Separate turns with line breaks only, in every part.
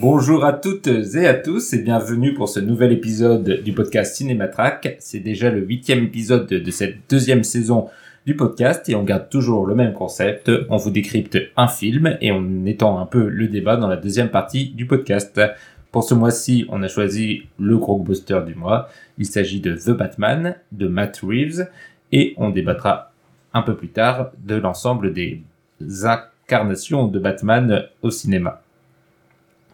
Bonjour à toutes et à tous et bienvenue pour ce nouvel épisode du podcast Cinématrack. C'est déjà le huitième épisode de cette deuxième saison du podcast et on garde toujours le même concept. On vous décrypte un film et on étend un peu le débat dans la deuxième partie du podcast. Pour ce mois-ci, on a choisi le blockbuster du mois. Il s'agit de The Batman de Matt Reeves et on débattra un peu plus tard de l'ensemble des incarnations de Batman au cinéma.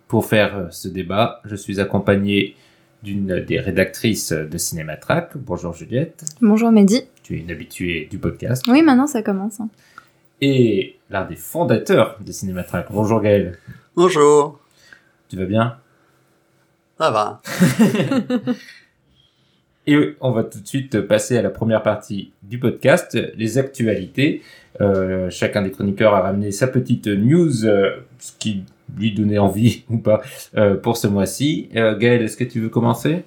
Pour faire euh, ce débat, je suis accompagné d'une des rédactrices de Cinématrack. Bonjour Juliette.
Bonjour Mehdi.
Tu es une habituée du podcast.
Oui, maintenant ça commence. hein.
Et l'un des fondateurs de Cinématrack. Bonjour Gaël.
Bonjour,
Tu vas bien?
Ça va.
Et on va tout de suite passer à la première partie du podcast, les actualités. Euh, chacun des chroniqueurs a ramené sa petite news, euh, ce qui lui donnait envie ou pas euh, pour ce mois-ci. Euh, Gaël, est-ce que tu veux commencer?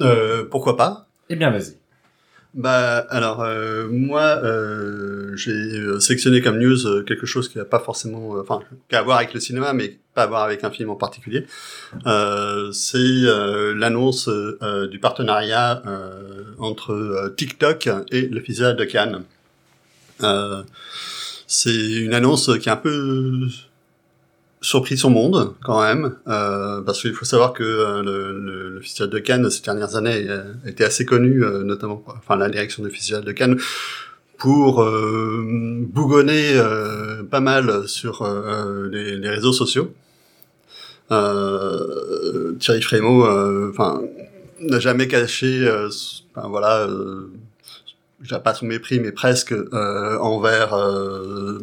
Euh, pourquoi pas?
Eh bien, vas-y.
Bah alors euh, moi euh, j'ai sélectionné comme news quelque chose qui n'a pas forcément, enfin qui a à voir avec le cinéma, mais pas à voir avec un film en particulier. Euh, c'est l'annonce du partenariat euh, entre TikTok et le Festival de Cannes. Euh, c'est une annonce qui est un peu surpris son monde quand même, euh, parce qu'il faut savoir que euh, le, le, Festival de Cannes ces dernières années euh, était assez connu, euh, notamment, enfin la direction du Festival de Cannes, pour bougonner pas mal sur les, les réseaux sociaux. Thierry Frémaux, enfin, n'a jamais caché, voilà. Je pas son mépris, mais presque euh, envers euh,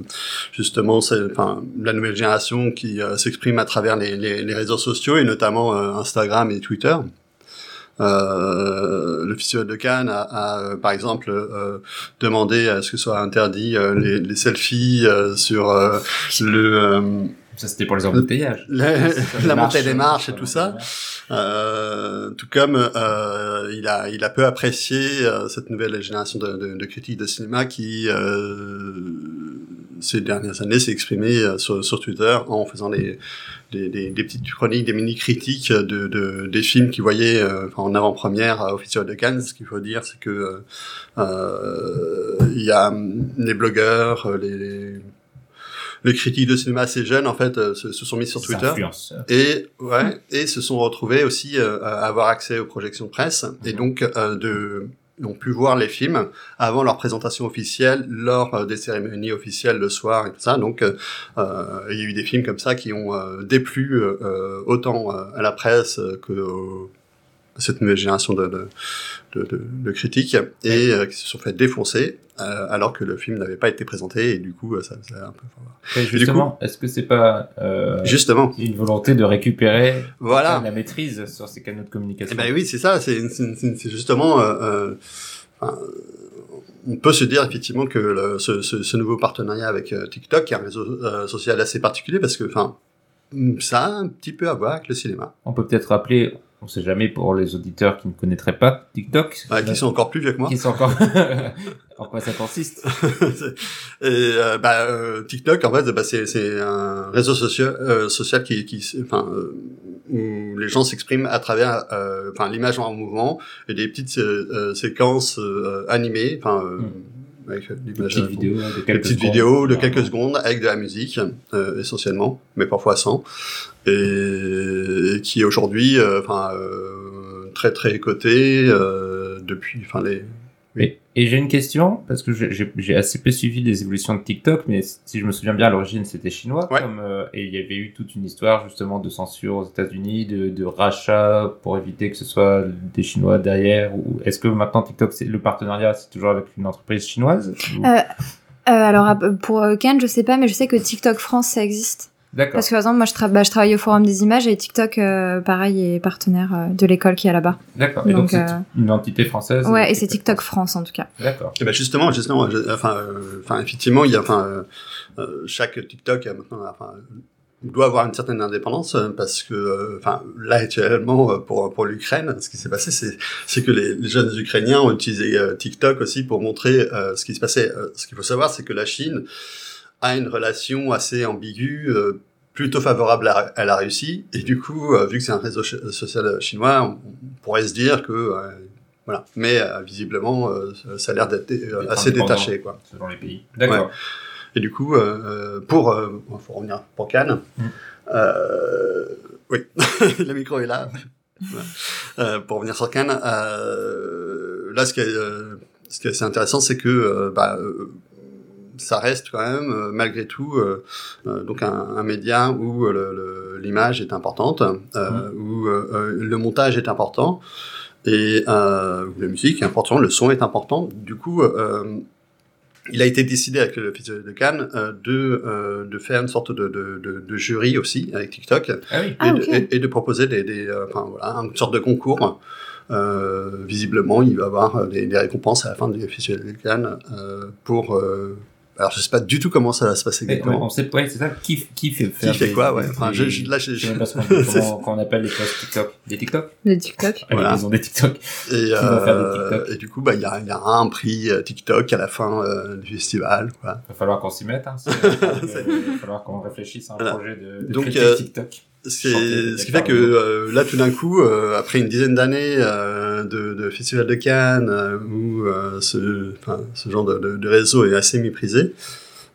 justement enfin, la nouvelle génération qui euh, s'exprime à travers les, les, les réseaux sociaux et notamment euh, Instagram et Twitter. Euh, le de Cannes a, a, euh, par exemple euh, demandé à ce que soit interdit les, les selfies sur le
Ça, c'était pour les embouteillages.
la, la montée des
marches,
et tout ça. Euh, tout comme euh, il a il a peu apprécié euh, cette nouvelle génération de, de, de critiques de cinéma qui euh, ces dernières années s'est exprimée euh, sur, sur Twitter en faisant des, des, des, des petites chroniques, des mini critiques de, de des films qu'il voyait euh, enfin, en avant-première au Festival de Cannes. Ce qu'il faut dire, c'est que il y a hum, les blogueurs, les, les les critiques de cinéma assez jeunes en fait euh, se, se sont mis sur Twitter. Et ouais et se sont retrouvés aussi euh, à avoir accès aux projections presse. Et donc euh, de ont pu voir les films avant leur présentation officielle lors euh, des cérémonies officielles le soir et tout ça. Donc euh, il y a eu des films comme ça qui ont euh, déplu euh, autant à la presse que cette nouvelle génération de, de, de, de- critiques et euh, qui se sont fait défoncer euh, alors que le film n'avait pas été présenté et du coup euh, ça, ça a un peu
Et justement, est-ce que c'est pas euh,
justement
une volonté de récupérer
voilà
la maîtrise sur ces canaux de communication?
Eh ben oui, c'est ça. C'est justement. euh, euh, on peut se dire effectivement que le- ce, ce, ce nouveau partenariat avec TikTok, qui est un réseau euh, social assez particulier, parce que, enfin, ça a un petit peu à voir avec le cinéma,
On peut peut-être rappeler, on sait jamais pour les auditeurs qui ne connaîtraient pas TikTok,
Ouais, qui sont encore plus vieux que moi.
qui sont encore en quoi ça consiste.
Et euh, bah, euh, TikTok, en fait, bah, c'est c'est un réseau social, euh, social qui, qui, enfin, euh, où les gens s'expriment à travers, euh, enfin, l'image en mouvement et des petites euh, séquences euh, animées, enfin, euh, avec
Des
l'image.
petites vidéos de
des
quelques
petites
secondes.
vidéos de quelques secondes avec de la musique euh, essentiellement, mais parfois sans, et, et qui est aujourd'hui, euh, enfin, euh, très très coté euh, depuis, enfin les.
Et, et j'ai une question, parce que j'ai- assez peu suivi les évolutions de TikTok, mais si je me souviens bien, à l'origine, c'était chinois.
Ouais.
Comme, euh, et il y avait eu toute une histoire, justement, de censure aux États-Unis, de, de rachat pour éviter que ce soit des Chinois derrière. Ou est-ce que maintenant TikTok, c'est le partenariat, c'est toujours avec une entreprise chinoise ou-
Euh, euh, alors, pour euh, Cannes, je sais pas, mais je sais que TikTok France, ça existe.
D'accord.
Parce que par exemple, moi je, tra- bah, je travaille au Forum des images et TikTok, euh, pareil, est partenaire euh, de l'école qui est là-bas.
D'accord. Et donc,
Donc,
c'est
euh,
une entité française.
Ouais, et c'est TikTok France en tout cas.
D'accord.
Et ben justement, justement, je- enfin, euh, enfin, effectivement, il y a, enfin, euh, euh, chaque TikTok a maintenant, enfin, doit avoir une certaine indépendance euh, parce que, euh, enfin, là actuellement euh, pour pour l'Ukraine, ce qui s'est passé, c'est c'est que les, les jeunes Ukrainiens ont utilisé euh, TikTok aussi pour montrer euh, ce qui se passait. Euh, ce qu'il faut savoir, c'est que la Chine a une relation assez ambiguë. euh, plutôt favorable à, à la Russie et du coup euh, vu que c'est un réseau ch- social chinois on, on pourrait se dire que euh, voilà mais euh, visiblement euh, ça- a l'air d'être euh, assez détaché quoi
Selon les pays. D'accord.
et du coup, euh, euh, pour, euh, faut revenir pour Cannes.
Mm.
Euh, oui, le micro est là. Voilà. Euh, pour revenir sur Cannes, euh, là, ce qui est, euh, ce qui est assez intéressant, c'est que euh, bah, euh, ça reste quand même, euh, malgré tout, euh, euh, donc un, un média où l'image est importante, euh, où le montage est important et euh, où la musique est importante, le son est important. Du coup, euh, il a été décidé avec le Festival de Cannes euh, de, euh, de faire une sorte de, de, de, de jury aussi avec TikTok
Ah oui.
et,
Ah,
de, et, et de proposer des, des euh, enfin voilà, une sorte de concours. Euh, visiblement, il va y avoir des, des récompenses à la fin du Festival de Cannes euh, pour. Euh, alors, je sais pas du tout comment ça va se passer
ouais,
exactement.
on sait, ouais, c'est ça. Qui, qui fait
Qui fait
des-
quoi, ouais.
des-
Enfin, je, je- là, je,
Je sais
je-
même pas ce qu'on comment, comment on appelle les posts TikTok. Des TikTok
Le TikTok.
Allez,
Voilà.
ils ont des TikTok.
et,
faire des
euh,
TikTok
et du coup, bah, il y a, il y a un prix euh, TikTok à la fin euh, du festival. Quoi.
Il va falloir qu'on s'y mette. Hein, c'est- Il va falloir qu'on réfléchisse à un
Voilà.
projet de, de
Donc,
critique
euh,
TikTok.
Ce qui,
des
ce qui fait que euh, là, tout d'un coup, euh, après une dizaine d'années euh, de, de festival de Cannes, où euh, ce, enfin, ce genre de réseau est assez méprisé,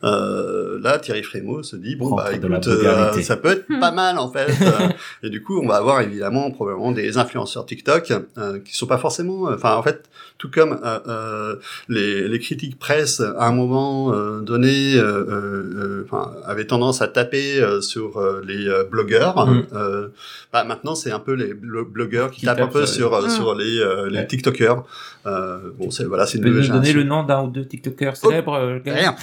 euh, là, Thierry Frémaux se dit bon bah écoute, euh, ça peut être pas mal en fait. Euh, et du coup, on va avoir évidemment probablement des influenceurs TikTok euh, qui sont pas forcément, enfin en fait, tout comme euh, euh, les, les critiques presse à un moment euh, donné, euh, euh, euh, enfin, avaient tendance à taper euh, sur euh, les euh, blogueurs.
Mm.
euh, bah, maintenant, c'est un peu les blo- blogueurs qui,
Qui
tapent un peu
sur
sur,
Mm.
sur les, euh, les
Ouais.
TikTokers. Euh, bon, c'est voilà, c'est une nouvelle
donner le nom d'un ou deux TikTokers célèbres euh, Gaël
Rien.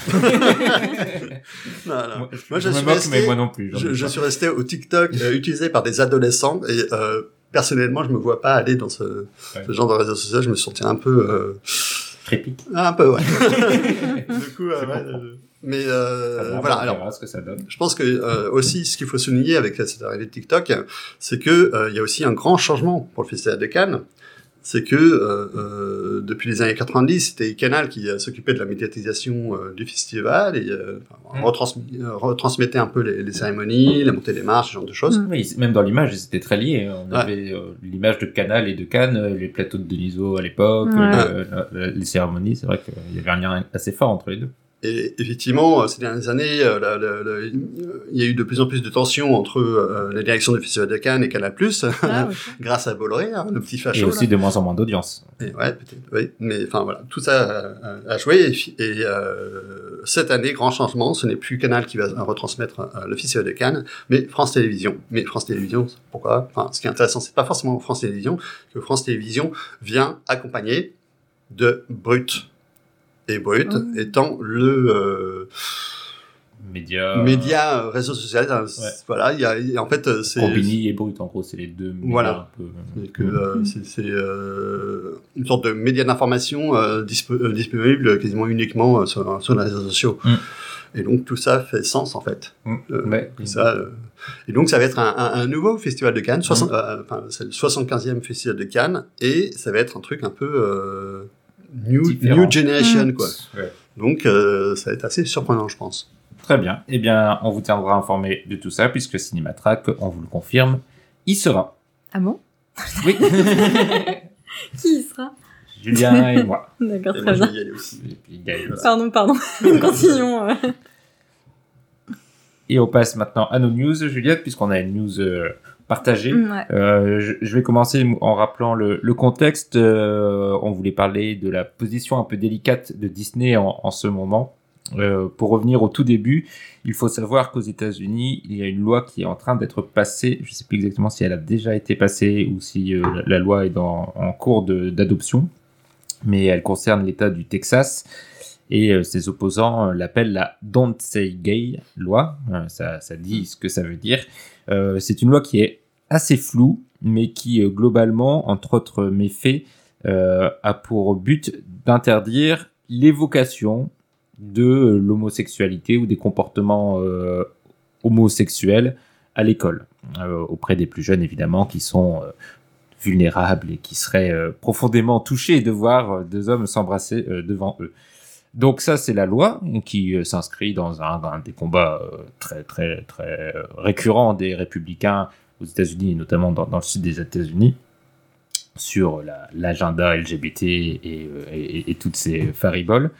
Non, non.
Moi,
Moi,
je,
je suis
moque,
resté-
mais moi non plus.
Je, je suis resté au TikTok euh, utilisé par des adolescents et euh, personnellement, je me vois pas aller dans ce, ce genre de réseau social. Je me sentais un peu, euh,
Crépi.
un peu, ouais. du coup, euh,
Je
ouais, euh, mais euh, voilà.
on
Alors,
ce que ça donne.
je pense que euh, aussi, ce qu'il faut souligner avec cette arrivée de TikTok, c'est que euh, il y a aussi un grand changement pour le Festival de Cannes. C'est que euh, euh, depuis les années 90, c'était Canal qui euh, s'occupait de la médiatisation euh, du festival et euh,
Mm.
retransmi- retransmettait un peu les, les cérémonies, la montée des marches, ce genre de choses.
Mm.
Oui, même dans l'image, ils étaient très liés. On
Ouais.
avait euh, l'image de Canal et de Cannes, les plateaux de Deniso à l'époque,
Ouais.
euh, la- la- les cérémonies. C'est vrai qu'il y avait un lien assez fort entre les deux.
Et effectivement, euh, ces dernières années, euh, la- la- la- il y a eu de plus en plus de tensions entre euh, la direction du Festival de Cannes et Canal+,
Ah,
grâce à Bolloré, hein, le petit
Et
facho.
aussi
là.
de moins en moins d'audience.
Et ouais, peut-être, oui. Mais enfin voilà, tout ça a joué. Et, et, euh, cette année, grand changement, ce n'est plus Canal qui va retransmettre euh, le Festival de Cannes, mais France Télévisions. Mais France Télévisions, pourquoi? Enfin, ce qui est intéressant, c'est pas forcément France Télévisions, que France Télévisions vient accompagner de Brut. Et Brut
Oh.
étant le euh,
Média.
média euh, réseau social.
Ouais.
Voilà, il y a, en fait, euh, c'est
Combini et Brut, en gros, c'est les deux médias
Voilà. C'est euh, euh, une sorte de média d'information euh, dispo- euh, disponible quasiment uniquement sur, sur les réseaux sociaux.
Mm.
Et donc tout ça fait sens en fait.
Mm.
Euh,
Ouais.
ça, euh, et donc ça va être un, un- un nouveau festival de Cannes,
Mm.
60 euh, enfin, c'est le 75e festival de Cannes, et ça va être un truc un peu euh, new, generation
Mm.
quoi.
Ouais.
Donc euh, ça va être assez surprenant je pense.
Très bien. Eh bien, on vous tiendra informé de tout ça, puisque Cinématrack, on vous le confirme, il sera.
Ah bon?
Oui.
Qui y sera?
Julien et moi.
D'accord, très bien.
vais y aller aussi.
Et puis Gaël.
Pardon, pardon. Continuons. euh.
Et on passe maintenant à nos news, Juliette, puisqu'on a une news euh, partagée.
Ouais.
Euh, je, je vais commencer en rappelant le, le contexte. Euh, on voulait parler de la position un peu délicate de Disney en, en ce moment. Euh, pour revenir au tout début, il faut savoir qu'aux États-Unis, il y a une loi qui est en train d'être passée. Je ne sais plus exactement si elle a déjà été passée ou si euh, la, loi est dans, en cours d'adoption, mais elle concerne l'État du Texas. et euh, ses opposants l'appellent la Don't Say Gay loi. Ça, ça dit ce que ça veut dire. Euh, c'est une loi qui est assez floue, mais qui euh, globalement, entre autres méfaits, euh, a pour but d'interdire l'évocation de l'homosexualité ou des comportements homosexuels à l'école, auprès des plus jeunes évidemment, qui sont vulnérables et qui seraient profondément touchés de voir deux hommes s'embrasser devant eux. Donc ça, c'est la loi qui euh, s'inscrit dans un, des combats euh, très très très euh, récurrents des républicains aux États-Unis et notamment dans, le sud des États-Unis sur la- l'agenda LGBT et, toutes ces fariboles.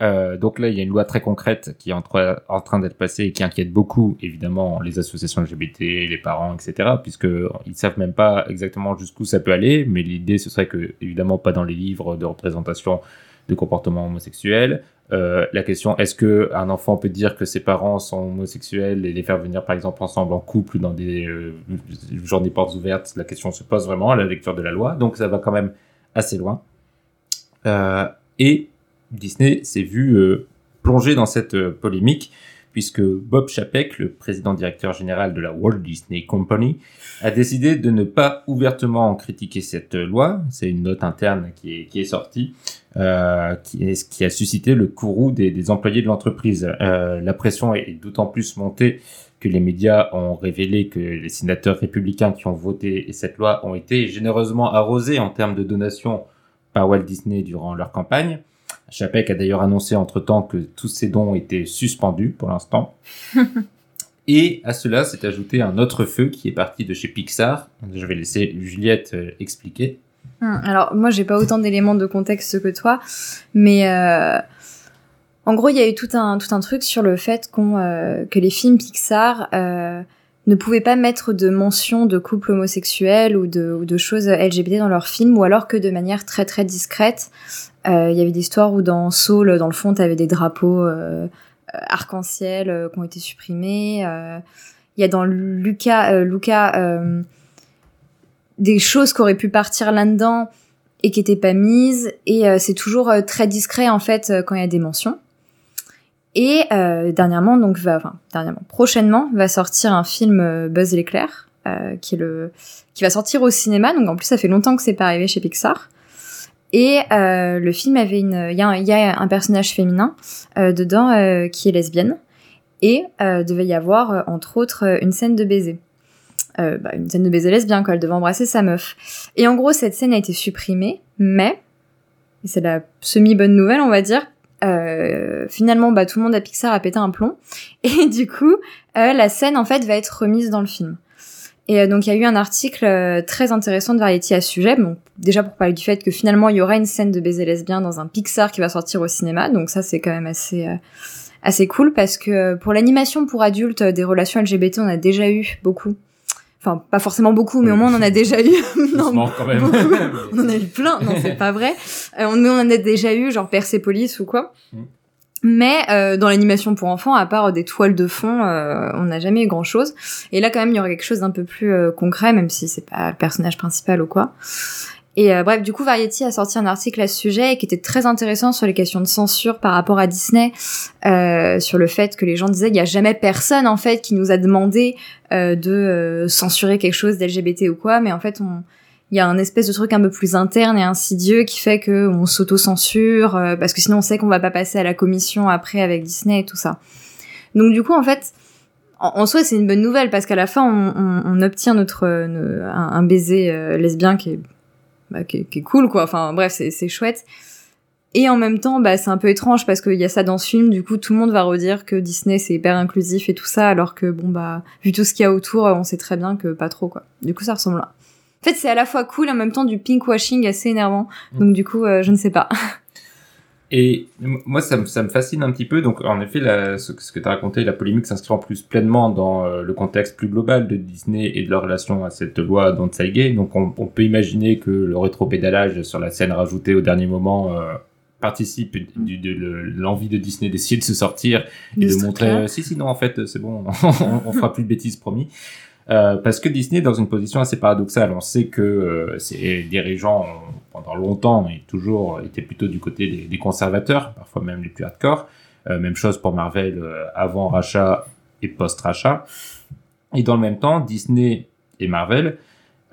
Donc là, il y a une loi très concrète qui est en, en train d'être passée et qui inquiète beaucoup, évidemment, les associations LGBT, les parents, etc., puisque ils savent même pas exactement jusqu'où ça peut aller. Mais l'idée, ce serait que, évidemment, pas dans les livres de représentation de comportement homosexuel. Euh, la question, est-ce que un enfant peut dire que ses parents sont homosexuels et les faire venir, par exemple, ensemble en couple dans des euh, journées portes ouvertes? La question se pose vraiment à la lecture de la loi. Donc ça va quand même assez loin. Euh, et Disney s'est vu euh, plonger dans cette polémique puisque Bob Chapek, le président directeur général de la Walt Disney Company, a décidé de ne pas ouvertement critiquer cette loi. C'est une note interne qui est sortie, euh, qui, est, qui a suscité le courroux des, des employés de l'entreprise. Euh, la pression est, est d'autant plus montée que les médias ont révélé que les sénateurs républicains qui ont voté cette loi ont été généreusement arrosés en termes de donations par Walt Disney durant leur campagne. Chapek a d'ailleurs annoncé entre-temps que tous ces dons étaient suspendus pour l'instant. Et à cela s'est ajouté un autre feu qui est parti de chez Pixar. Je vais laisser Juliette euh, expliquer.
Hum, Alors moi j'ai pas autant d'éléments de contexte que toi, mais euh, en gros il y a eu tout un tout un truc sur le fait qu'on euh, que les films Pixar euh, ne pouvaient pas mettre de mention de couple homosexuel ou de ou de choses LGBT dans leurs films ou alors que de manière très très discrète. Euh, Il y avait des histoires où dans Soul dans le fond t'avais des drapeaux euh, arc-en-ciel qui ont été supprimés. Il y a dans Luca euh, des choses qui auraient pu partir là-dedans et qui étaient pas mises et euh, c'est toujours euh, très discret en fait euh, quand il y a des mentions. Et euh, dernièrement donc va enfin dernièrement prochainement va sortir un film euh, Buzz l'éclair qui est le qui va sortir au cinéma donc en plus ça fait longtemps que c'est pas arrivé chez Pixar. Et euh, le film avait une il y, y a un personnage féminin euh, dedans euh, qui est lesbienne et devait y avoir entre autres une scène de baiser euh, bah, une scène de baiser lesbien quand elle devait embrasser sa meuf. Et en gros, cette scène a été supprimée, mais, et c'est la semi-bonne nouvelle, on va dire, euh, finalement, bah, tout le monde à Pixar a pété un plomb. Et du coup, euh, la scène, en fait, va être remise dans le film. Et donc, il y a eu un article très intéressant de Variety à ce sujet. Bon, déjà pour parler du fait que finalement, il y aura une scène de baiser lesbien dans un Pixar qui va sortir au cinéma. Donc ça, c'est quand même assez... assez cool parce que pour l'animation pour adultes des relations LGBT on a déjà eu beaucoup enfin pas forcément beaucoup mais au moins on en a déjà eu. Non,
Doucement, quand même.
on en a eu plein. Non c'est pas vrai. Euh, on, mais on en a déjà eu genre Persepolis ou quoi.
Mm.
mais euh, dans l'animation pour enfants à part des toiles de fond euh, on n'a jamais eu grand chose et là quand même il y aurait quelque chose d'un peu plus euh, concret même si c'est pas le personnage principal ou quoi et euh, bref, du coup, Variety a sorti un article à ce sujet et qui était très intéressant sur les questions de censure par rapport à Disney, euh, sur le fait que les gens disaient il y a jamais personne en fait qui nous a demandé euh, de euh, censurer quelque chose d'LGBT ou quoi, mais en fait on il y a un espèce de truc un peu plus interne et insidieux qui fait que on s'auto-censure euh, parce que sinon on sait qu'on va pas passer à la commission après avec Disney et tout ça. Donc du coup en fait en, soi c'est une bonne nouvelle parce qu'à la fin on, on- obtient notre, euh, un baiser euh, lesbien qui est bah, qui, est, qui est cool quoi. Enfin bref c'est chouette. Et en même temps bah c'est un peu étrange parce qu'il y a ça dans ce film. Du coup tout le monde va redire que Disney c'est hyper inclusif et tout ça alors que bon bah vu tout ce qu'il y a autour on sait très bien que pas trop quoi. Du coup ça ressemble là en fait c'est à la fois cool en même temps du pinkwashing assez énervant. Donc du coup euh, je ne sais pas
Et moi, ça me, ça me fascine un petit peu. Donc, en effet, la, ce, que- ce que tu as raconté, la polémique s'inscrit en plus pleinement dans euh, le contexte plus global de Disney et de leur relation à cette loi Don't Say Gay. Donc, on, on peut imaginer que le rétropédalage sur la scène rajoutée au dernier moment euh, participe du- de le- l'envie de Disney d'essayer de se sortir et
De
montrer euh, si si non en fait c'est bon on, on fera plus de bêtises promis euh, parce que Disney est dans une position assez paradoxale on sait que ses dirigeants ont pendant longtemps et toujours été plutôt du côté des, conservateurs, parfois même les plus hardcore. Euh, même chose pour Marvel euh, avant rachat et post-rachat. Et dans le même temps, Disney et Marvel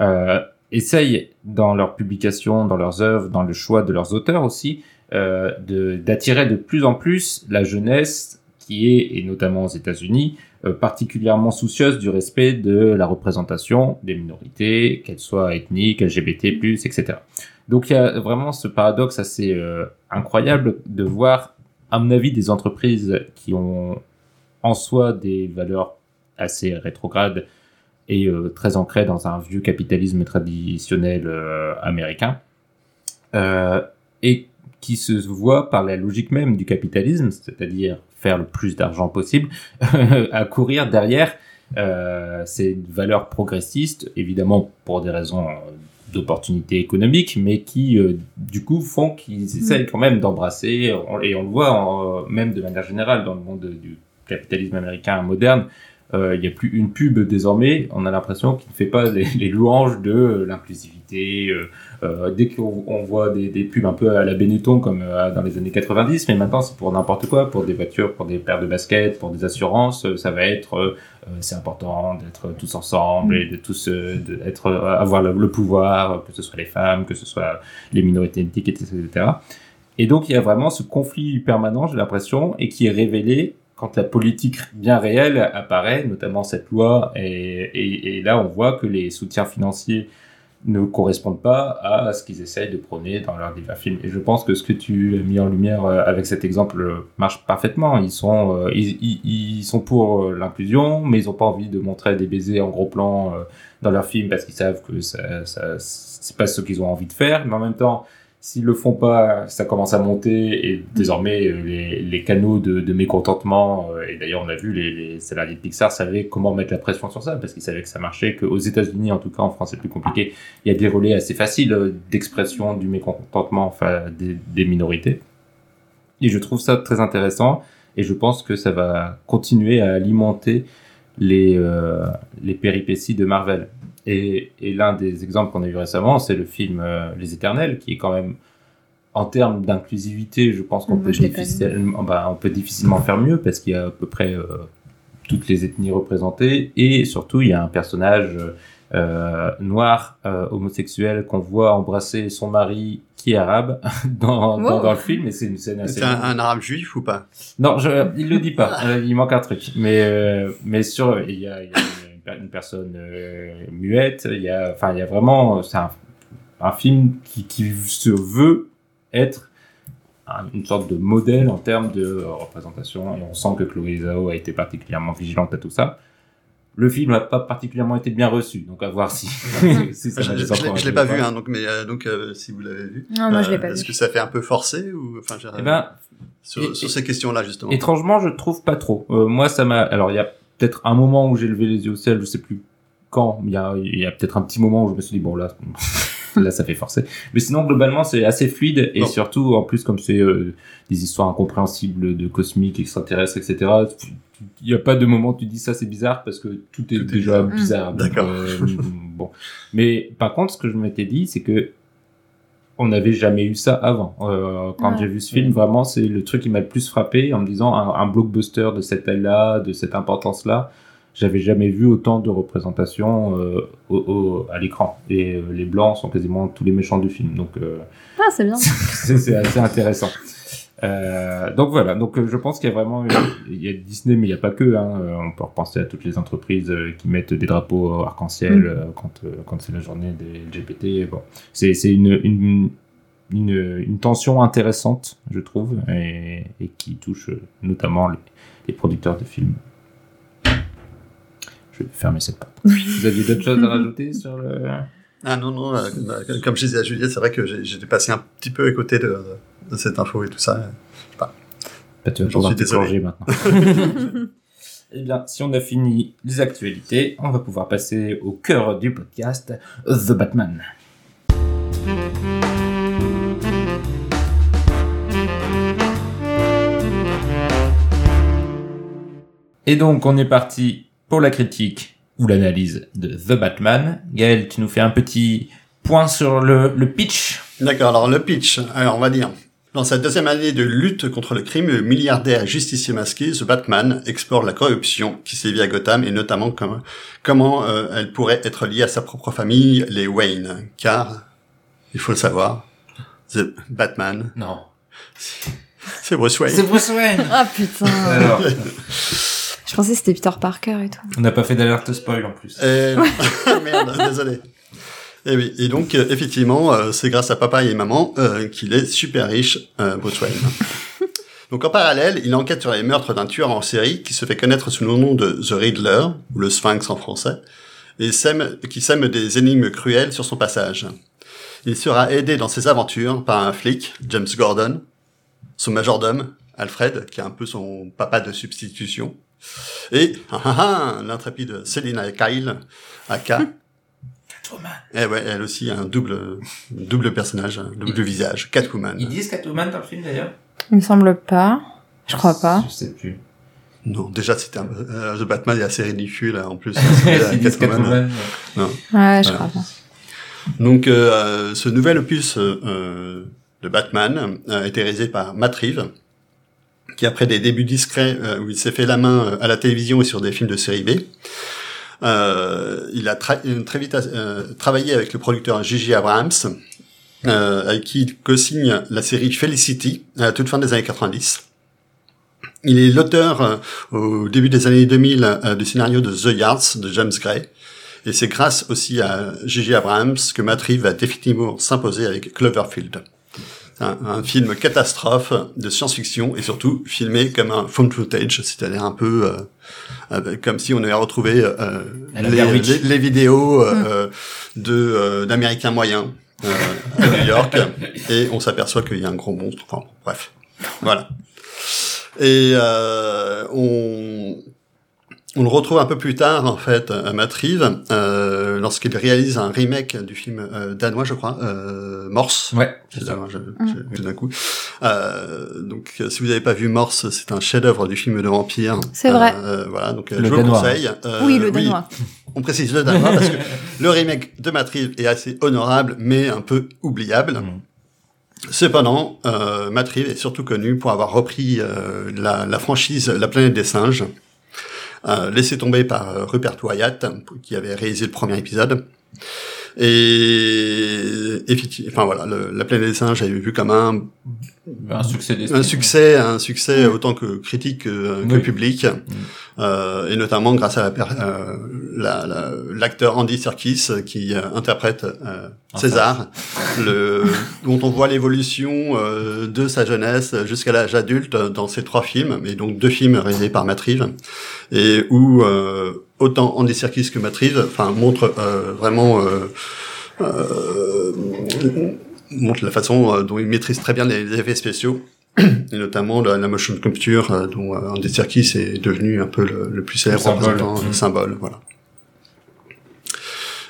euh, essayent dans leurs publications, dans leurs œuvres, dans le choix de leurs auteurs aussi, euh, d'attirer de, plus en plus la jeunesse qui est, et notamment aux États-Unis, euh, particulièrement soucieuse du respect de la représentation des minorités, qu'elles soient ethniques, LGBT+, etc. Donc il y a vraiment ce paradoxe assez euh, incroyable de voir, à mon avis, des entreprises qui ont en soi des valeurs assez rétrogrades et euh, très ancrées dans un vieux capitalisme traditionnel euh, américain, et qui se voit par la logique même du capitalisme, c'est-à-dire faire le plus d'argent possible, à courir derrière ces valeurs progressistes, évidemment pour des raisons d'opportunités économiques, mais qui euh, du coup font qu'ils essayent quand même d'embrasser, et on le voit en- même de manière générale dans le monde du capitalisme américain moderne, euh, il n'y a plus une pub désormais, on a l'impression qu'il ne fait pas les, les louanges de euh, l'inclusivité. Euh, dès qu'on on voit des, pubs un peu à la Benetton comme euh, dans les années 90, mais maintenant c'est pour n'importe quoi, pour des voitures, pour des paires de baskets, pour des assurances, euh, ça va être c'est important d'être tous ensemble et de tous de être euh, avoir le, pouvoir, que ce soit les femmes, que ce soit les minorités ethniques, etc. Et donc il y a vraiment ce conflit permanent, j'ai l'impression, et qui est révélé quand la politique bien réelle apparaît, notamment cette loi, et là on voit que les soutiens financiers ne correspondent pas à ce qu'ils essayent de prôner dans leurs divers films. Et je pense que ce que tu as mis en lumière euh, avec cet exemple euh, marche parfaitement. Ils sont, euh, ils, ils, sont pour l'inclusion, mais ils n'ont pas envie de montrer des baisers en gros plan dans leurs films parce qu'ils savent que ça, ça, c'est pas ce qu'ils ont envie de faire. Mais en même temps, s'ils le font pas, ça commence à monter et désormais euh, les, les canaux de, de mécontentement euh, et d'ailleurs on a vu les, les salariés de Pixar savaient comment mettre la pression sur ça parce qu'ils savaient que ça marchait, qu'aux États-Unis en tout cas en France c'est plus compliqué, il y a des relais assez faciles euh, d'expression du mécontentement enfin des, des minorités. Et je trouve ça très intéressant et je pense que ça va continuer à alimenter les euh, les péripéties de Marvel et, et l'un des exemples qu'on a eu récemment, c'est le film euh, Les Éternels, qui est quand même, en termes d'inclusivité, je pense qu'on peut,
pas
difficilement, bah, on peut difficilement faire mieux parce qu'il y a à peu près euh, toutes les ethnies représentées et surtout il y a un personnage euh, noir euh, homosexuel qu'on voit embrasser son mari qui est arabe dans, dans,
Wow.
dans le film et c'est une scène assez
C'est un, un arabe juif ou pas?
Non, je, il le dit pas. Euh, il manque un truc. Mais euh, mais sur il y a, il y a une, personne euh, muette. Il y a enfin il y a vraiment c'est un, un film qui qui se veut être un- une sorte de modèle en termes de euh, représentation et on sent que Chloé Zhao a été particulièrement vigilante à tout ça. Le film n'a pas particulièrement été bien reçu, donc à voir si, si ça
Je,
va
je, l'ai- pas vu, hein, donc, mais euh, donc euh, si vous l'avez vu.
Non, moi, je l'ai
euh,
pas
Est-ce
vu.
que ça fait un peu forcé ou enfin
Eh ben,
sur,
et-
sur
et-
ces questions-là justement.
Étrangement, je trouve pas trop. Euh, moi, ça m'a. Alors, il y a peut-être un moment où j'ai levé les yeux au ciel, je sais plus quand. Il y a, il y a peut-être un petit moment où je me suis dit bon là, là, ça fait forcer. Mais sinon, globalement, c'est assez fluide et
Non.
surtout, en plus, comme c'est euh, des histoires incompréhensibles de cosmiques, extraterrestres, etc. Il n'y a pas de moment où tu dis ça c'est bizarre parce que tout est
Tout est
déjà
bizarre.
bizarre. Donc,
D'accord.
euh, bon, mais par contre, ce que je m'étais dit, c'est que on n'avait jamais eu ça avant. Euh, quand
Ouais.
j'ai vu ce film, vraiment, c'est le truc qui m'a le plus frappé en me disant un, un blockbuster de cette taille-là, de cette importance-là. J'avais jamais vu autant de représentation euh, au, au- à l'écran. Et euh, les blancs sont quasiment tous les méchants du film. Donc, euh,
Ah, c'est bien.
c'est assez intéressant. Euh, donc voilà, donc euh, je pense qu'il y a vraiment, il y a Disney, mais il n'y a pas que. Hein, Euh, on peut repenser à toutes les entreprises euh, qui mettent des drapeaux arc-en-ciel
Mm.
euh, quand euh, quand c'est la journée des LGBT. Bon, c'est c'est une, une une une tension intéressante, je trouve, et, et qui touche euh, notamment les, les producteurs de films. Je vais fermer cette porte. Vous aviez d'autres choses à rajouter sur le
Ah non, non, euh, comme, euh, je disais à Juliette, c'est vrai que j'ai- j'étais passé un petit peu à côté de, de cette info et tout ça.
Bah, tu vas
J'en suis
te
désolé.
maintenant. Eh bien, si on a fini les actualités, on va pouvoir passer au cœur du podcast, The Batman. Et donc, on est parti pour la critique ou l'analyse de The Batman. Gaël, tu nous fais un petit point sur le, le pitch?
D'accord, alors le pitch, alors on va dire. Dans sa deuxième année de lutte contre le crime, le milliardaire et justicier masqué, The Batman, explore la corruption qui sévit à Gotham et notamment comment, comment euh, elle pourrait être liée à sa propre famille, les Wayne. Car, il faut le savoir, The Batman,
Non.
c'est Bruce Wayne.
C'est Bruce Wayne
Ah putain.
Alors,
Je pensais que c'était Peter Parker et tout.
on n'a pas fait d'alerte spoil en plus.
Et... Merde, désolé. Et oui, et donc euh, effectivement, euh, c'est grâce à papa et maman euh, qu'il est super riche, euh, Bruce Wayne. donc en parallèle, il enquête sur les meurtres d'un tueur en série qui se fait connaître sous le nom de The Riddler, ou le Sphinx en français, et sème, qui sème des énigmes cruelles sur son passage. Il sera aidé dans ses aventures par un flic, James Gordon, son majordome, Alfred, qui est un peu son papa de substitution, et ah, ah, ah, l'intrépide Selina Kyle, aka
Catwoman.
eh ouais, elle aussi a un double, double personnage, un double visage, Catwoman.
Ils disent Catwoman dans le film d'ailleurs
Il me semble pas. Je crois pas.
Je sais plus.
Non, déjà c'était un, euh, The Batman est assez ridicule hein, en plus.
Ils disent Catwoman.
Non.
Ouais, je
Voilà.
crois pas.
Donc euh, ce nouvel opus euh, de Batman euh, a été réalisé par Matt Reeves, qui après des débuts discrets euh, où il s'est fait la main euh, à la télévision et sur des films de série B, euh, il a euh, très vite euh, travaillé avec le producteur J.J. Abrams, euh, avec qui il co-signe la série Felicity à la toute fin des années 90. Il est l'auteur euh, au début des années 2000 euh, du scénario de The Yards de James Gray. Et c'est grâce aussi à J.J. Abrams que Matt Reeves va définitivement s'imposer avec Cloverfield. Un, un film catastrophe de science-fiction et surtout filmé comme un found footage, c'est-à-dire un peu euh, avec- comme si on avait retrouvé euh, les, vidéos euh, de euh, d'Américains moyens euh, à New York et on s'aperçoit qu'il y a un gros monstre. Enfin bref, voilà. Et euh, on on le retrouve un peu plus tard, en fait, à Matt Reeves, euh, lorsqu'il réalise un remake du film euh, danois, je crois, euh, Morse.
Ouais,
C'est
ça.
je- d'un coup. Euh, donc, euh, si vous n'avez pas vu Morse, c'est un chef-d'œuvre du film de vampire.
C'est vrai.
Euh, voilà, donc euh,
Le
je vous le
danois.
conseille. Euh,
oui, le danois.
on précise le danois parce que le remake de Matt Reeves est assez honorable, mais un peu oubliable.
Mm.
Cependant, euh, Matt Reeves est surtout connu pour avoir repris euh, la, la franchise La planète des singes, euh, laissé tomber par euh, Rupert Wyatt, qui avait réalisé le premier épisode. Et effectivement, enfin voilà, le- La planète des singes a été vu comme un,
Un succès
un succès, un succès autant que critique que, que
Oui.
public, euh, et notamment grâce à la euh, la- la- l'acteur Andy Serkis euh, qui euh, interprète euh,
Enfin.
César, le, dont on voit l'évolution euh, de sa jeunesse jusqu'à l'âge adulte dans ces trois films, et donc deux films réalisés par Matt Reeves, et où euh, autant Andy Serkis que Matt Reeves, enfin montrent euh, vraiment euh, euh, montre la façon euh, dont il maîtrise très bien les effets spéciaux et notamment la, la motion capture dont Andy Serkis est devenu un peu le, le plus célèbre
symbole.
représentant, le
Mm.
symbole, voilà.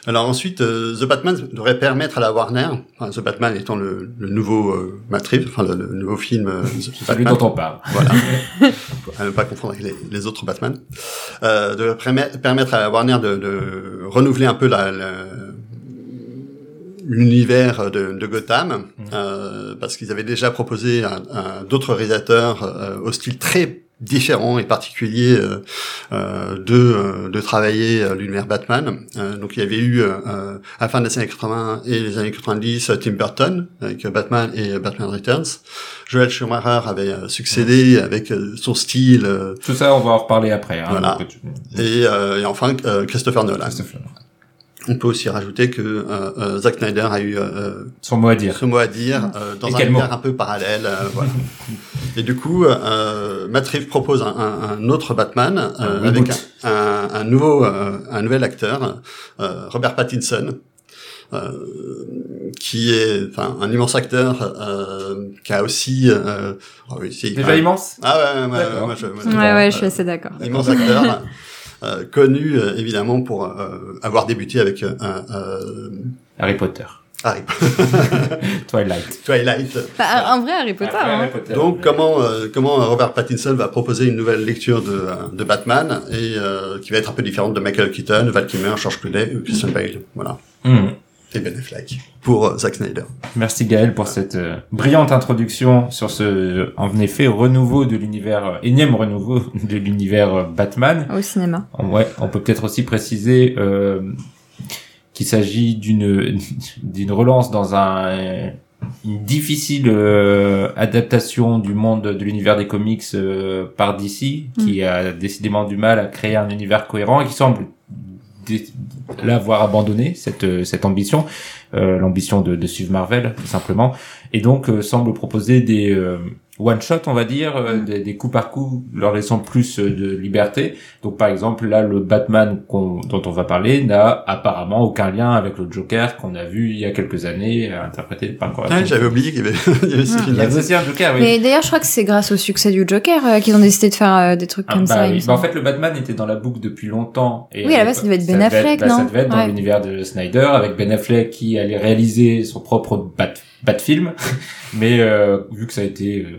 Alors ensuite, euh, The Batman devrait permettre à la Warner, enfin, The Batman étant le, le nouveau euh, Reeves, enfin le, le nouveau film euh, The
Celui
Batman,
dont on parle.
voilà, à ne pas confondre avec les, les autres Batman, euh, de permet- permettre à la Warner de, de renouveler un peu la, la- l'univers de, de Gotham, euh, parce qu'ils avaient déjà proposé à, à d'autres réalisateurs euh, au style très différent et particulier euh, euh, de, euh, de travailler euh, l'univers Batman. Euh, donc il y avait eu euh, à la fin des années 80 et les années 90 euh, Tim Burton avec Batman et Batman Returns. Joel Schumacher avait succédé avec son style
Tout ça, on va en reparler après. Hein,
Voilà.
tu-
et, euh, et enfin Christopher Nolan.
Christopher.
On peut aussi rajouter que euh, euh, Zack Snyder a eu euh,
Son mot à dire.
ce mot à dire euh, dans
Et
un univers un peu parallèle. euh, voilà. Et du coup, euh, Matt Reeves propose un, un- un autre Batman euh,
Un
avec un, un- un nouveau, euh, un nouvel acteur, euh, Robert Pattinson, euh, qui est enfin, un immense acteur, euh, qui a aussi... Euh, oh oui, si,
Déjà
ouais.
immense?
Ah ouais, ouais, ouais, moi, je, moi,
Ouais, ouais, je suis assez d'accord.
immense acteur, euh, connu euh, évidemment pour euh, avoir débuté avec euh, un, euh,
Harry Potter.
Harry
Twilight.
Twilight.
Bah, un vrai Harry Potter.
Après,
hein.
Harry Potter.
Donc comment euh, comment Robert Pattinson va proposer une nouvelle lecture de, euh, de Batman et euh, qui va être un peu différente de Michael Keaton, Val Kilmer, George Clooney ou Christian Bale. Voilà.
Mhm.
Et Ben Affleck pour euh, Zack Snyder.
Merci Gaël pour cette euh, brillante introduction sur ce, en effet, renouveau de l'univers, euh, énième renouveau de l'univers euh, Batman.
Au cinéma.
Ouais, on peut peut-être aussi préciser euh, qu'il s'agit d'une d'une relance dans un une difficile euh, adaptation du monde de l'univers des comics euh, par DC, qui a décidément du mal à créer un univers cohérent et qui semble l'avoir abandonné cette euh, cette ambition, euh, l'ambition de, de suivre Marvel tout simplement, et donc euh, semble proposer des one shot on va dire, euh, des, des coups par coup, leur laissant plus euh, de liberté. Donc par exemple là le Batman qu'on- dont on va parler n'a apparemment aucun lien avec le Joker qu'on a vu il y a quelques années euh, interprété par
Ah, J'avais oublié qu'il y avait, il y avait ce
Ah.
il y avait aussi un Joker, oui.
Mais d'ailleurs, je crois que c'est grâce au succès du Joker euh, qu'ils ont décidé de faire euh, des trucs
Ah,
comme
bah
ça.
oui. Bah, en fait, le Batman était dans la boucle depuis longtemps. Et
Oui, à la base, ça devait être
ça
Ben
devait
Affleck,
bah, Ça
non
devait être dans
Ouais.
l'univers de Snyder, avec Ben Affleck qui allait réaliser son propre Bat, Bat-film. Mais euh, vu que ça a été euh,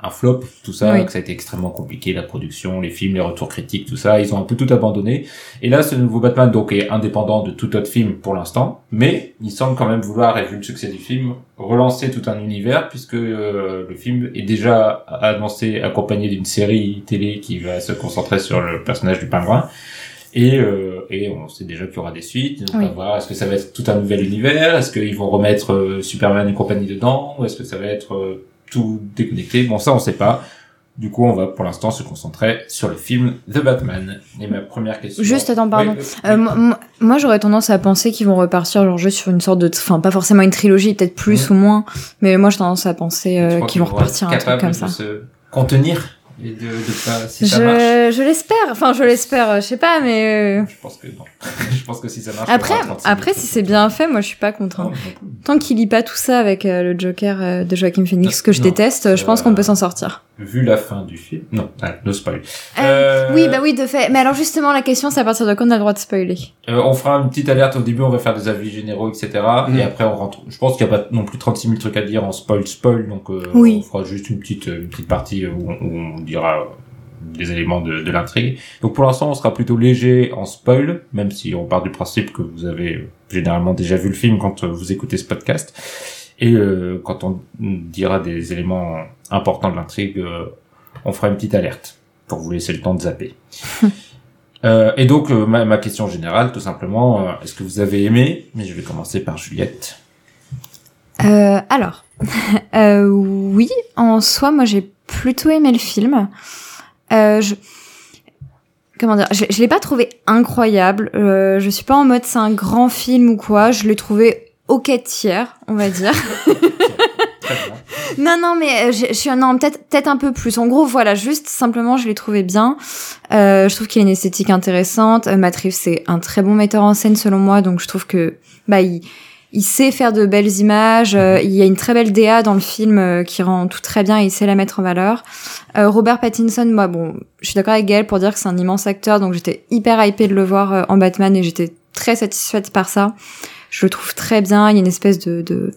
un flop, tout ça,
Oui.
que ça a été extrêmement compliqué, la production, les films, les retours critiques, tout ça, ils ont un peu tout abandonné. Et là, ce nouveau Batman, donc, est indépendant de tout autre film pour l'instant, mais il semble quand même vouloir, et vu le succès du film, relancer tout un univers, puisque euh, le film est déjà annoncé accompagné d'une série télé qui va se concentrer sur le personnage du pingouin. Et, euh, et on sait déjà qu'il y aura des suites. Donc
Oui.
on va voir, est-ce que ça va être tout un nouvel univers? Est-ce qu'ils vont remettre euh, Superman et compagnie dedans? Ou est-ce que ça va être euh, tout déconnecté? Bon, ça, on sait pas. Du coup, on va pour l'instant se concentrer sur le film The Batman. Et ma première question...
Juste, attends, pardon.
Oui,
Euh, moi- j'aurais tendance à penser qu'ils vont repartir genre juste sur une sorte de, enfin pas forcément une trilogie, peut-être plus ou moins, mais moi j'ai tendance à penser euh, qu'ils vont repartir un truc comme
de
ça.
se contenir? Et de, de pas... Si ça marche
Je, l'espère, enfin je l'espère, je sais pas, mais euh,
Je pense que non. je pense que si ça marche...
après,
il y aura 36
après si c'est bien fait, moi je suis pas contre. hein. Tant qu'il lit pas tout ça avec euh, le Joker euh, de Joaquin Phoenix que je
Non,
déteste, je pense qu'on peut s'en sortir.
Vu la fin du film... Non, no spoil.
Euh,
Euh,
Oui, bah oui, de fait. Mais alors justement, la question, c'est à partir de quand on a le droit de spoiler
Euh, on fera une petite alerte au début, on va faire des avis généraux, etc.
Mhm.
Et après, on rentre. Je pense qu'il n'y a pas non plus 36 000 trucs à dire en spoil, spoil. Donc, euh,
Oui.
on fera juste une petite, une petite partie où on, où on dira euh, des éléments de, de l'intrigue. Donc, pour l'instant, on sera plutôt léger en spoil, même si on part du principe que vous avez généralement déjà vu le film quand vous écoutez ce podcast. Et euh, quand on dira des éléments importants de l'intrigue, euh, on fera une petite alerte pour vous laisser le temps de zapper. Euh, et donc, euh, ma, ma question générale, tout simplement, euh, est-ce que vous avez aimé? Mais je vais commencer par Juliette.
Euh, alors, euh, oui, en soi, moi j'ai plutôt aimé le film. Euh, je... Comment dire Je, je l'ai pas trouvé incroyable. Euh, je suis pas en mode c'est un grand film ou quoi. Je l'ai trouvé ok tiers, on va dire. Non, non, mais euh, je, suis non peut-être peut-être un peu plus. En gros, voilà, juste simplement, je l'ai trouvé bien. Euh, je trouve qu'il a une esthétique intéressante. Euh, Matt Reeves, c'est un très bon metteur en scène selon moi, donc je trouve que bah il il sait faire de belles images. euh, il y a une très belle DA dans le film euh, qui rend tout très bien. Et il sait la mettre en valeur. Euh, Robert Pattinson, moi, bon, je suis d'accord avec Gaël pour dire que c'est un immense acteur, donc j'étais hyper hypée de le voir euh, en Batman et j'étais très satisfaite par ça. Je le trouve très bien. Il y a une espèce de, de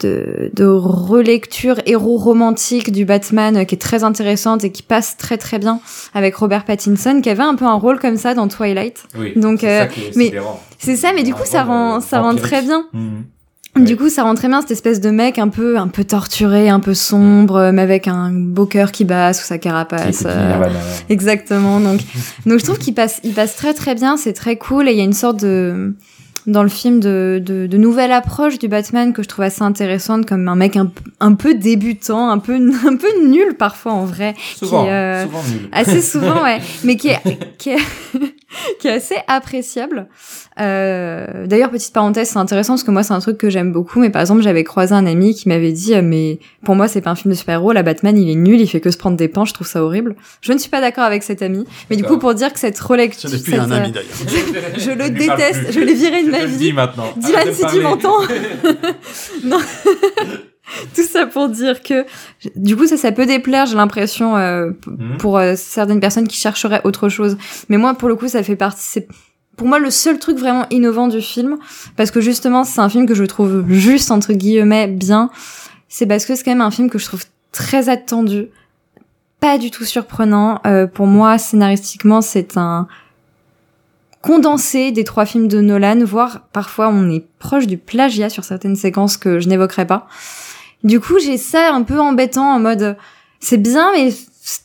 de, de relecture héros romantique du Batman euh, qui est très intéressante et qui passe très très bien avec Robert Pattinson qui avait un peu un rôle comme ça dans Twilight.
Oui.
Donc,
c'est
euh,
ça
mais. C'est ça, mais du coup ça
Un
rend ça
euh,
rend très bien.
Mhm. Ouais.
Du coup, ça rend très bien cette espèce de mec un peu un peu torturé, un peu sombre, euh, mais avec un beau cœur qui bat sous sa carapace. euh. Exactement. Donc, donc je trouve qu'il passe, il passe très très bien. C'est très cool et il y a une sorte de dans le film de, de, de nouvelle approche du Batman que je trouve assez intéressante, comme un mec un, un peu débutant, un peu un peu nul parfois en vrai,
Souvent,
qui, euh,
souvent nul.
assez souvent ouais, mais qui est qui est, qui est assez appréciable. Euh, D'ailleurs, petite parenthèse, c'est intéressant parce que moi c'est un truc que j'aime beaucoup. Mais par exemple, j'avais croisé un ami qui m'avait dit, euh, mais pour moi c'est pas un film de super-héros. La Batman, il est nul, il fait que se prendre des pains. Je trouve ça horrible. Je ne suis pas d'accord avec cet ami. Mais du coup, pour dire que cette
Ce
relecture,
un
euh,
ami d'ailleurs.
je le déteste, je l'ai viré de
Je
ma vie.
dis maintenant.
Dylan, si tu m'entends. non. Tout ça pour dire que, du coup, ça, ça peut déplaire, j'ai l'impression, euh,
Mhm.
pour euh, certaines personnes qui chercheraient autre chose. Mais moi, pour le coup, ça fait partie, c'est pour moi le seul truc vraiment innovant du film, parce que justement, c'est un film que je trouve juste, entre guillemets, bien. C'est parce que c'est quand même un film que je trouve très attendu, pas du tout surprenant. Euh, pour moi, scénaristiquement, c'est un condensé des trois films de Nolan, voire parfois on est proche du plagiat sur certaines séquences que je n'évoquerai pas. Du coup, j'ai ça un peu embêtant en mode c'est bien mais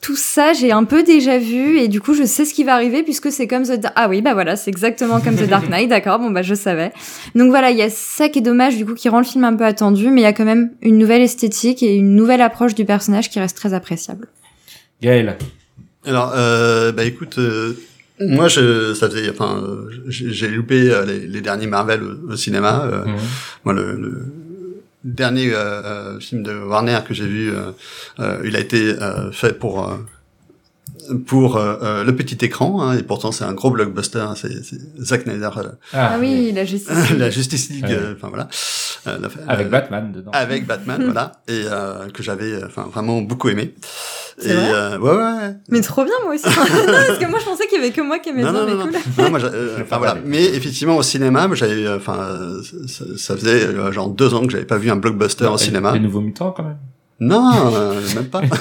tout ça, j'ai un peu déjà vu et du coup, je sais ce qui va arriver puisque c'est comme The Ah oui, bah voilà, c'est exactement comme The Dark Knight, d'accord, bon bah je savais. Donc voilà, il y a ça qui est dommage du coup qui rend le film un peu attendu, mais il y a quand même une nouvelle esthétique et une nouvelle approche du personnage qui reste très appréciable.
Gaël.
Alors, euh, bah écoute, euh, moi, je, ça faisait, enfin, euh, j'ai loupé euh, les, les derniers Marvel au, au cinéma. euh,
Mhm.
Moi, le, le dernier euh, euh, film de Warner que j'ai vu, euh, il a été fait pour pour euh, euh, le petit écran, hein, et pourtant c'est un gros blockbuster. hein, c'est c'est Zack Snyder, euh,
Ah, oui, la justice.
la Justice League,
Ouais.
euh, enfin voilà, Euh, la-
Avec
euh,
Batman dedans.
avec Batman, voilà, et euh, que j'avais, enfin vraiment beaucoup aimé.
C'est
Et
vrai
euh, ouais, ouais.
Mais trop bien moi aussi. non, parce que moi je pensais qu'il y avait que moi qui aimais
Non,
ça,
non,
mais
non,
cool.
non, moi, euh, enfin voilà. Mais effectivement, au cinéma, moi, j'avais, enfin, euh, ça, ça faisait euh, genre deux ans que j'avais pas vu un blockbuster au
Et-
cinéma.
Les nouveaux mutants quand même.
Non, euh, même pas.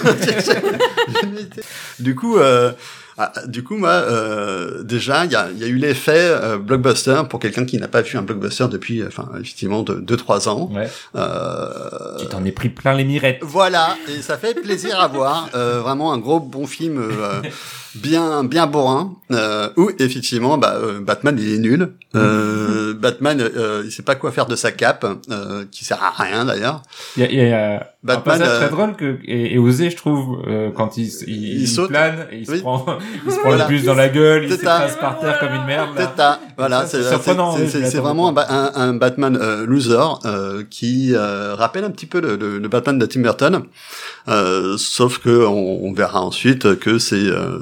Du coup, euh, ah, du coup, moi, euh, déjà, il y a, y a eu l'effet euh, blockbuster pour quelqu'un qui n'a pas vu un blockbuster depuis, euh, enfin, effectivement, de deux trois ans.
Ouais.
Euh,
Tu t'en es pris plein les mirettes.
voilà, et ça fait plaisir à voir. Euh, vraiment un gros bon film, euh, bien bien bourrin. Euh, où effectivement, bah, euh, Batman il est nul. Euh, Batman, euh, il sait pas quoi faire de sa cape, euh, qui sert à rien d'ailleurs.
Il y a, y a un
Batman,
passage
euh,
très drôle que, et, et osé, je trouve, euh, quand il, il,
Il
il
saute.
plane et il se prend, il se prend
Voilà.
le bus dans la gueule, il
ça.
s'écrase par terre comme une merde. là.
Voilà, c'est
c'est
vraiment un, un, un Batman euh, loser euh, qui euh, rappelle un petit peu le, le- le Batman de Tim Burton, euh, sauf que on, on verra ensuite que c'est euh,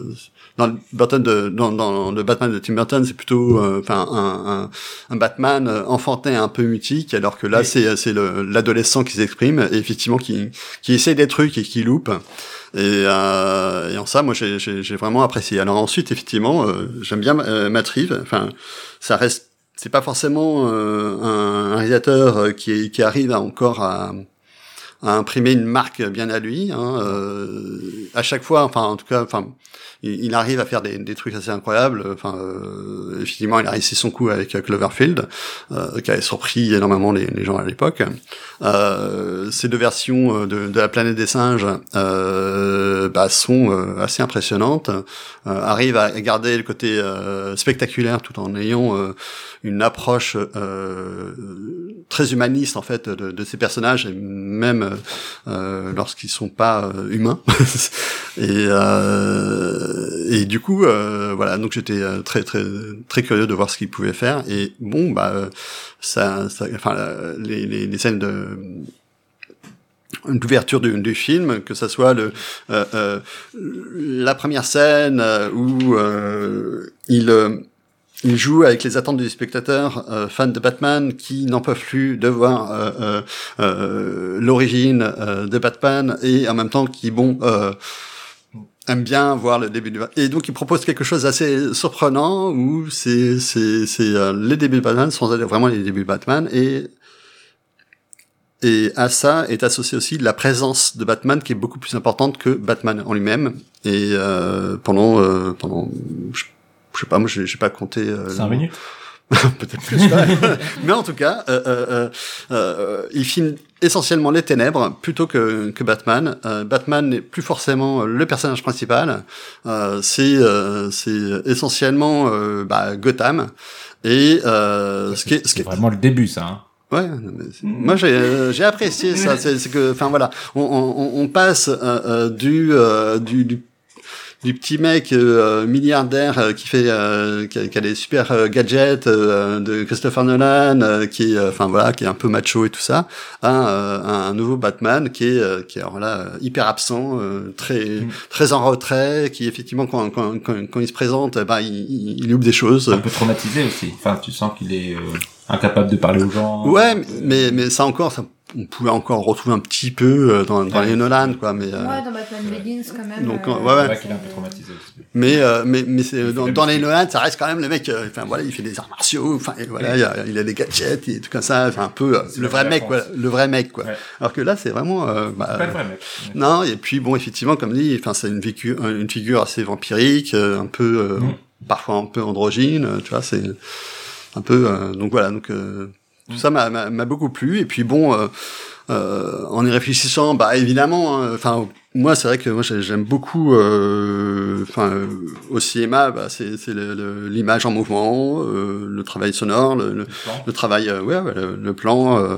dans le Burton de dans, dans le Batman de Tim Burton, c'est plutôt euh, enfin un, un, un Batman euh, enfantin un peu mutique, alors que là c'est c'est le- l'adolescent qui s'exprime et effectivement qui qui essaie des trucs et qui loupe. Et, euh, et en ça, moi, j'ai- vraiment apprécié. Alors ensuite, effectivement, euh, j'aime bien euh, Reeves. Enfin, ça reste, c'est pas forcément euh, un, un réalisateur euh, qui, qui arrive à encore à, à imprimer une marque bien à lui. Hein, euh, à chaque fois, enfin, en tout cas, enfin, il, arrive à faire des, trucs assez incroyables. Enfin, euh, effectivement, il a réussi son coup avec euh, Cloverfield, euh, qui avait surpris énormément les, gens à l'époque. Euh, ces deux versions euh, de, la planète des singes bah, sont assez impressionnantes. Arrivent à garder le côté spectaculaire tout en ayant une approche euh, très humaniste en fait de, de ces personnages et même euh, lorsqu'ils sont pas euh, humains. et, euh, et du coup, euh, voilà, donc j'étais très très très curieux de voir ce qu'ils pouvaient faire. Et bon, bah ça, ça enfin les, les, les scènes de d'ouverture du, du film, que ça soit le euh, euh, la première scène où euh, il il joue avec les attentes des spectateurs euh, fans de Batman qui n'en peuvent plus de voir euh, euh, euh, l'origine euh, de Batman et en même temps qui bon euh, aime bien voir le début du et donc il propose quelque chose d'assez surprenant où c'est c'est c'est les débuts de Batman sans être vraiment les débuts de Batman et et à ça est associé aussi la présence de Batman qui est beaucoup plus importante que Batman en lui-même. Et pendant pendant je, je sais pas moi j'ai j'ai pas compté euh,
5
le-
minutes.
peut-être plus ouais. mais en tout cas euh, euh, euh, euh, il filme essentiellement les ténèbres plutôt que, que Batman Euh, Batman n'est plus forcément le personnage principal euh, c'est euh, c'est essentiellement euh, bah, Gotham et euh, ce qui est, ce qui
C'est
est
vraiment le début, ça. Hein.
Ouais, mais moi j'ai euh, j'ai apprécié ça. C'est c'est que, enfin voilà, on, on, on passe euh, euh, du, euh, du du du petit mec euh, milliardaire euh, qui fait euh, qui, a, qui a des super euh, gadgets euh, de Christopher Nolan euh, qui est euh, enfin voilà qui est un peu macho et tout ça à euh, un nouveau Batman qui est euh, qui est alors là hyper absent euh, très
Mm.
très en retrait qui effectivement quand quand quand, quand il se présente ben il, il, oublie des choses
Un peu traumatisé aussi. Enfin, tu sens qu'il est euh, incapable de parler aux gens.
Ouais, mais, mais ça encore, ça, on pouvait encore retrouver un petit peu euh, dans, dans
Ouais.
les Nolan, quoi. Mais, euh,
Ouais, dans Batman Begins quand même.
Donc,
euh,
ouais,
C'est
ouais.
vrai qu'il est un peu traumatisé aussi.
mais, euh, mais, mais c'est, dans, les. Nolan, ça reste quand même le mec. euh, Enfin voilà, il fait des arts martiaux. Enfin voilà, il, a, il a des gadgets et tout comme ça. Enfin un peu euh, le vrai mec, quoi. Le vrai mec, quoi.
Ouais.
Alors que là, c'est vraiment. euh, bah,
Pas le vrai mec.
Non, et puis bon, effectivement, comme dit, enfin, c'est une, vécu- une figure assez vampirique, euh, un peu, euh,
Mm.
parfois un peu androgyne, euh, tu vois, c'est un peu euh, donc voilà donc euh, tout ça m'a- m'a m'a beaucoup plu. Et puis bon euh, euh, en y réfléchissant bah évidemment hein, enfin moi c'est vrai que moi j'ai- j'aime beaucoup euh, enfin euh, au cinéma bah, c'est c'est le- le- l'image en mouvement euh, le travail sonore le, le, le travail euh, ouais, ouais, le, le plan euh,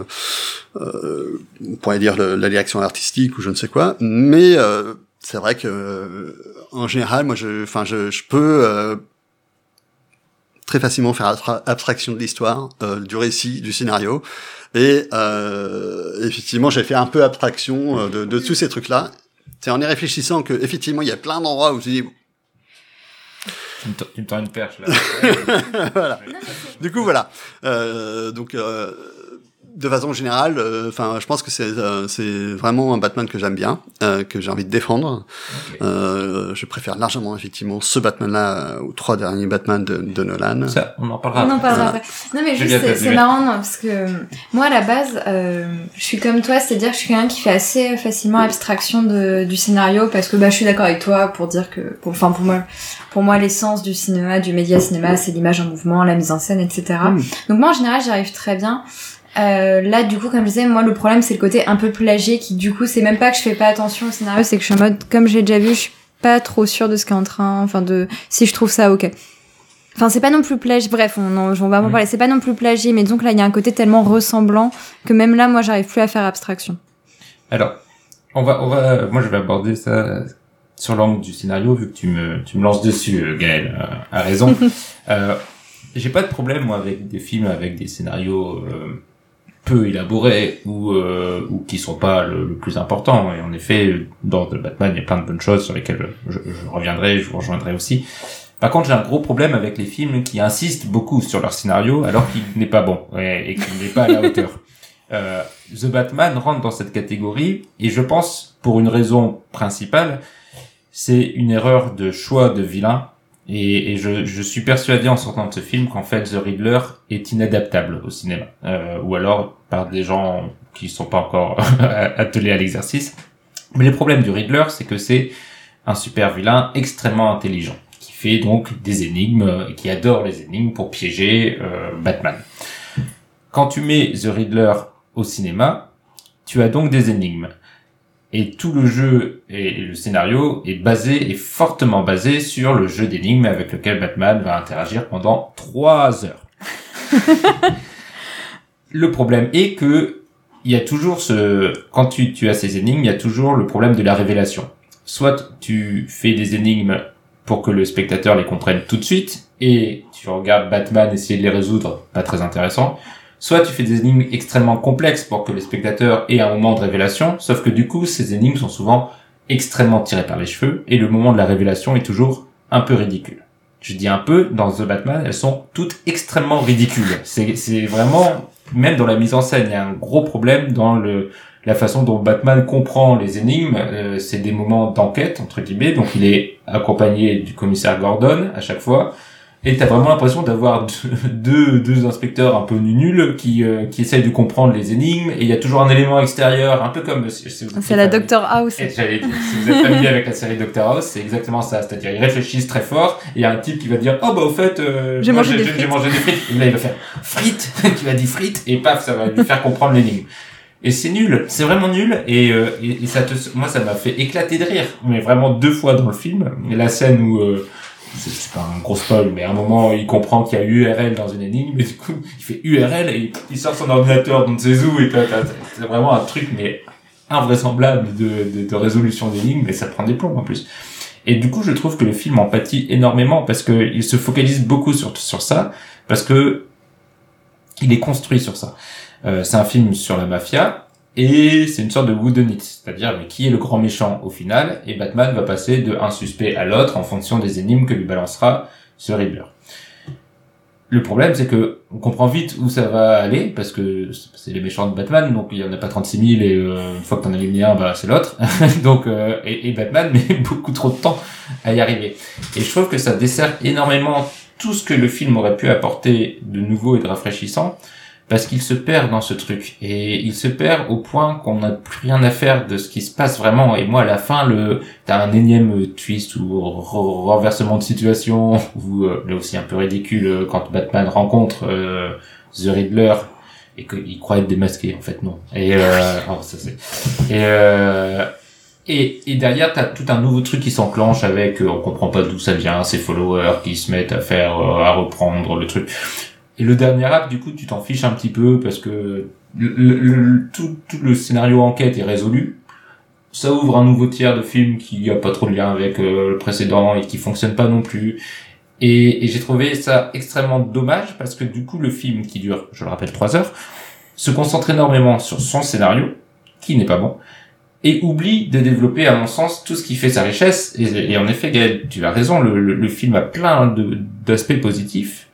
euh, on pourrait dire le- la direction artistique ou je ne sais quoi. Mais euh, c'est vrai que euh, en général moi je enfin je, je peux euh, très facilement faire abstra- abstraction de l'histoire, euh, du récit, du scénario. Et euh, effectivement, j'ai fait un peu abstraction euh, de, de tous ces trucs-là. C'est en y réfléchissant que effectivement, il y a plein d'endroits où je dis
Tu me, tends- tu me tends une perche là.
voilà. Du coup, voilà. Euh, donc, euh, de façon générale, euh, enfin, je pense que c'est euh, c'est vraiment un Batman que j'aime bien, euh, que j'ai envie de défendre. Euh, je préfère largement effectivement ce Batman-là aux trois derniers Batman de, de Nolan.
Ça, on en parlera.
On en parlera
Voilà.
après. Non mais juste c'est marrant non, parce que euh, moi à la base euh, je suis comme toi, c'est-à-dire que je suis quelqu'un qui fait assez facilement abstraction de, du scénario parce que bah je suis d'accord avec toi pour dire que pour- enfin pour moi pour moi l'essence du cinéma, du média cinéma, c'est l'image en mouvement, la mise en scène, etc. Donc moi en général j'y arrive très bien. Euh, là du coup comme je disais moi le problème c'est le côté un peu plagié qui du coup c'est même pas que je fais pas attention au scénario c'est que je suis en mode comme j'ai déjà vu je suis pas trop sûre de ce qui est en train enfin de si je trouve ça ok Enfin, c'est pas non plus plagié. Bref, on, en- on va en parler. C'est pas non plus plagié, mais donc là, il y a un côté tellement ressemblant que même là, moi, j'arrive plus à faire abstraction.
Alors, on va, on va, moi je vais aborder ça sur l'angle du scénario vu que tu me, tu me lances dessus, euh, Gaël, euh, a raison. euh, j'ai pas de problème moi avec des films avec des scénarios euh, peu élaborés ou euh, ou qui sont pas le, le plus important. Et en effet, dans The Batman, il y a plein de bonnes choses sur lesquelles je, je reviendrai, je vous rejoindrai aussi. Par contre, j'ai un gros problème avec les films qui insistent beaucoup sur leur scénario alors qu'il n'est pas bon ouais, et qu'il n'est pas à la hauteur. Euh, The Batman rentre dans cette catégorie et je pense pour une raison principale, c'est une erreur de choix de vilain et, et je, je suis persuadé en sortant de ce film qu'en fait The Riddler est inadaptable au cinéma euh, ou alors par des gens qui sont pas encore attelés à l'exercice. Mais le problème du Riddler, c'est que c'est un super vilain extrêmement intelligent qui fait donc des énigmes et qui adore les énigmes pour piéger euh, Batman. Quand tu mets The Riddler au cinéma, tu as donc des énigmes. Et tout le jeu et le scénario est basé, est fortement basé sur le jeu d'énigmes avec lequel Batman va interagir pendant trois heures. le problème est que il y a toujours ce, quand tu, tu as ces énigmes, il y a toujours le problème de la révélation. Soit tu fais des énigmes pour que le spectateur les comprenne tout de suite et tu regardes Batman essayer de les résoudre, pas très intéressant. Soit tu fais des énigmes extrêmement complexes pour que le spectateur ait un moment de révélation, sauf que du coup, ces énigmes sont souvent extrêmement tirées par les cheveux, et le moment de la révélation est toujours un peu ridicule. Je dis un peu, dans The Batman, elles sont toutes extrêmement ridicules. C'est, vraiment, même dans la mise en scène, il y a un gros problème dans le, la façon dont Batman comprend les énigmes. Euh, c'est des moments d'enquête, entre guillemets, donc il est accompagné du commissaire Gordon à chaque fois. Et t'as vraiment l'impression d'avoir deux, deux inspecteurs un peu nuls qui, euh, qui essayent de comprendre les énigmes. Et il y a toujours un élément extérieur, un peu comme... êtes
C'est la Doctor House.
Et dire, si vous êtes familier avec la série Doctor House, c'est exactement ça. C'est-à-dire, ils réfléchissent très fort, et il y a un type qui va dire, oh bah au fait, euh,
J'ai mangé des frites.
mangé des frites. Et là, il va faire frites, qui va dire frites, et paf, ça va lui faire comprendre l'énigme. Et c'est nul, c'est vraiment nul, et, euh, et, et ça te, moi ça m'a fait éclater de rire, mais vraiment deux fois dans le film. Et la scène où, euh, c'est- pas un gros spoil, mais à un moment il comprend qu'il y a URL dans une énigme, et du coup il fait URL et il sort son ordinateur dans ses où, et c'est vraiment un truc mais invraisemblable de, de, de résolution d'énigmes, et ça prend des plombs en plus. Et du coup je trouve que le film en pâtit énormément parce que il se focalise beaucoup sur, sur ça, parce que il est construit sur ça. Euh, c'est un film sur la mafia et c'est une sorte de wooden it, c'est-à-dire mais qui est le grand méchant au final? Et Batman va passer de un suspect à l'autre en fonction des énigmes que lui balancera ce Riddler. Le problème c'est que on comprend vite où ça va aller parce que c'est les méchants de Batman donc il y en a pas 36 000 et euh, une fois que t'en as éliminé un bah c'est l'autre. Donc euh, et, et Batman met beaucoup trop de temps à y arriver. Et je trouve que ça dessert énormément tout ce que le film aurait pu apporter de nouveau et de rafraîchissant parce qu'il se perd dans ce truc. Et il se perd au point qu'on n'a plus rien à faire de ce qui se passe vraiment. Et moi à la fin le t'as un énième twist ou re- renversement de situation ou euh, là aussi un peu ridicule euh, quand Batman rencontre euh, The Riddler et qu'il croit être démasqué. En fait non. Et euh, alors ça c'est et euh, et, et derrière, t'as tout un nouveau truc qui s'enclenche avec, euh, on comprend pas d'où ça vient, ces followers qui se mettent à faire, euh, à reprendre le truc. Et le dernier acte, du coup, tu t'en fiches un petit peu parce que le, le- le- tout, tout le scénario enquête est résolu. Ça ouvre un nouveau tiers de film qui a pas trop de lien avec euh, le précédent et qui fonctionne pas non plus. Et, et j'ai trouvé ça extrêmement dommage parce que du coup, le film qui dure, je le rappelle, trois heures, se concentre énormément sur son scénario, qui n'est pas bon, et oublie de développer, à mon sens, tout ce qui fait sa richesse. Et, en effet, Gaël, tu as raison, le, le, le film a plein d'aspects positifs.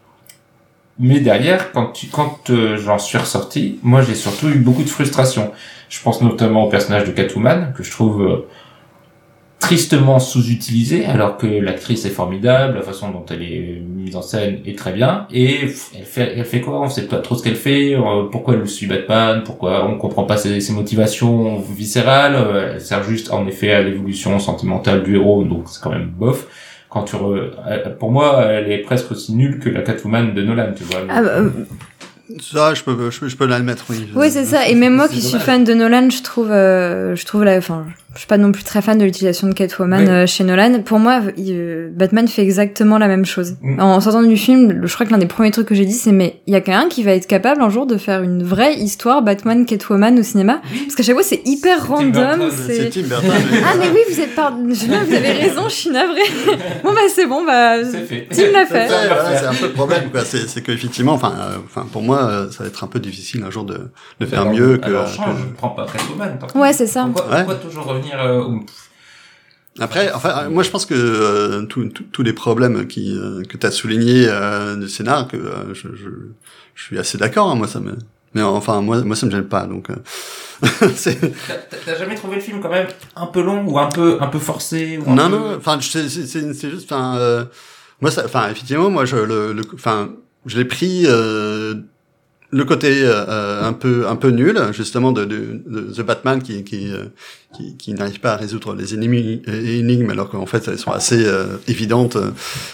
Mais derrière, quand, tu, quand euh, j'en suis ressorti, moi j'ai surtout eu beaucoup de frustration. Je pense notamment au personnage de Catwoman, que je trouve euh, tristement sous-utilisé, alors que l'actrice est formidable, la façon dont elle est mise en scène est très bien, et elle fait, elle fait quoi? On sait pas trop ce qu'elle fait, euh, pourquoi elle suit Batman, pourquoi on comprend pas ses, ses motivations viscérales, euh, elle sert juste en effet à l'évolution sentimentale du héros, donc c'est quand même bof. Quand tu re- euh, pour moi, elle est presque aussi nulle que la Catwoman de Nolan, tu vois.
Ah, bah, euh,
Ça, je peux, je peux, je peux l'admettre, oui.
Oui, c'est ça. Et même moi qui suis fan de Nolan, je trouve, euh, je trouve la, enfin, je suis pas non plus très fan de l'utilisation de Catwoman
Oui.
euh, chez Nolan. Pour moi, il- euh, Batman fait exactement la même chose.
Mm.
En sortant du film, je crois que l'un des premiers trucs que j'ai dit, c'est mais il y a quelqu'un qui va être capable un jour de faire une vraie histoire Batman Catwoman au cinéma, parce qu'à chaque fois c'est hyper random.
Burton,
C'est
ah mais oui, vous êtes par... Vous avez raison, je suis navrée. bon bah c'est bon, bah
C'est fait.
Tim l'a
C'est
fait.
c'est un peu le problème, quoi. C'est, qu'effectivement, enfin, euh, enfin, pour moi, euh, ça va être un peu difficile un jour de, de faire
Alors,
mieux que.
alors
que-
change, prends pas Catwoman.
Ouais, c'est ça.
Pourquoi,
Ouais.
pourquoi toujours revenir euh, au-
Après, enfin, euh, moi, je pense que euh, tous- les problèmes qui euh, que tu as soulignés euh, du scénar, que je, je, je suis assez d'accord. hein, moi, ça me. Mais enfin, moi, moi, ça me gêne pas. Donc.
T'as- jamais trouvé le film quand même un peu long ou un peu un peu forcé ou un
Non,
peu-
non. Enfin, c'est, juste. Enfin, moi. Enfin, effectivement, moi, je le, enfin, je l'ai pris. Le côté un peu un peu nul justement de, de, de The Batman qui qui qui, qui n'arrive pas à résoudre les énigmes, énigmes alors qu'en fait elles sont assez euh, évidentes euh,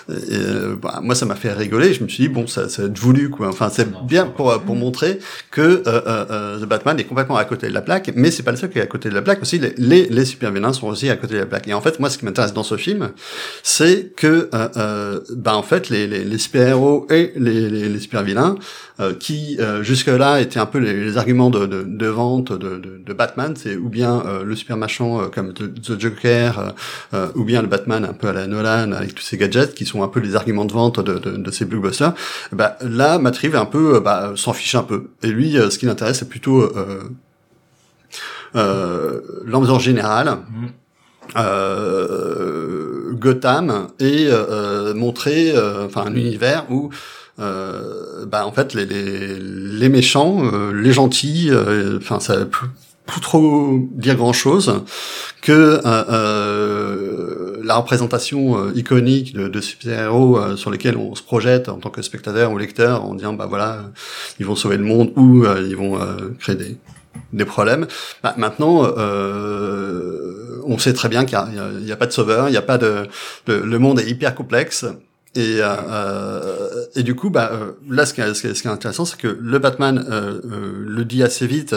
et, euh, bah, moi ça m'a fait rigoler. Je me suis dit bon ça ça va être voulu quoi. Enfin c'est bien pour euh, pour montrer que euh, euh, euh, The Batman est complètement à côté de la plaque mais c'est pas le seul qui est à côté de la plaque aussi. Les les, les super vilains sont aussi à côté de la plaque. Et en fait moi ce qui m'intéresse dans ce film c'est que euh, euh, bah en fait les les, les super héros et les les, les super vilains euh, qui euh, jusque-là étaient un peu les, les arguments de, de, de vente de, de, de Batman, c'est ou bien euh, le super méchant euh, comme The, Joker, euh, euh, ou bien le Batman un peu à la Nolan avec tous ses gadgets qui sont un peu les arguments de vente de, de, de ces blockbusters. Bah, là, Matt Reeves un peu, bah, s'en fiche un peu. Et lui, ce qui l'intéresse, c'est plutôt euh, euh, l'ambiance générale.
Mhm.
Euh, Gotham et euh, montrer euh, enfin un univers où euh, bah en fait les les, les méchants euh, les gentils euh, enfin ça plus, trop dire grand chose que euh, euh, la représentation euh, iconique de, de super-héros euh, sur lesquels on se projette en tant que spectateur ou lecteur en disant bah voilà ils vont sauver le monde ou ils vont créer des des problèmes. Bah, maintenant, euh, on sait très bien qu'il n'y a, a pas de sauveur, il n'y a pas de, le, monde est hyper complexe. Et, euh, et du coup, bah, là, ce qui est, ce qui est, intéressant, c'est que le Batman euh, le dit assez vite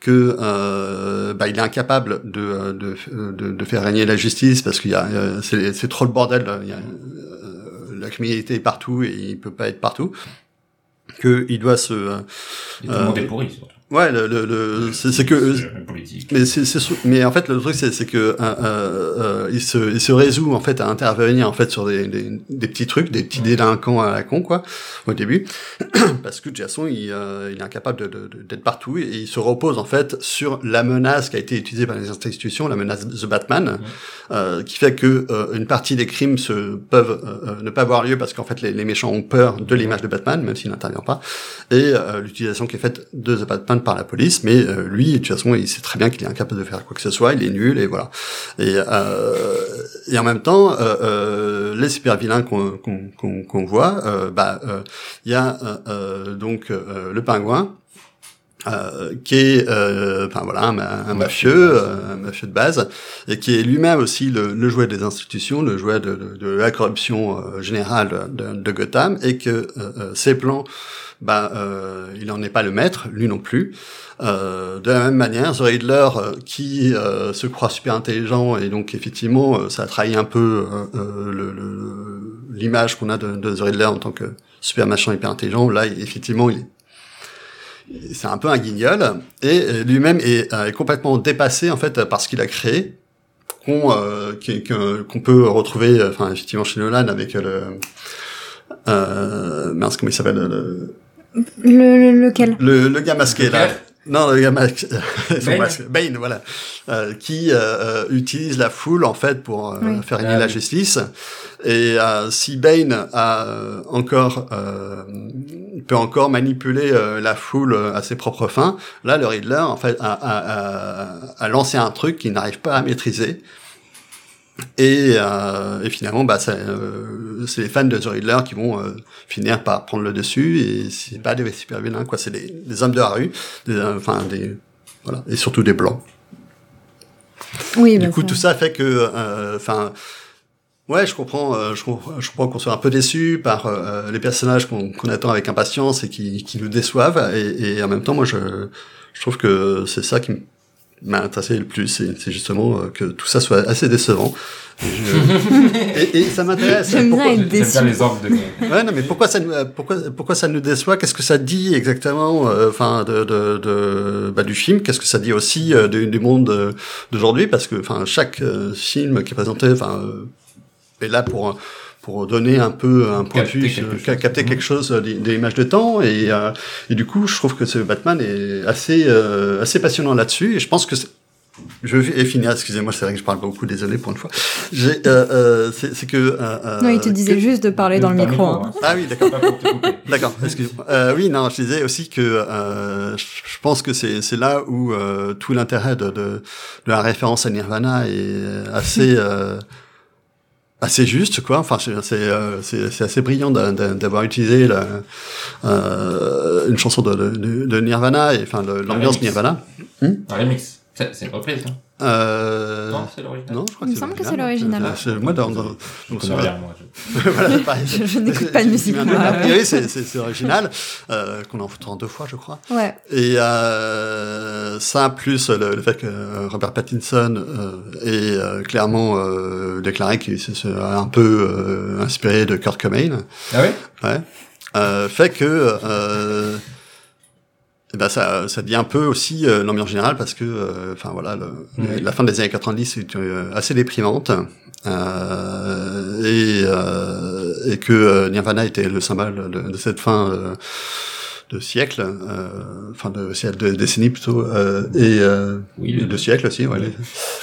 que euh, bah, il est incapable de, de, de, de faire régner la justice parce qu'il y a euh, c'est, trop le bordel. Il y a, euh, la criminalité est partout et il peut pas être partout. Que il doit se euh,
Et tout le monde est.
Ouais, le, le, le c'est, que
politique.
mais c'est, mais en fait le truc c'est, c'est que euh, euh, il se il se résout en fait à intervenir en fait sur des, des, des petits trucs, des petits délinquants à la con quoi au début parce que façon il, euh, il est incapable de, de- de- d'être partout et il se repose en fait sur la menace qui a été utilisée par les institutions, la menace The Batman, euh, qui fait que euh, une partie des crimes se peuvent euh, euh, ne pas avoir lieu parce qu'en fait les, les méchants ont peur de l'image de Batman même s'il n'intervient pas et euh, l'utilisation qui est faite de The Batman plainte par la police, mais euh, lui, de toute façon, il sait très bien qu'il est incapable de faire quoi que ce soit, il est nul, et voilà. Et, euh, et en même temps, euh, euh, les super vilains qu'on qu'on qu'on qu'on voit, bah, euh, il y a donc euh, le pingouin, euh, qui est euh, enfin voilà un, ma- un mafieux euh, un mafieux de base et qui est lui-même aussi le, le jouet des institutions le jouet de, de, de la corruption générale de, de Gotham et que ses plans bah euh, il n'en est pas le maître lui non plus. Euh, de la même manière The Riddler euh, qui euh, se croit super intelligent et donc effectivement euh, ça a trahi un peu euh, euh, le- le- l'image qu'on a de, de The Riddler en tant que super machin hyper intelligent là effectivement il est c'est un peu un guignol. Et lui-même est, est complètement dépassé en fait par ce qu'il a créé qu'on qu'on peut retrouver enfin effectivement chez Nolan avec le euh, mince comment il s'appelle le,
Le, le- lequel?
Le, le gars masqué là. Non le gars masqué. Son
Bane?
masque- Bane voilà. Euh, qui euh, euh, utilise la foule en fait pour euh,
Oui.
faire régner
Ah
la
oui.
justice. Et euh, si Bane a euh, encore euh, peut encore manipuler euh, la foule à ses propres fins, là le Riddler en fait a, a, a, a lancé un truc qu'il n'arrive pas à maîtriser. Et, euh, et finalement, bah, euh, c'est les fans de The Riddler qui vont euh, finir par prendre le dessus. Et c'est pas des super vilains, quoi. C'est des, des hommes de la rue, des, enfin des, voilà, et surtout des blancs.
Oui,
Du coup, tout ça fait que, enfin, ouais, je comprends, je comprends, je comprends qu'on soit un peu déçu par euh, les personnages qu'on attend avec impatience et qui, qui nous déçoivent. Et, et en même temps, moi, je, je trouve que c'est ça qui m'a intéressé le plus, c'est justement euh, que tout ça soit assez décevant. Et, je- et- et ça m'intéresse.
J'aime bien
Pourquoi-
être
bien
déçu.
les ordres de
Ouais, non, mais pourquoi ça nous, euh, pourquoi, pourquoi ça nous déçoit? Qu'est-ce que ça dit exactement euh, Enfin, de, de, de bah, du film? Qu'est-ce que ça dit aussi euh, du, du monde euh, d'aujourd'hui? Parce que, enfin, chaque euh, film qui est présenté, enfin, euh, est là pour pour donner un peu un point de vue,
chose.
capter quelque chose euh, des, des images de temps, et, euh, et du coup, je trouve que ce Batman est assez euh, assez passionnant là-dessus, et je pense que c'est- je vais finir, excusez-moi, c'est vrai que je parle beaucoup, désolé pour une fois. J'ai, euh, euh, c'est c'est que. euh,
Non, il te disait
que-
juste de parler dans le micro. hein.
Ah oui, d'accord. D'accord, excuse-moi. Euh, oui, non, je disais aussi que euh, je je pense que c'est c'est là où euh, tout l'intérêt de, de, de la référence à Nirvana est assez euh, assez juste, quoi. Enfin, c'est c'est euh, assez brillant d'a- d'a- d'avoir utilisé la, euh, une chanson de, de, de Nirvana et enfin l'ambiance
remix.
Nirvana.
Un remix. C'est c'est une reprise, hein
Euh,
Non, c'est l'original.
non, je crois
Il me
que
semble que c'est l'original.
Euh, Moi, dans, dans,
Je rien, moi. je-
voilà, pareil.
Je- je n'écoute pas de musique, moi.
A priori, c'est original, euh, qu'on entend deux fois, je crois.
Ouais.
Et euh, ça, plus le, le fait que Robert Pattinson euh, ait euh, clairement euh, déclaré qu'il se serait un peu euh, inspiré de Kurt Cobain,
Ah oui?
Ouais, euh, fait que euh, eh ben ça, ça dit un peu aussi euh, l'ambiance générale parce que, euh, enfin voilà, le-
Oui.
la fin des années 90 est euh, assez déprimante euh, et, euh, et que euh, Nirvana était le symbole de, de cette fin euh, de siècle, euh, enfin de siècle, de décennie plutôt, euh, et euh,
Oui,
de siècle aussi, ouais.
Oui.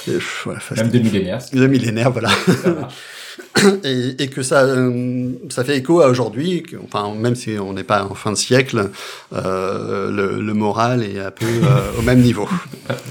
les-
Même de millénaires.
de millénaires, voilà.
Ça.
Et, que ça, euh, ça fait écho à aujourd'hui, enfin même si on n'est pas en fin de siècle, euh, le, le moral est un peu euh, au même niveau.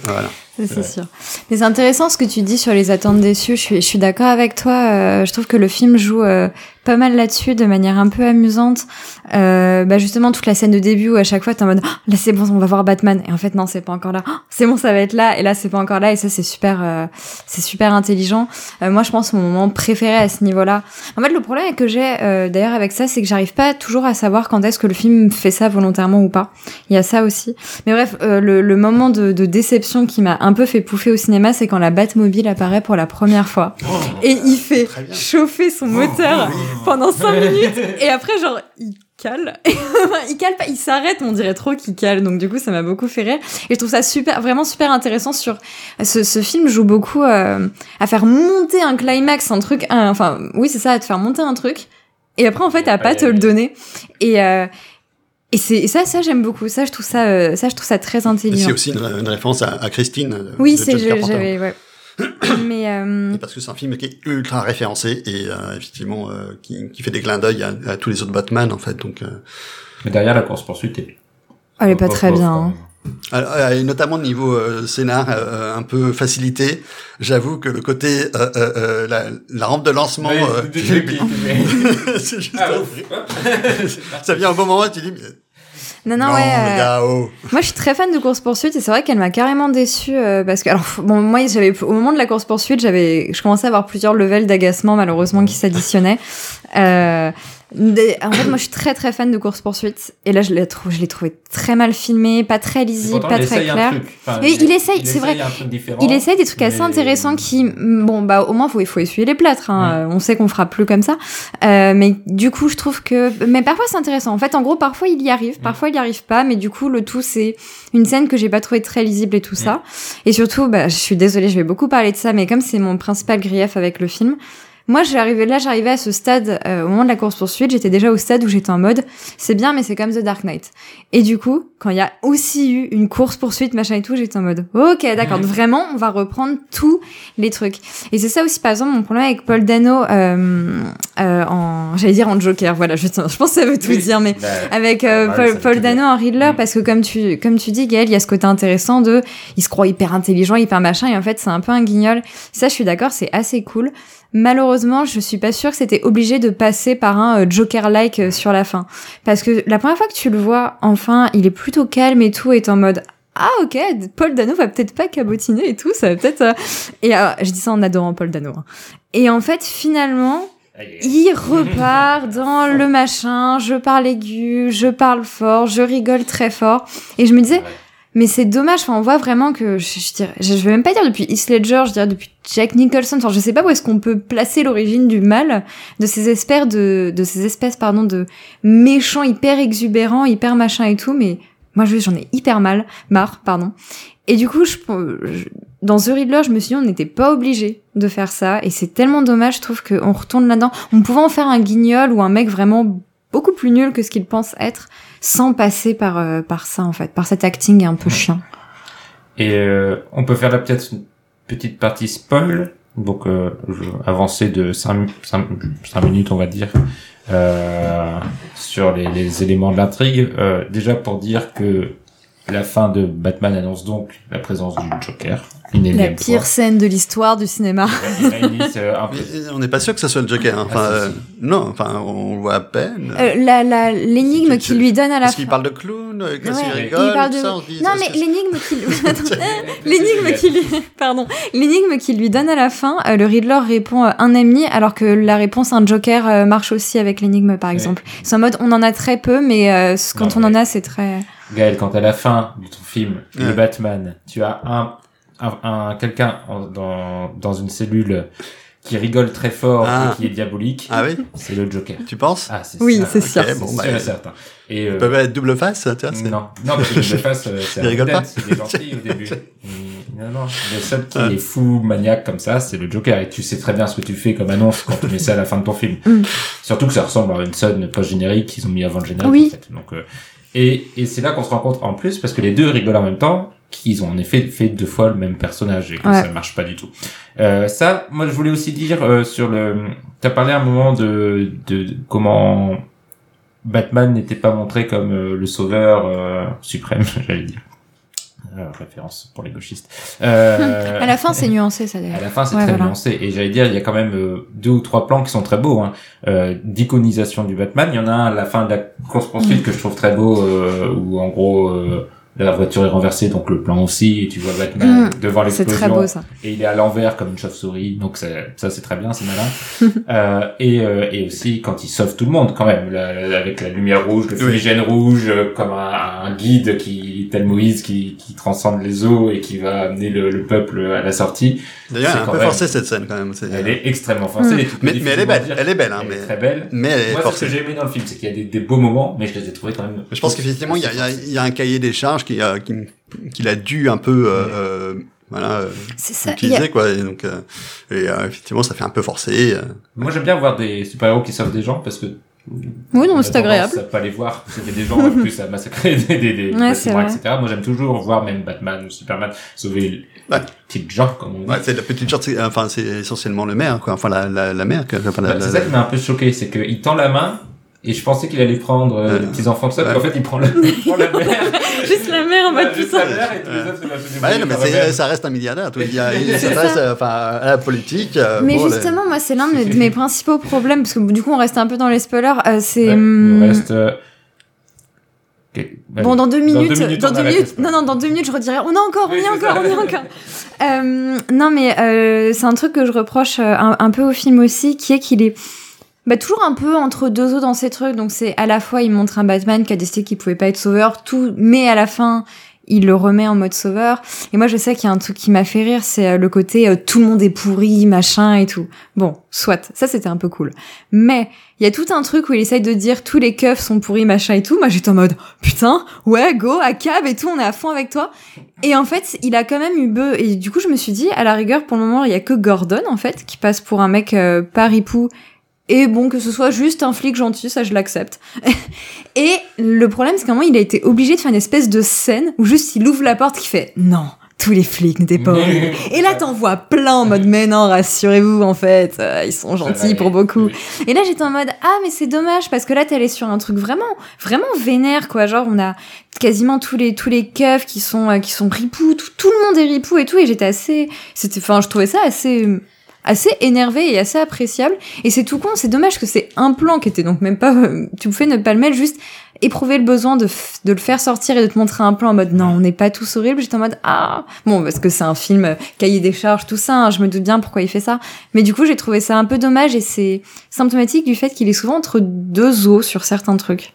Voilà.
C'est sûr. Mais c'est intéressant ce que tu dis sur les attentes déçues. Je suis, je suis d'accord avec toi. Euh, je trouve que le film joue euh, pas mal là-dessus de manière un peu amusante. Euh, bah justement, toute la scène de début où à chaque fois t'es en mode Ah, là c'est bon, on va voir Batman. Et en fait non, c'est pas encore là. Ah, c'est bon, ça va être là. Et là c'est pas encore là. Et ça c'est super, euh, c'est super intelligent. Euh, moi je pense mon moment préféré à ce niveau-là. En fait le problème que j'ai euh, d'ailleurs avec ça, c'est que j'arrive pas toujours à savoir quand est-ce que le film fait ça volontairement ou pas. Il y a ça aussi. Mais bref, euh, le, le moment de, de déception qui m'a un peu fait pouffer au cinéma, c'est quand la Batmobile apparaît pour la première fois. Et il fait chauffer son moteur pendant 5 minutes. Et après, genre, il cale. il cale pas, il s'arrête, on dirait trop qu'il cale. Donc du coup, ça m'a beaucoup fait rire. Et je trouve ça super, vraiment super intéressant sur... Ce, ce film joue beaucoup euh, à faire monter un climax, un truc... un- enfin, oui, c'est ça, à te faire monter un truc. Et après, en fait, à pas te le donner. Et... Euh, et c'est et ça, ça j'aime beaucoup. Ça, je trouve ça, euh, ça, je trouve ça très intelligent.
C'est aussi une, une référence à, à Christine. euh,
Oui, c'est j'avais ouais. Mais euh,
parce que c'est un film qui est ultra référencé et euh, effectivement euh, qui, qui fait des clins d'œil à, à tous les autres Batman en fait. Donc euh,
Mais derrière, la course-poursuite est...
elle est pas très
bof,
bien.
quand
hein.
Alors, euh, et notamment niveau euh, scénar euh, un peu facilité, j'avoue que le côté euh, euh, euh, la, la rampe de lancement, euh, c'est juste
Ah,
ça vient au bon moment, tu dis mais,
Non, non,
non,
ouais. euh,
gars, oh.
Moi, je suis très fan de course poursuite et c'est vrai qu'elle m'a carrément déçue euh, parce que, alors, bon, moi, j'avais au moment de la course poursuite, j'avais, je commençais à avoir plusieurs levels d'agacement malheureusement qui s'additionnaient. Euh, en fait, moi, je suis très très fan de course poursuite et là, je l'ai trouvé, je l'ai trouvé très mal filmé, pas très lisible,
Pourtant,
pas
il
très clair.
Enfin,
Et il essaye, c'est vrai. Il essaye des trucs assez intéressants qui, mm, bon, bah, au moins, faut, il faut essuyer les plâtres. Hein. On sait qu'on fera plus comme ça. Euh, mais du coup, je trouve que, mais parfois c'est intéressant. En fait, en gros, parfois il y arrive, parfois il y arrive pas. Mais du coup, le tout, c'est une scène que j'ai pas trouvé très lisible et tout ça. Et surtout, bah, je suis désolée, je vais beaucoup parler de ça, mais comme c'est mon principal grief avec le film. Moi, j'arrivais là, j'arrivais à ce stade euh, au moment de la course poursuite. J'étais déjà au stade où j'étais en mode, c'est bien, mais c'est comme The Dark Knight. Et du coup, quand il y a aussi eu une course poursuite, machin et tout, j'étais en mode, ok, d'accord, vraiment, on va reprendre tous les trucs. Et c'est ça aussi, par exemple, mon problème avec Paul Dano, euh, euh, en, j'allais dire en Joker, voilà, je, je pense que ça veut tout
Oui.
dire, mais
Bah,
avec euh,
voilà,
Paul,
ça
Dano en Riddler,
Mm.
parce que comme tu, comme tu dis, Gaël, il y a ce côté intéressant de, il se croit hyper intelligent, hyper machin, et en fait, c'est un peu un guignol. Ça, je suis d'accord, c'est assez cool. Malheureusement, je suis pas sûre que c'était obligé de passer par un euh, Joker-like euh, sur la fin. Parce que la première fois que tu le vois, enfin, il est plutôt calme et tout, est en mode, ah ok, Paul Dano va peut-être pas cabotiner et tout, ça va peut-être... euh, Et euh, je dis ça en adorant Paul Dano. hein. Et en fait, finalement, il repart dans le machin, je parle aigu, je parle fort, je rigole très fort. Et je me disais, mais c'est dommage, enfin, on voit vraiment que, je, je, dirais, je, je vais même pas dire depuis Heath Ledger, je dirais depuis Jack Nicholson, enfin, je sais pas où est-ce qu'on peut placer l'origine du mal, de ces espèces de, de ces espèces, pardon, de méchants hyper exubérants, hyper machin et tout, mais moi, je- j'en ai hyper mal, marre, pardon. Et du coup, je- dans The Riddler, je me suis dit, on n'était pas obligé de faire ça, et c'est tellement dommage, je trouve qu'on retourne là-dedans. On pouvait en faire un guignol ou un mec vraiment beaucoup plus nul que ce qu'il pense être, sans passer par, euh, par ça, en fait, par cet acting un peu chiant.
Et euh, on peut faire là peut-être une petite partie spoil, donc euh, avancer de 5, minutes on va dire euh, sur les, les éléments de l'intrigue. Euh, déjà pour dire que la fin de Batman annonce donc la présence du Joker. Une
La pire
fois.
scène de l'histoire du cinéma.
Il euh,
Mais on n'est pas sûr que ça soit le Joker. hein. Enfin,
Ah,
euh, non, enfin, on le voit à peine.
Euh, la, la, l'énigme qu'il lui donne à la
Parce
fin.
qu'il parle de clown, euh,
Ouais,
il
il
rigole,
parle
tout
de-
ça, on dit,
Non, mais l'énigme qu'il... l'énigme qu'il lui... Pardon. L'énigme qu'il lui donne à la fin, euh, le Riddler répond euh, un ami, alors que la réponse un Joker euh, marche aussi avec l'énigme, par exemple. C'est en mode, on en a très peu, mais euh, quand
Non,
on en a, c'est très...
Gaël, quand à la fin de ton film, le. Batman, tu as un, un, un- quelqu'un dans, dans une cellule qui rigole très fort
Ah.
et qui est diabolique,
Ah oui
c'est le Joker.
Tu penses?
Ah, c'est
Oui, c'est sûr.
bon,
C'est
bah,
sûr et certain. Et, euh,
peuvent être double face, tu vois. c'est-
non, non, parce que je fasse, euh, c'est
Il
un
rigole pas
c'est des gentils au début. Mm, Non, non, le seul qui est fou, maniaque comme ça, c'est le Joker. Et tu sais très bien ce que tu fais comme annonce quand tu mets ça à la fin de ton film.
Mm.
Surtout que ça ressemble à une scène post-générique qu'ils ont mis avant le générique,
Oui.
en fait. Donc, euh, et, et c'est là qu'on se rencontre en plus, parce que les deux rigolent en même temps, qu'ils ont en effet fait deux fois le même personnage et que
Ouais.
ça marche pas du tout. Euh, ça, moi, je voulais aussi dire euh, sur le... T'as parlé un moment de, de, de comment Batman n'était pas montré comme euh, le sauveur euh, suprême, j'allais dire. Euh, référence pour les gauchistes. Euh,
À la fin, c'est nuancé, ça,
à
d'ailleurs.
la fin, c'est
Ouais,
très
voilà.
nuancé. Et j'allais dire, il y a quand même euh, deux ou trois plans qui sont très beaux, hein, euh, d'iconisation du Batman. Il y en a un à la fin de la course poursuite que je trouve très beau, euh, où en gros euh, la voiture est renversée, donc le plan aussi, et tu vois Batman
Mm.
devant
C'est
l'explosion.
très beau, ça.
Et il est à l'envers comme une chauve-souris, donc ça, ça c'est très bien, c'est malin. euh, et, euh, et aussi quand il sauve tout le monde, quand même, la- la- avec la lumière rouge, le
Oui.
fumigène rouge, euh, comme un, un guide qui, tel Moïse, qui, qui transcende les eaux et qui va amener le, le peuple à la sortie.
D'ailleurs,
C'est
elle est un
quand
peu
même-
forcée cette scène quand même. c'est-
Elle est extrêmement forcée.
Mm.
et
Mais, mais elle est belle, elle est belle, hein,
est
mais,
très belle.
mais elle est
Moi, c'est ce
forcée.
que j'ai aimé dans le film, c'est qu'il y a des, des beaux moments, mais je les ai trouvés quand même.
Je pense qu'effectivement, il y a, il y a- il y a un cahier des charges qui, a- qui, qu'il a dû un peu, euh, euh, voilà, euh,
ça.
utiliser,
a-
quoi. Et donc, euh, et euh, effectivement, ça fait un peu forcé. euh.
Moi, j'aime bien voir des super-héros qui sauvent des gens parce que.
Oui, non, c'est agréable.
à pas les voir. C'était des gens en plus à massacrer des, des,
Ouais,
etc. Moi, j'aime toujours voir même Batman ou Superman sauver
Ouais.
les petites gens, comme on dit.
Ouais, c'est la petite c'est- enfin, c'est essentiellement le maire, quoi. Enfin, la, la, la mère. Enfin, la-
c'est ça qui m'a un peu choqué, c'est qu'il tend la main et je pensais qu'il allait prendre euh, les petits enfants de ça, puis
Ouais.
en fait il prend, le, il prend la mère
juste la mère en mode putain.
la mère et tous les autres, c'est la chose
Bah, mais ça reste un milliardaire. tout. Il, y a- il euh, à la politique. euh,
Mais
bon, les-
justement, moi, c'est l'un de mes, principaux problèmes, parce que du coup, on reste un peu dans les spoilers. euh, c'est.
Ouais,
hum,
reste. euh,
Bon, dans deux minutes, dans
on
deux minutes, non, non, dans deux minutes, je redirai, on est encore, on
Oui,
y est
c'est
encore,
ça.
on y est encore. Euh, non, mais euh, c'est un truc que je reproche un, un peu au film aussi, qui est qu'il est bah, toujours un peu entre deux eaux dans ces trucs. Donc c'est à la fois, il montre un Batman qui a décidé qu'il pouvait pas être sauveur, tout, mais à la fin, il le remet en mode sauveur. Et moi, je sais qu'il y a un truc qui m'a fait rire, c'est euh, le côté euh, tout le monde est pourri, machin et tout. Bon, soit, ça c'était un peu cool. Mais il y a tout un truc où il essaye de dire tous les keufs sont pourris, machin et tout. Moi, j'étais en mode putain, ouais, go, à cab et tout, on est à fond avec toi. Et en fait, il a quand même eu beu. Et du coup, je me suis dit, à la rigueur, pour le moment, il y a que Gordon en fait qui passe pour un mec euh, pas ripou. Et bon, que ce soit juste un flic gentil, ça je l'accepte. et le problème, c'est qu'à un moment, il a été obligé de faire une espèce de scène où juste il ouvre la porte qui fait non, tous les flics n'étaient pas horribles. Et là, t'en vois plein en mode mais non, rassurez-vous, en fait, euh, ils sont gentils pour beaucoup. Et là, j'étais en mode ah, mais c'est dommage parce que là, t'es allé sur un truc vraiment, vraiment vénère, quoi. Genre, on a quasiment tous les tous les keufs qui sont euh, qui sont ripoux, tout, tout le monde est ripou et tout. Et j'étais assez, c'était, enfin, je trouvais ça assez assez énervé et assez appréciable. Et c'est tout con, c'est dommage que c'est un plan qui était donc même pas, euh, tu pouvais ne pas le mettre, juste éprouver le besoin de, de le faire sortir et de te montrer un plan en mode non, on n'est pas tous horribles. J'étais en mode ah, bon, parce que c'est un film euh, cahier des charges, tout ça, hein, je me doute bien pourquoi il fait ça. Mais du coup, j'ai trouvé ça un peu dommage et c'est symptomatique du fait qu'il est souvent entre deux eaux sur certains trucs.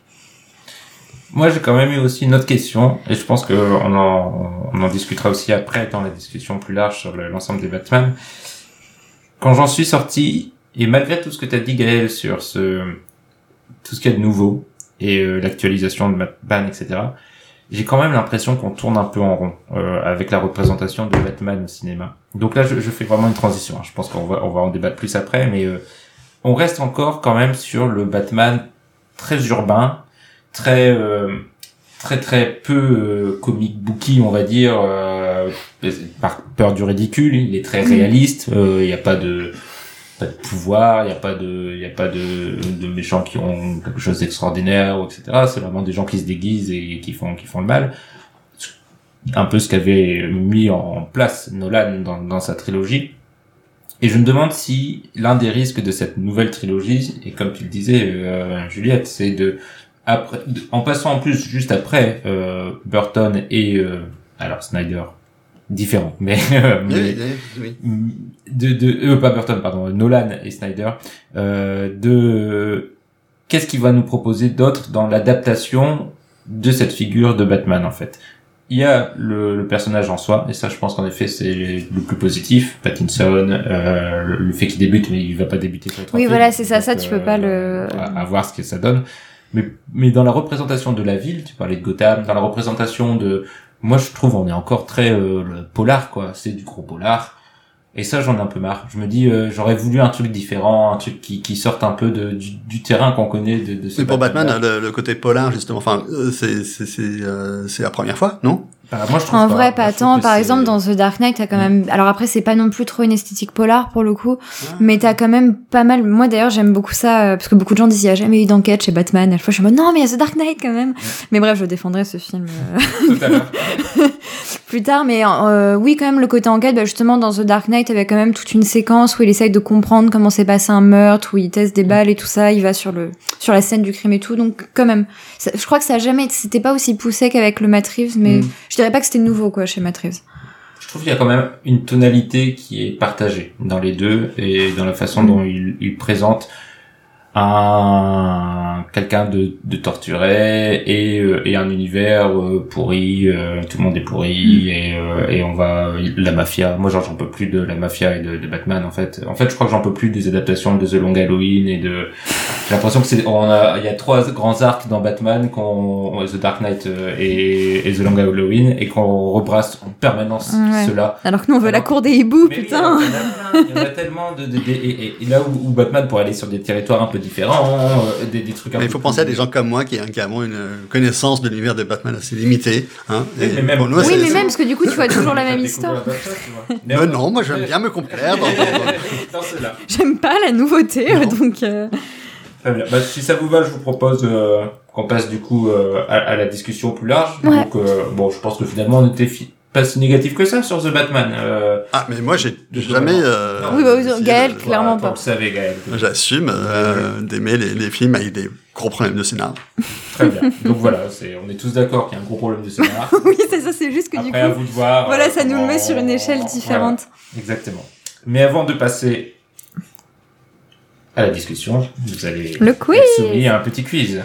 Moi, j'ai quand même eu aussi une autre question, et je pense qu'on en, on en discutera aussi après dans la discussion plus large sur le- l'ensemble des Batman. Quand j'en suis sorti, et malgré tout ce que tu as dit, Gaël, sur ce, tout ce qu'il y a de nouveau, et euh, l'actualisation de Batman, etc., j'ai quand même l'impression qu'on tourne un peu en rond euh, avec la représentation de Batman au cinéma. Donc là, je, je fais vraiment une transition. hein. Je pense qu'on va, on va en débattre plus après, mais euh, on reste encore quand même sur le Batman très urbain, très euh, très très peu euh, comic booky on va dire par peur du ridicule il est très réaliste euh, il n'y a pas de pas de pouvoir il n'y a pas de il y a pas de, de méchants qui ont quelque chose d'extraordinaire ou etc c'est vraiment des gens qui se déguisent et qui font qui font le mal. Un peu ce qu'avait mis en place Nolan dans, dans sa trilogie. Et je me demande si l'un des risques de cette nouvelle trilogie, et comme tu le disais, euh, Juliette, c'est de, après, de- en passant en plus juste après euh, Burton et euh, alors Snyder, différent, mais, euh, mais-
Oui,
de, de euh, pas Burton, pardon, Nolan et Snyder, euh, de qu'est-ce qu'il va nous proposer d'autre dans l'adaptation de cette figure de Batman en fait? Il y a le, le personnage en soi, et ça je pense qu'en effet c'est le plus positif. Pattinson, euh, le, le fait qu'il débute, mais il va pas débuter sur trois
Oui, voilà, c'est ça, ça, tu peux pas le-
À, à voir ce que ça donne. Mais, mais dans la représentation de la ville, tu parlais de Gotham, dans la représentation de... Moi je trouve on est encore très euh, le polar quoi, c'est du gros polar. Et ça, j'en ai un peu marre. Je me dis, euh, j'aurais voulu un truc différent, un truc qui, qui sorte un peu de, du, du terrain qu'on connaît de, de ce
Mais pour Batman, le, le côté polar, justement, enfin, euh, c'est c'est c'est euh, c'est la première fois, non?
Enfin, moi, je trouve
En
pas.
vrai, pas tant. Par exemple, dans The Dark Knight, t'as quand même. Alors après, c'est pas non plus trop une esthétique polar pour le coup, mais t'as quand même pas mal. Moi d'ailleurs, j'aime beaucoup ça euh, parce que beaucoup de gens disent il y a jamais eu d'enquête chez Batman. À chaque fois, je suis en mode non, mais il y a The Dark Knight quand même. Mais bref, je défendrai ce film euh,
Tout à l'heure.
plus tard. Mais euh, oui, quand même, le côté enquête, bah, justement, dans The Dark Knight, il y avait quand même toute une séquence où il essaye de comprendre comment s'est passé un meurtre, où il teste des balles et tout ça. Il va sur le sur la scène du crime et tout. Donc quand même, ça- je crois que ça a jamais. C'était pas aussi poussé qu'avec le Matt Reeves, mais
Mm.
je dirais pas que c'était nouveau quoi chez Matt Reeves.
Je trouve qu'il y a quand même une tonalité qui est partagée dans les deux et dans la façon dont il, il présente un quelqu'un de, de torturé et, euh, et un univers euh, pourri, euh, tout le monde est pourri et, euh, et on va la mafia. Moi, genre, j'en peux plus de la mafia et de, de Batman en fait. En fait, je crois que j'en peux plus des adaptations de The Long Halloween et de. J'ai l'impression que c'est on a il y a trois grands arcs dans Batman qu'on The Dark Knight euh, et, et The Long Halloween et qu'on rebrasse en permanence
Ouais.
cela.
Alors que nous on veut la cour des hiboux, putain.
il y en a plein, il y en a tellement de, de- de- et là où, où Batman pourrait aller sur des territoires un peu différents, euh, des, des trucs un
Mais il faut
plus-
penser à des gens comme moi qui, qui avons une connaissance de l'univers de Batman assez limitée. Hein,
Oui,
et
mais même-
pour nous,
oui, mais même parce que du coup tu vois toujours la même histoire.
Mais non, moi j'aime bien me complaire dans, dans-
dans cela.
J'aime pas la nouveauté,
Non.
donc. euh,
Très bien. Bah, si ça vous va, je vous propose euh, qu'on passe du coup euh, à, à la discussion plus large.
Ouais.
Donc, euh, bon, je pense que finalement, on était fi- pas si négatif que ça sur The Batman. Euh,
Ah, mais moi, j'ai jamais. euh,
Non.
Oui, bah oui, Gaël, clairement
voilà,
pas.
Vous le savez, Gaël.
J'assume euh, d'aimer les, les films avec des gros problèmes de scénar.
Très bien. Donc voilà, c'est, on est tous d'accord qu'il y a un gros problème de scénar.
oui, c'est ça, c'est juste que du
Après, à
coup,
vous de voir.
voilà, ça nous le met sur une échelle différente.
Voilà, exactement. Mais avant de passer à la discussion, vous allez
Le quiz.
être soumis à un petit quiz.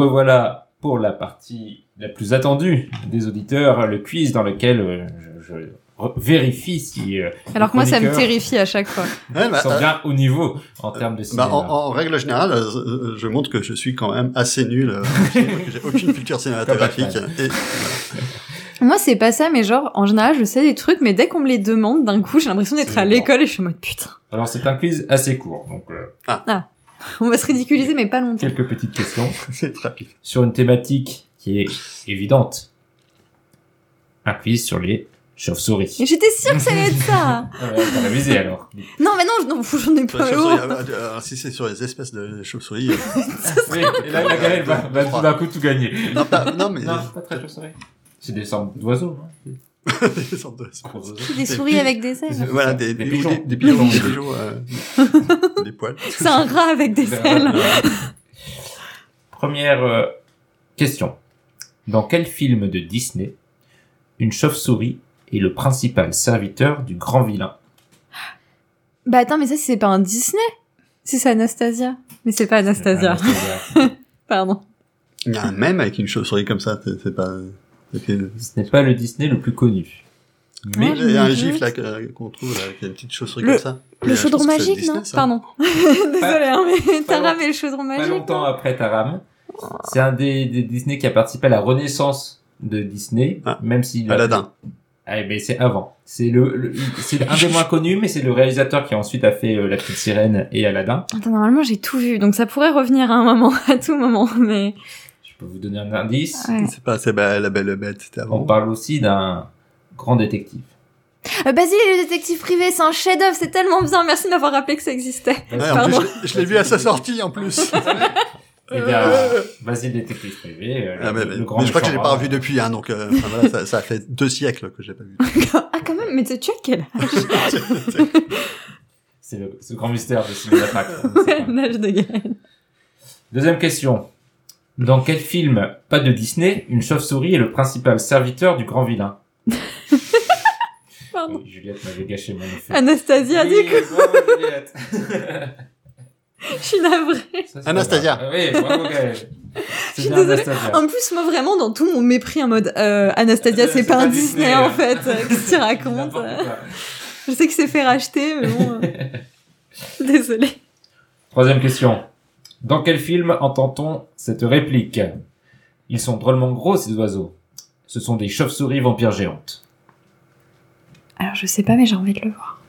Revoilà pour la partie la plus attendue des auditeurs, le quiz dans lequel euh, je, vérifie si euh,
Alors que moi, ça me terrifie à chaque fois.
Ouais, bah,
sont
euh,
au niveau en termes de
bah,
cinéma.
en, en règle générale, je montre que je suis quand même assez nul. que j'ai aucune culture cinématographique. Et,
Moi, c'est pas ça, mais genre, en général, je sais des trucs, mais dès qu'on me les demande, d'un coup, j'ai l'impression d'être à l'école et je suis en mode putain.
Alors c'est un quiz assez court, donc euh,
On va se ridiculiser, mais pas longtemps.
quelques petites questions
c'est rapide.
sur une thématique qui est évidente. Un quiz sur les chauves-souris.
J'étais sûre que ça allait être ça.
Ah ouais, T'as révisé alors.
Non, mais non, non, j'en ai pas
chauves-souris, euh, euh, alors, si c'est sur les espèces de chauves-souris, euh,
Oui, et là la galère va, va tout d'un coup tout gagner.
non, pas, non, mais
Non, pas très chauve-souris. C'est des sortes d'oiseaux. hein.
des sortes de-
Gros oiseaux.
Des souris avec des ailes.
Voilà, des,
Des
des,
pigeons.
des, des pigeons, des pigeons, euh, des poils.
C'est un rat avec des ailes.
Première euh, question. Dans quel film de Disney une chauve-souris est le principal serviteur du grand vilain?
Bah attends, mais ça, c'est pas un Disney Si c'est Anastasia. Mais c'est pas Anastasia.
Anastasia.
Pardon.
Il y a un même avec une chauve-souris comme ça, c'est pas...
Ce n'est pas le Disney le plus connu. Mais
Il y a un gif là qu'on trouve là, avec une petite chauve-souris
Le-
comme ça.
Le
je
chaudron magique,
Disney,
non
ça.
Pardon. Désolée, hein, mais
pas
Tara
long-
et le chaudron
pas
magique.
longtemps
non
après Taram, c'est un des, des Disney qui a participé à la renaissance de Disney,
Ah.
même s'il a-
Aladdin.
Ah, mais c'est avant. C'est le, le- c'est un des moins connus, mais c'est le réalisateur qui ensuite a fait euh, La Petite Sirène et Aladdin.
Attends, normalement, j'ai tout vu, donc ça pourrait revenir à un moment, à tout moment, mais...
Je peux vous donner un indice.
Ouais.
C'est pas c'est la belle bête, c'était
On
avant.
parle aussi d'un grand détective.
Euh, Basile et le détective privé, c'est un chef-d'œuvre, c'est tellement bien, merci de m'avoir rappelé que ça existait.
Ouais, en
Pardon.
plus, je l'ai- je l'ai vu à sa sortie en plus.
Eh bien, vas-y, détective privé. euh,
Ah, mais,
le,
mais-
le grand
mais je crois que je l'ai pas revu depuis, hein, donc euh, enfin, voilà, ça, ça fait deux siècles que j'ai pas vu.
ah, quand même, mais tu as quel âge?
C'est le, grand mystère de Cinéma. On sait
Ouais, l'âge de Gaël.
Deuxième question. Dans quel film, pas de Disney, une chauve-souris est le principal serviteur du grand vilain
Pardon.
Oui, Juliette m'avait gâché mon effet.
Anastasia,
Oui,
du coup,
bravo, Juliette.
je suis navrée.
Ça,
Anastasia.
Oui, bravo.
Je suis désolée.
Anastasia.
En plus, moi, vraiment, dans tout mon mépris, en mode, euh, Anastasia, c'est pas
pas
un
Disney,
Disney, en fait. euh, Qu'est-ce que tu racontes euh. Je sais que c'est fait racheter, mais bon... euh, Désolée.
Troisième question. Dans quel film entend-on cette réplique? Ils sont drôlement gros, ces oiseaux. Ce sont des chauves-souris vampires géantes.
Alors, je sais pas, mais j'ai envie de le voir.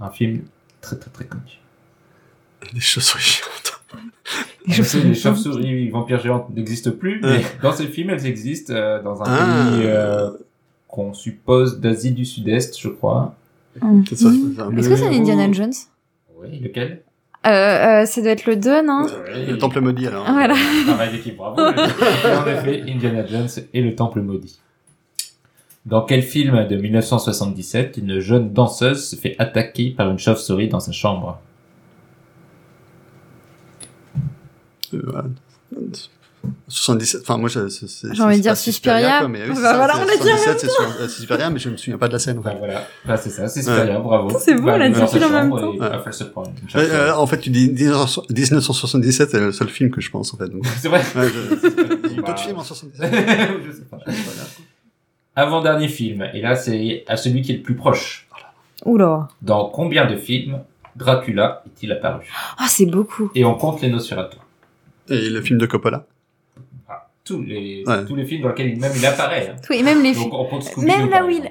Un film très très très connu.
Des chauves-souris géantes.
Les
Je sais,
chauves-souris
les chauves-souris vampires géantes n'existent plus, mais
Ouais.
dans ces films, elles existent euh, dans un
Ah.
pays euh, qu'on suppose d'Asie du Sud-Est, je crois.
Ça.
Est-ce que c'est Indiana Jones?
Oui, lequel?
Euh, euh, Ça doit être le 2, non
Le temple maudit alors.
Voilà.
Travail d'équipe, bravo. En effet, Indiana Jones et le Temple maudit. Dans quel film de 1977 une jeune danseuse se fait attaquer par une chauve-souris dans sa chambre?
77, enfin moi c'est- c'est-
J'ai envie de dire Suspiria.
quoi, mais oui,
Bah
c'est ça,
voilà,
c'est
on l'a dit en
77, c'est sur- euh, Suspiria, mais je me souviens pas de la scène en
Bah voilà, Bah, c'est ça, c'est bien, bravo.
C'est
Bah,
on l'a dit en même temps.
et
Ouais. Euh, en fait, tu dis 1977, c'est le seul film que je pense en fait.
C'est vrai
Ouais, je- il y a eu
Bah.
d'autres films en 77.
Je sais pas. Avant-dernier film, et là c'est à celui qui est le plus proche.
Oula.
Dans combien de films Dracula est-il apparu?
Ah, c'est beaucoup.
Et on compte les Nosferatu.
Et le film de Coppola.
Tous les
Ouais.
tous les films dans lesquels il, même il apparaît. hein.
Et même les
Donc
films. Même là où il.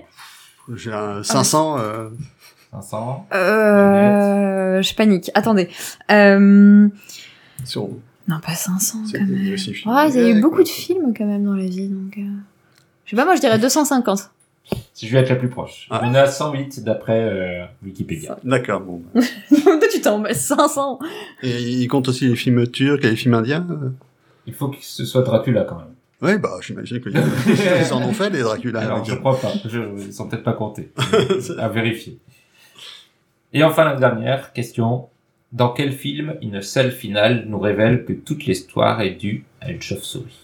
J'ai un 500. euh,
500.
Euh, je panique. Attendez. Euh...
sur.
Non, pas 500
C'est
quand même. Ouais, il y a eu
Ouais,
beaucoup
quoi.
de films quand même dans la vie, donc. euh, Je sais pas, moi je dirais 250.
Si je vais être la plus proche.
Ah.
On est à 108 d'après euh, Wikipédia.
D'accord, bon. bah.
Toi, tu t'en mets 500.
Et il compte aussi les films turcs et les films indiens euh?
Il faut que ce soit Dracula quand même.
Ouais, bah, j'imagine qu'ils en ont fait, les Dracula.
Alors,
avec-
je crois pas. Je, ils sont peut-être pas comptés. à vérifier. Et enfin, la dernière question. Dans quel film une seule finale nous révèle que toute l'histoire est due à une chauve-souris?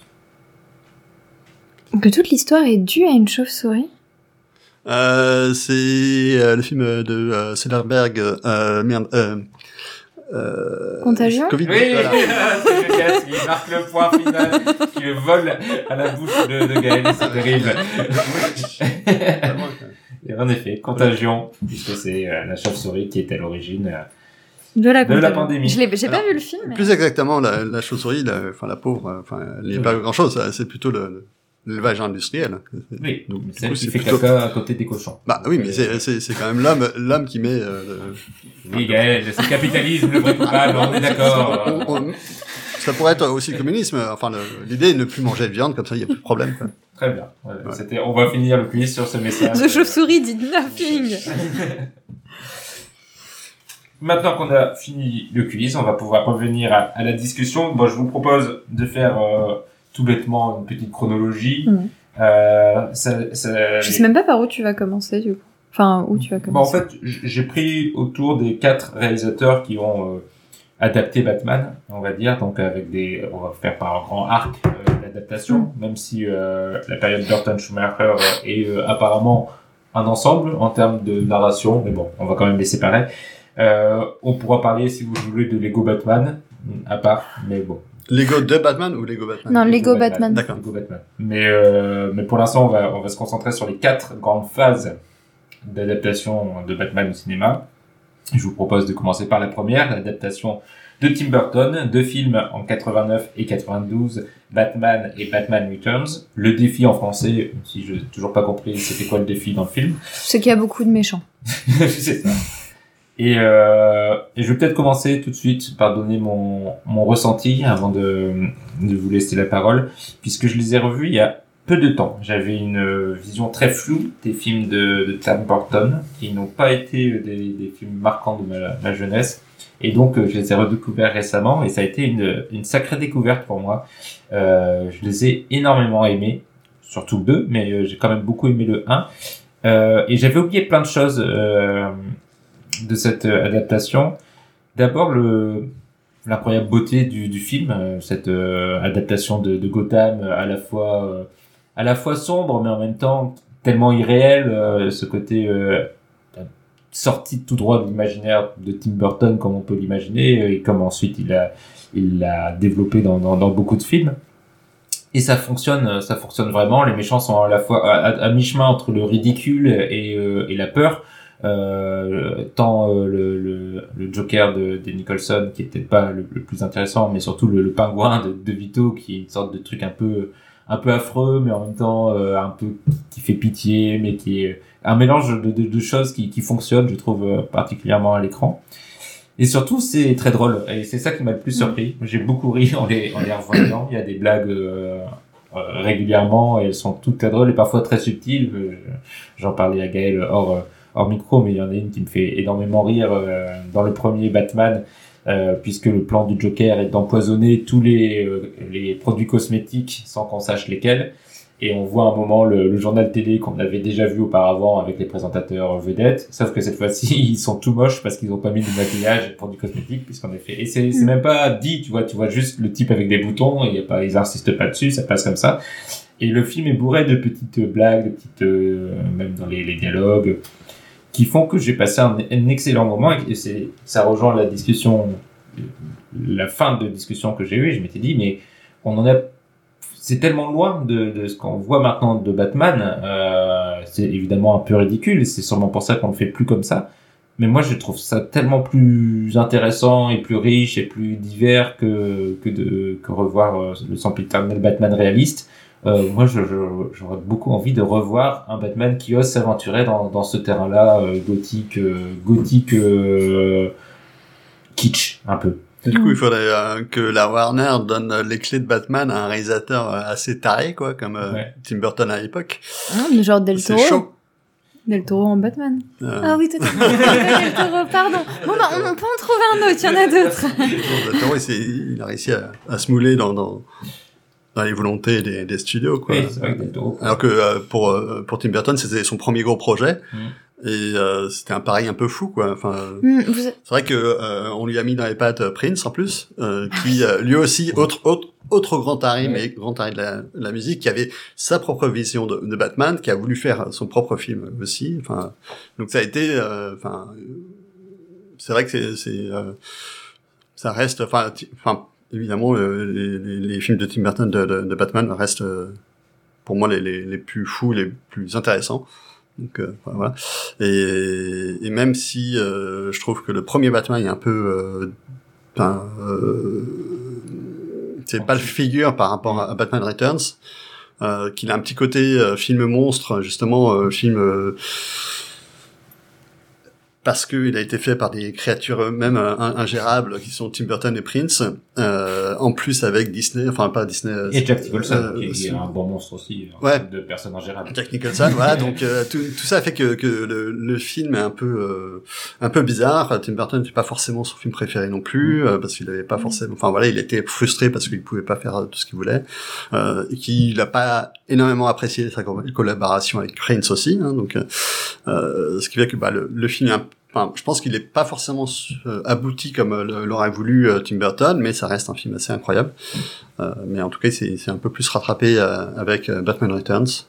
Que toute l'histoire est due à une chauve-souris?
Euh, c'est euh, le film de euh, Soderbergh, euh, merde, euh, euh,
Contagion
Covid,
Oui,
voilà.
c'est Lucas qui marque le point final, qui le vole à la bouche de, de Gaël, c'est terrible. Et en effet, Contagion, puisque c'est euh, la chauve-souris qui est à l'origine. euh,
De la,
De la
contagion.
pandémie.
Je l'ai, j'ai pas vu le film. mais-
Plus exactement, la, la chauve-souris, la, enfin la pauvre, euh, enfin, elle n'est pas grand chose, c'est plutôt le, l'élevage industriel.
Oui,
Donc, coup,
qui
c'est
fait
plutôt-
caca à côté des cochons.
Bah oui, mais c'est, c'est, c'est quand même l'homme, l'homme qui met. Euh,
Oui, Gaël, c'est le capitalisme le vrai coupable, on est d'accord.
On- on- ça pourrait être aussi le communisme. Enfin, l'idée est de ne plus manger de viande, comme ça, il n'y a plus de problème. Quoi.
Très bien. Voilà, C'était, on va finir le quiz sur ce message.
The chauve-souris dit nothing.
Maintenant qu'on a fini le quiz, on va pouvoir revenir à, à la discussion. Bon, je vous propose de faire euh, tout bêtement une petite chronologie.
Mhm.
Euh, ça, ça-
Je sais même pas par où tu vas commencer, du coup. Enfin, où tu vas
Bon, en
commencer.
fait, j- j'ai pris autour des quatre réalisateurs qui ont euh, adapté Batman, on va dire, donc avec des, on va faire par un grand arc euh, d'adaptation, même si euh, la période Burton Schumacher euh, est apparemment un ensemble en termes de narration, mais bon, on va quand même les séparer. On pourra parler, si vous voulez, de Lego Batman, à part, mais bon.
Lego de Batman ou Lego Batman?
Non, Lego Batman.
D'accord.
Lego Batman. Mais, euh, mais pour l'instant, on va, on va se concentrer sur les quatre grandes phases d'adaptation de Batman au cinéma. Je vous propose de commencer par la première, l'adaptation de Tim Burton, deux films en 89 et 92, Batman et Batman Returns. Le défi en français, si je n'ai toujours pas compris c'était quoi le défi dans le film?
C'est qu'il y a beaucoup de méchants.
c'est ça. Et, euh, je vais peut-être commencer tout de suite par donner mon, mon ressenti avant de, de vous laisser la parole, puisque je les ai revus il y a peu de temps. J'avais une vision très floue des films de, de Tim Burton, qui n'ont pas été des, des films marquants de ma, ma jeunesse. Et donc, euh, je les ai redécouverts récemment, et ça a été une, une sacrée découverte pour moi. Euh, je les ai énormément aimés, surtout le 2, mais euh, j'ai quand même beaucoup aimé le 1. Euh, et j'avais oublié plein de choses euh, de cette euh, adaptation. D'abord, le l'incroyable beauté du, du film, euh, cette euh, adaptation de, de Gotham à la fois à la fois sombre, mais en même temps tellement irréel, ce côté sorti tout droit de l'imaginaire de Tim Burton, comme on peut l'imaginer, et comme ensuite il il l'a développé dans, dans, beaucoup de films. Et ça fonctionne, ça fonctionne vraiment. Les méchants sont à la fois à, à- mi-chemin entre le ridicule et, et la peur. Euh, tant euh, le, le, le Joker de, de Nicholson qui était pas le, plus intéressant, mais surtout le, pingouin de, de Vito qui est une sorte de truc un peu un peu affreux, mais en même temps euh, un peu qui fait pitié, mais qui est un mélange de, de, choses qui, qui fonctionnent, je trouve euh, particulièrement à l'écran. Et surtout, c'est très drôle. Et c'est ça qui m'a le plus surpris. J'ai beaucoup ri en les, en les revoyant. Il y a des blagues euh, euh, régulièrement et elles sont toutes très drôles et parfois très subtiles. Euh, J'en parlais à Gaël hors, hors micro, mais il y en a une qui me fait énormément rire euh, dans le premier Batman. euh, puisque le plan du Joker est d'empoisonner tous les, euh, les produits cosmétiques sans qu'on sache lesquels. Et on voit un moment le, le journal télé qu'on avait déjà vu auparavant avec les présentateurs vedettes, sauf que cette fois-ci ils sont tout moches parce qu'ils ont pas mis de maquillage pour du cosmétique, puisqu'en effet, et c'est c'est même pas dit, tu vois, tu vois juste le type avec des boutons, et y a pas, ils insistent pas dessus, ça passe comme ça. Et le film est bourré de petites blagues, de petites, euh, même dans les, les dialogues, qui font que j'ai passé un, excellent moment et c'est, ça rejoint la discussion, la fin de discussion que j'ai eue. Je m'étais dit, mais on en a, c'est tellement loin de, de ce qu'on voit maintenant de Batman. Euh, c'est évidemment un peu ridicule. C'est sûrement pour ça qu'on le fait plus comme ça. mais moi je trouve ça tellement plus intéressant et plus riche et plus divers que que de que revoir euh, le sempiternel Batman réaliste. Euh, moi, je- je- j'aurais beaucoup envie de revoir un Batman qui ose s'aventurer dans, dans ce terrain-là euh, gothique, euh, gothique euh, kitsch un peu.
Du coup, il faudrait euh, que la Warner donne les clés de Batman à un réalisateur assez taré, quoi, comme euh,
Ouais.
Tim Burton à l'époque.
Ah, mais genre Del
C'est
Toro.
chaud.
Del Toro en Batman.
Euh,
Ah oui, toi, t'as Del Toro, pardon. Bon, bah, on, peut en trouver un autre, il y en a d'autres.
Del Toro, il, a réussi à, à se mouler dans, dans, dans les volontés des, des studios, quoi.
Oui, c'est vrai.
Alors que euh, pour euh, pour Tim Burton, c'était son premier gros projet
Mm.
et euh, c'était un pari un peu fou, quoi. Enfin,
vous-
c'est vrai que euh, on lui a mis dans les pattes euh, Prince en plus, euh, qui euh, lui aussi autre autre autre grand taré, mais grand taré de la, de la musique, qui avait sa propre vision de, de Batman, qui a voulu faire son propre film aussi. Enfin, donc ça a été, euh, enfin, euh, c'est vrai que c'est c'est euh, ça reste, enfin, enfin évidemment euh, les, les, les films de Tim Burton de, de, de Batman restent euh, pour moi les, les, les plus fous, les plus intéressants. Donc euh, voilà. Et, et même si euh, je trouve que le premier Batman est un peu, euh, euh, c'est pas le figure par rapport à, à Batman Returns, euh, qu'il a un petit côté euh, film monstre, justement euh, film. Parce qu'il a été fait par des créatures eux-mêmes euh, in- ingérables qui sont Tim Burton et Prince, euh, en plus avec Disney, enfin pas Disney, euh,
Et Jack Nicholson,
euh,
qui, est un bon monstre aussi, en
Ouais.
de personne ingérable.
Jack Nicholson, voilà. Donc euh, tout, tout ça fait que, que le, le film est un peu euh, un peu bizarre. Tim Burton n'était pas forcément son film préféré non plus euh, parce qu'il avait pas forcément. Enfin voilà, il était frustré parce qu'il pouvait pas faire tout ce qu'il voulait euh, et qu'il a pas énormément apprécié sa co- collaboration avec Prince aussi. Hein, donc ce qui fait que bah, le, le film est un Enfin, je pense qu'il est pas forcément euh, abouti comme euh, l'aurait voulu euh, Tim Burton, mais ça reste un film assez incroyable. Euh, mais en tout cas, c'est un peu plus rattrapé avec Batman Returns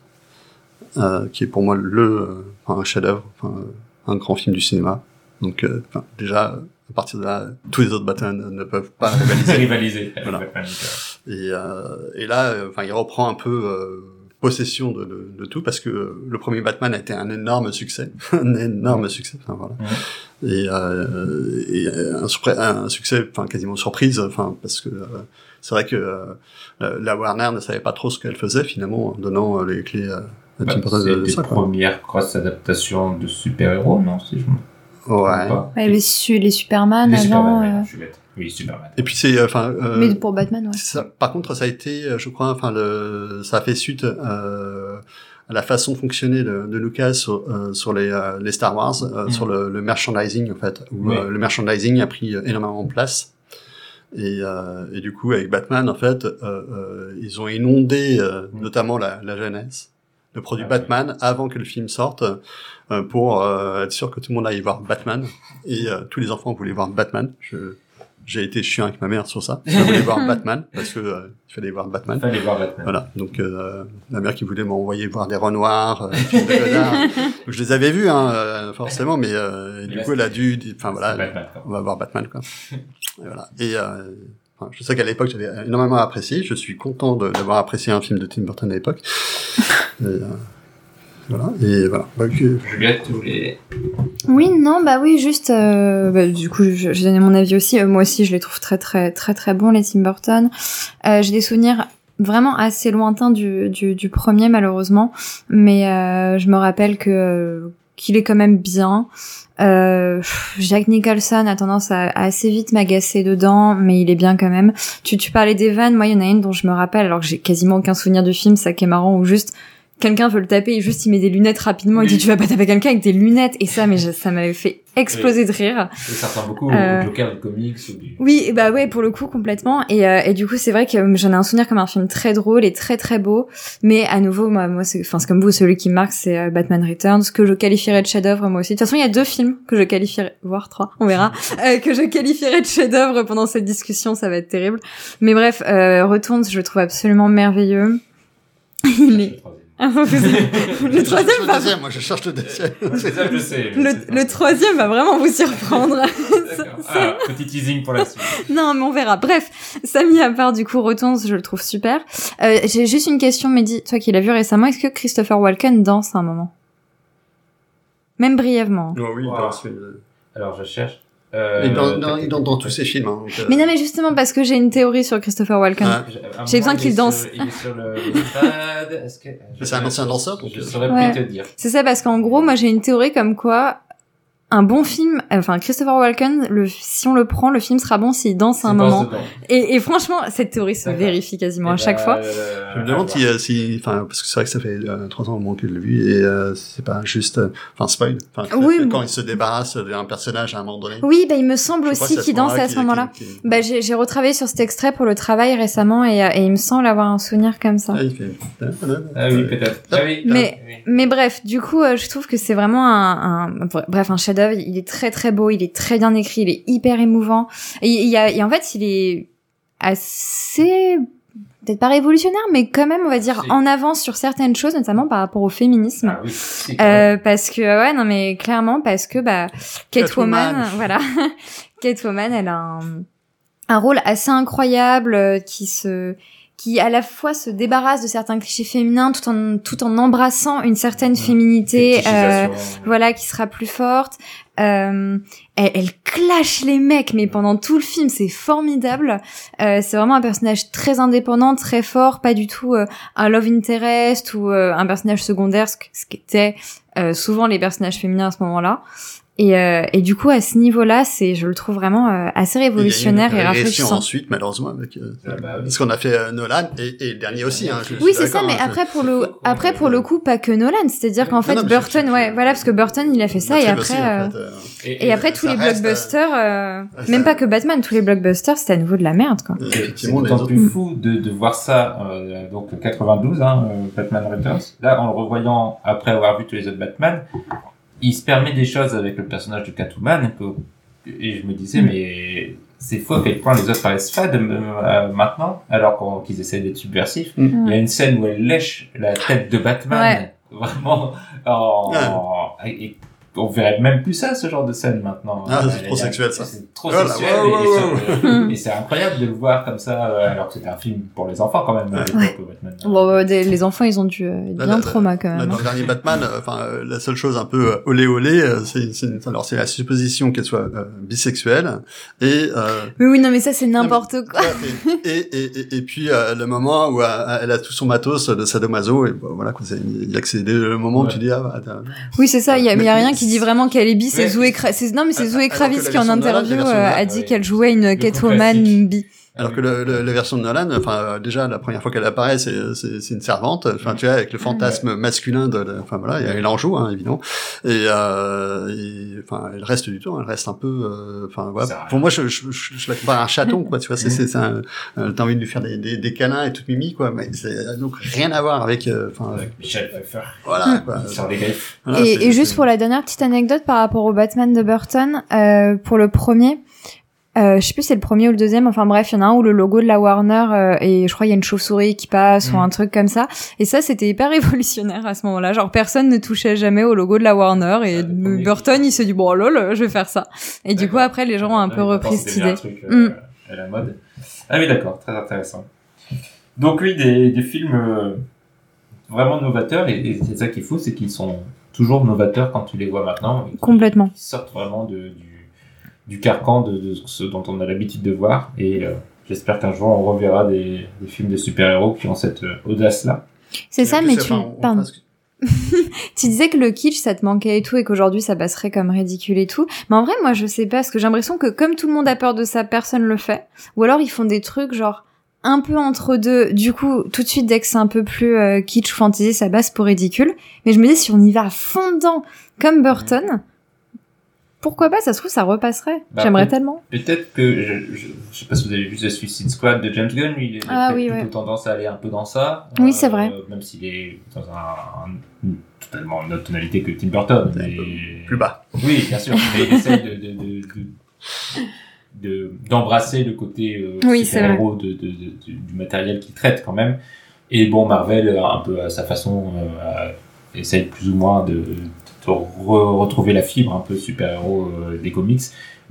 euh, qui est pour moi le enfin, un chef-d'œuvre, enfin, un grand film du cinéma. Donc euh, enfin, déjà à partir de là, tous les autres Batman ne peuvent pas rivaliser.
Rivaliser avec
Voilà.
Batman.
Et, et là, enfin, il reprend un peu possession de, de, de tout parce que le premier Batman a été un énorme succès, un énorme succès. Enfin voilà. Et, euh, et un, surpre- un succès, enfin quasiment surprise, enfin parce que euh, c'est vrai que euh, la- la Warner ne savait pas trop ce qu'elle faisait finalement en donnant euh, les clés à, à
Bah,
Tim Burton
c'est
de- de
des
ça, quoi.
premières grosses adaptations de super-héros, non si je me
Ouais.
pas.
Ouais, les, su- les Superman
Les
avant.
Superman,
euh,
ouais, je suis bête. Oui, Superman.
Et puis c'est, euh, enfin, euh,
Mais pour Batman, ouais.
ça, par contre, ça a été, euh, je crois, enfin, le, ça a fait suite euh, à la façon de fonctionner de, de Lucas sur, euh, sur les, euh, les Star Wars, euh,
Mm.
sur le, le merchandising en fait, où euh, le merchandising a pris énormément de place. Et, euh, et du coup, avec Batman, en fait, euh, euh, ils ont inondé euh,
Mm.
notamment la, la jeunesse, le produit
Ah,
Batman, avant que le film sorte, euh, pour euh, être sûr que tout le monde aille voir Batman. Et euh, tous les enfants voulaient voir Batman. Je, j'ai été chiant avec ma mère sur ça. Je voulais voir Batman parce que euh, il fallait voir Batman.
Fallait voir Batman.
Voilà, donc euh, ma mère qui voulait m'envoyer voir des Renoirs, euh, des films de. Donc, je les avais vus, hein, euh, forcément, mais euh, et du
là,
coup, elle a dû, enfin voilà,
Batman, quoi.
on va voir Batman, quoi. Et voilà. Et euh, enfin, je sais qu'à l'époque, j'avais énormément apprécié. Je suis content de- d'avoir apprécié un film de Tim Burton à l'époque. Voilà. Et voilà. Bah, que-
Juliette, tu voulais...
Oui, non, bah oui, juste, euh, bah, du coup, je- j'ai donné mon avis aussi. Euh, moi aussi, je les trouve très, très, très, très bons, les Tim Burton. Euh, j'ai des souvenirs vraiment assez lointains du, du, du premier, malheureusement. Mais euh, je me rappelle que euh, qu'il est quand même bien. Euh, Jack Nicholson a tendance à, à assez vite m'agacer dedans, mais il est bien quand même. Tu, tu parlais des vannes, moi il y en a une dont je me rappelle, alors que j'ai quasiment aucun souvenir du film, ça qui est marrant, où juste quelqu'un veut le taper et juste il met des lunettes rapidement, il dit tu vas pas taper quelqu'un avec des lunettes, et ça, mais je- ça m'avait fait exploser de rire.
Ça ressemble beaucoup
Euh,
au Joker du comics ou du...
Oui, bah ouais, pour le coup complètement. Et, euh, et du coup, c'est vrai que j'en ai un souvenir comme un film très drôle et très très beau. Mais à nouveau, moi, moi, c'est, enfin, c'est comme vous, celui qui me marque, c'est euh, Batman Returns, que je qualifierais de chef-d'œuvre moi aussi. De toute façon, il y a deux films que je qualifierais, voire trois, on verra, euh, que je qualifierais de chef-d'œuvre pendant cette discussion. Ça va être terrible. Mais bref, euh, Returns, je le trouve absolument merveilleux. Il est. Le troisième va
deuxième, moi je cherche le deuxième.
C'est ça, je sais. je
le,
sais.
le troisième va vraiment vous surprendre.
D'accord. Ah, petit teasing pour la suite.
Non, mais on verra. Bref, Samy à part du coup Returns, je le trouve super. Euh, J'ai juste une question, Mehdi, toi qui l'as vu récemment, est-ce que Christopher Walken danse à un moment? Même brièvement.
Oh oui,
Wow.
dans ce film.
Alors je cherche. Euh,
Et dans, dans, dans, dans tous ses films. Hein, donc, euh,
Mais non, mais justement parce que j'ai une théorie sur Christopher Walken.
Ah.
J'ai besoin qu'il danse.
Il est sur le iPad. Est-ce que
C'est un ancien danseur, donc,
Je
euh,
saurais
Ouais.
plus te dire.
C'est ça parce qu'en gros, moi j'ai une théorie comme quoi un bon film, enfin Christopher Walken, le, si on le prend, le film sera bon s'il danse à un
danse
moment. Et, et franchement, cette théorie se vérifie quasiment à
Eh
chaque
ben,
fois.
euh,
Je me demande si, si, enfin, parce que c'est vrai que ça fait euh, trois ans au moment qu'il l'a vu et euh, c'est pas juste, euh, enfin, spoil. Enfin,
Oui,
que-
mais-
quand il se débarrasse d'un personnage à un moment donné.
Oui, bah il me semble
Je
aussi
que
qu'il dansait à ce moment-là. Bah j'ai retravaillé sur cet extrait pour le travail récemment et, et il me semble avoir un souvenir comme ça.
Ah, il fait.
Ah oui, peut-être. Ah oui.
Mais-
oui.
Mais bref, du coup, euh, je trouve que c'est vraiment un, un- bref un chef-d'œuvre. Il est très très beau, il est très bien écrit, il est hyper émouvant. Et, il y a, et en fait, il est assez peut-être pas révolutionnaire, mais quand même, on va dire en avance sur certaines choses, notamment par rapport au féminisme.
Ah oui.
Euh, parce que ouais non mais clairement parce que bah Catwoman,
Catwoman.
voilà Catwoman elle a un, un rôle assez incroyable euh, qui se qui à la fois se débarrasse de certains clichés féminins tout en tout en embrassant une certaine féminité euh, voilà qui sera plus forte. Euh, elle, elle clash les mecs mais pendant tout le film c'est formidable. Euh, c'est vraiment un personnage très indépendant très fort pas du tout euh, un love interest ou euh, un personnage secondaire ce, qu'étaient euh, souvent les personnages féminins à ce moment-là et, euh, et du coup à ce niveau-là c'est je le trouve vraiment euh, assez révolutionnaire
Il y a
et rafraîchissant
ensuite, malheureusement, avec euh,
Ah bah oui.
ce qu'on a fait euh, Nolan et, et le dernier aussi. Hein, je-
Oui, c'est ça, mais
hein,
après pour le après pour le coup pas que Nolan, c'est-à-dire qu'en fait
non,
Burton,
je-
ouais, voilà parce que Burton il a fait ça et après
en
euh,
fait, euh,
et après tous les blockbusters, euh, même pas que Batman, tous les blockbusters c'était à nouveau de la merde quoi.
C'est d'autant plus fou de, de voir ça, donc 92, hein, Batman Returns. Là, en le revoyant après avoir vu tous les autres Batman, il se permet des choses avec le personnage de Catwoman que, et je me disais, mais c'est fou à quel point les autres paraissent fades euh, maintenant, alors qu'ils essaient d'être subversifs.
Mm.
Il y a une scène où elle lèche la tête de Batman, vraiment, en, et- et on verrait même plus ça, ce genre de scène maintenant.
Ah, c'est
Euh,
trop sexuel, ça.
C'est trop
Voilà,
sexuel.
wow,
et-
wow.
Mm.
et c'est incroyable de le voir comme ça, euh, alors que c'était un film pour les enfants quand même.
Bon, euh, des- les enfants ils ont dû euh, être bien
là,
trauma quand même.
dans le dernier Batman, euh, enfin, euh, la seule chose un peu euh, olé olé, euh, c'est, alors c'est la supposition qu'elle soit euh, bisexuelle et euh,
Mais oui non mais ça c'est n'importe quoi.
et, et, et, et puis euh, le moment où euh, elle a tout son matos de sadomaso et bon, voilà quoi, c'est, il y a que c'est le moment où tu dis ah bah, t'as-
Oui c'est ça, il y a, mais il y a rien qui dit vraiment qu'elle est bi, c'est
Ouais.
Zoé non mais c'est Zoé
que
Kravitz
la
qui en interview euh, a dit qu'elle jouait une Catwoman bi.
Alors que le, le- la version de Nolan, enfin euh, déjà la première fois qu'elle apparaît, c'est, c'est, c'est une servante, enfin tu vois avec le fantasme masculin de, enfin voilà, elle en joue hein, évidemment, et, euh, et, enfin elle reste du tout, elle reste un peu, euh, enfin voilà, pour moi je, je, je, je la compare à un chaton quoi, tu vois, c'est, c'est, c'est un, euh, t'as envie de lui faire des, des, des câlins et toute mimi quoi, mais c'est donc rien à voir avec, euh, enfin
Avec Michel Pfeiffer.
voilà quoi.
Sur des griffes.
Voilà,
et, et juste
c'est-
pour la dernière petite anecdote par rapport au Batman de Burton, euh, pour le premier, euh, je sais plus si c'est le premier ou le deuxième, enfin bref, il y en a un où le logo de la Warner euh, et je crois il y a une chauve-souris qui passe ou
Mm.
un truc comme ça. Et ça c'était hyper révolutionnaire à ce moment-là. Genre personne ne touchait jamais au logo de la Warner et
Ah,
Burton il s'est dit bon lol, je vais faire ça. Et du coup après les gens ont un peu repris cette
un
idée.
truc, euh,
Mm.
à la mode. Ah oui, d'accord, très intéressant. Donc oui, des, des films vraiment novateurs, et, et c'est ça qui est fou, c'est qu'ils sont toujours novateurs quand tu les vois maintenant.
Complètement.
qu'ils sortent vraiment de, du, du carcan de, de ce dont on a l'habitude de voir, et euh, j'espère qu'un jour on reverra des, des films de super-héros qui ont cette euh, audace-là.
C'est ça, mais tu,
on- on
pardon. Tu disais que le kitsch, ça te manquait et tout, et qu'aujourd'hui, ça passerait comme ridicule et tout. Mais en vrai, moi, je sais pas, parce que j'ai l'impression que comme tout le monde a peur de ça, personne le fait. Ou alors, ils font des trucs, genre, un peu entre deux. Du coup, tout de suite, dès que c'est un peu plus euh, kitsch ou fantasy, ça passe pour ridicule. Mais je me dis, si on y va à fond dedans, comme Burton, pourquoi pas, ça se trouve, ça repasserait.
Bah,
J'aimerais tellement.
Peut-être que, je, je, je sais pas si vous avez vu The Suicide Squad de James Gunn, lui, il a
Ah oui,
plutôt
ouais.
tendance à aller un peu dans ça.
Oui, c'est vrai.
Même s'il est dans un, un- une totalement une autre tonalité que Tim Burton. Mais-
Plus bas.
Oui, bien sûr. mais il essaye de, de, de, de- de- d'embrasser le côté euh,
Oui,
super-héros de, de, de- du, du matériel qu'il traite quand même. Et bon, Marvel, euh, un peu à sa façon, euh, essaye plus ou moins de re- retrouver la fibre un peu super-héros euh, des comics.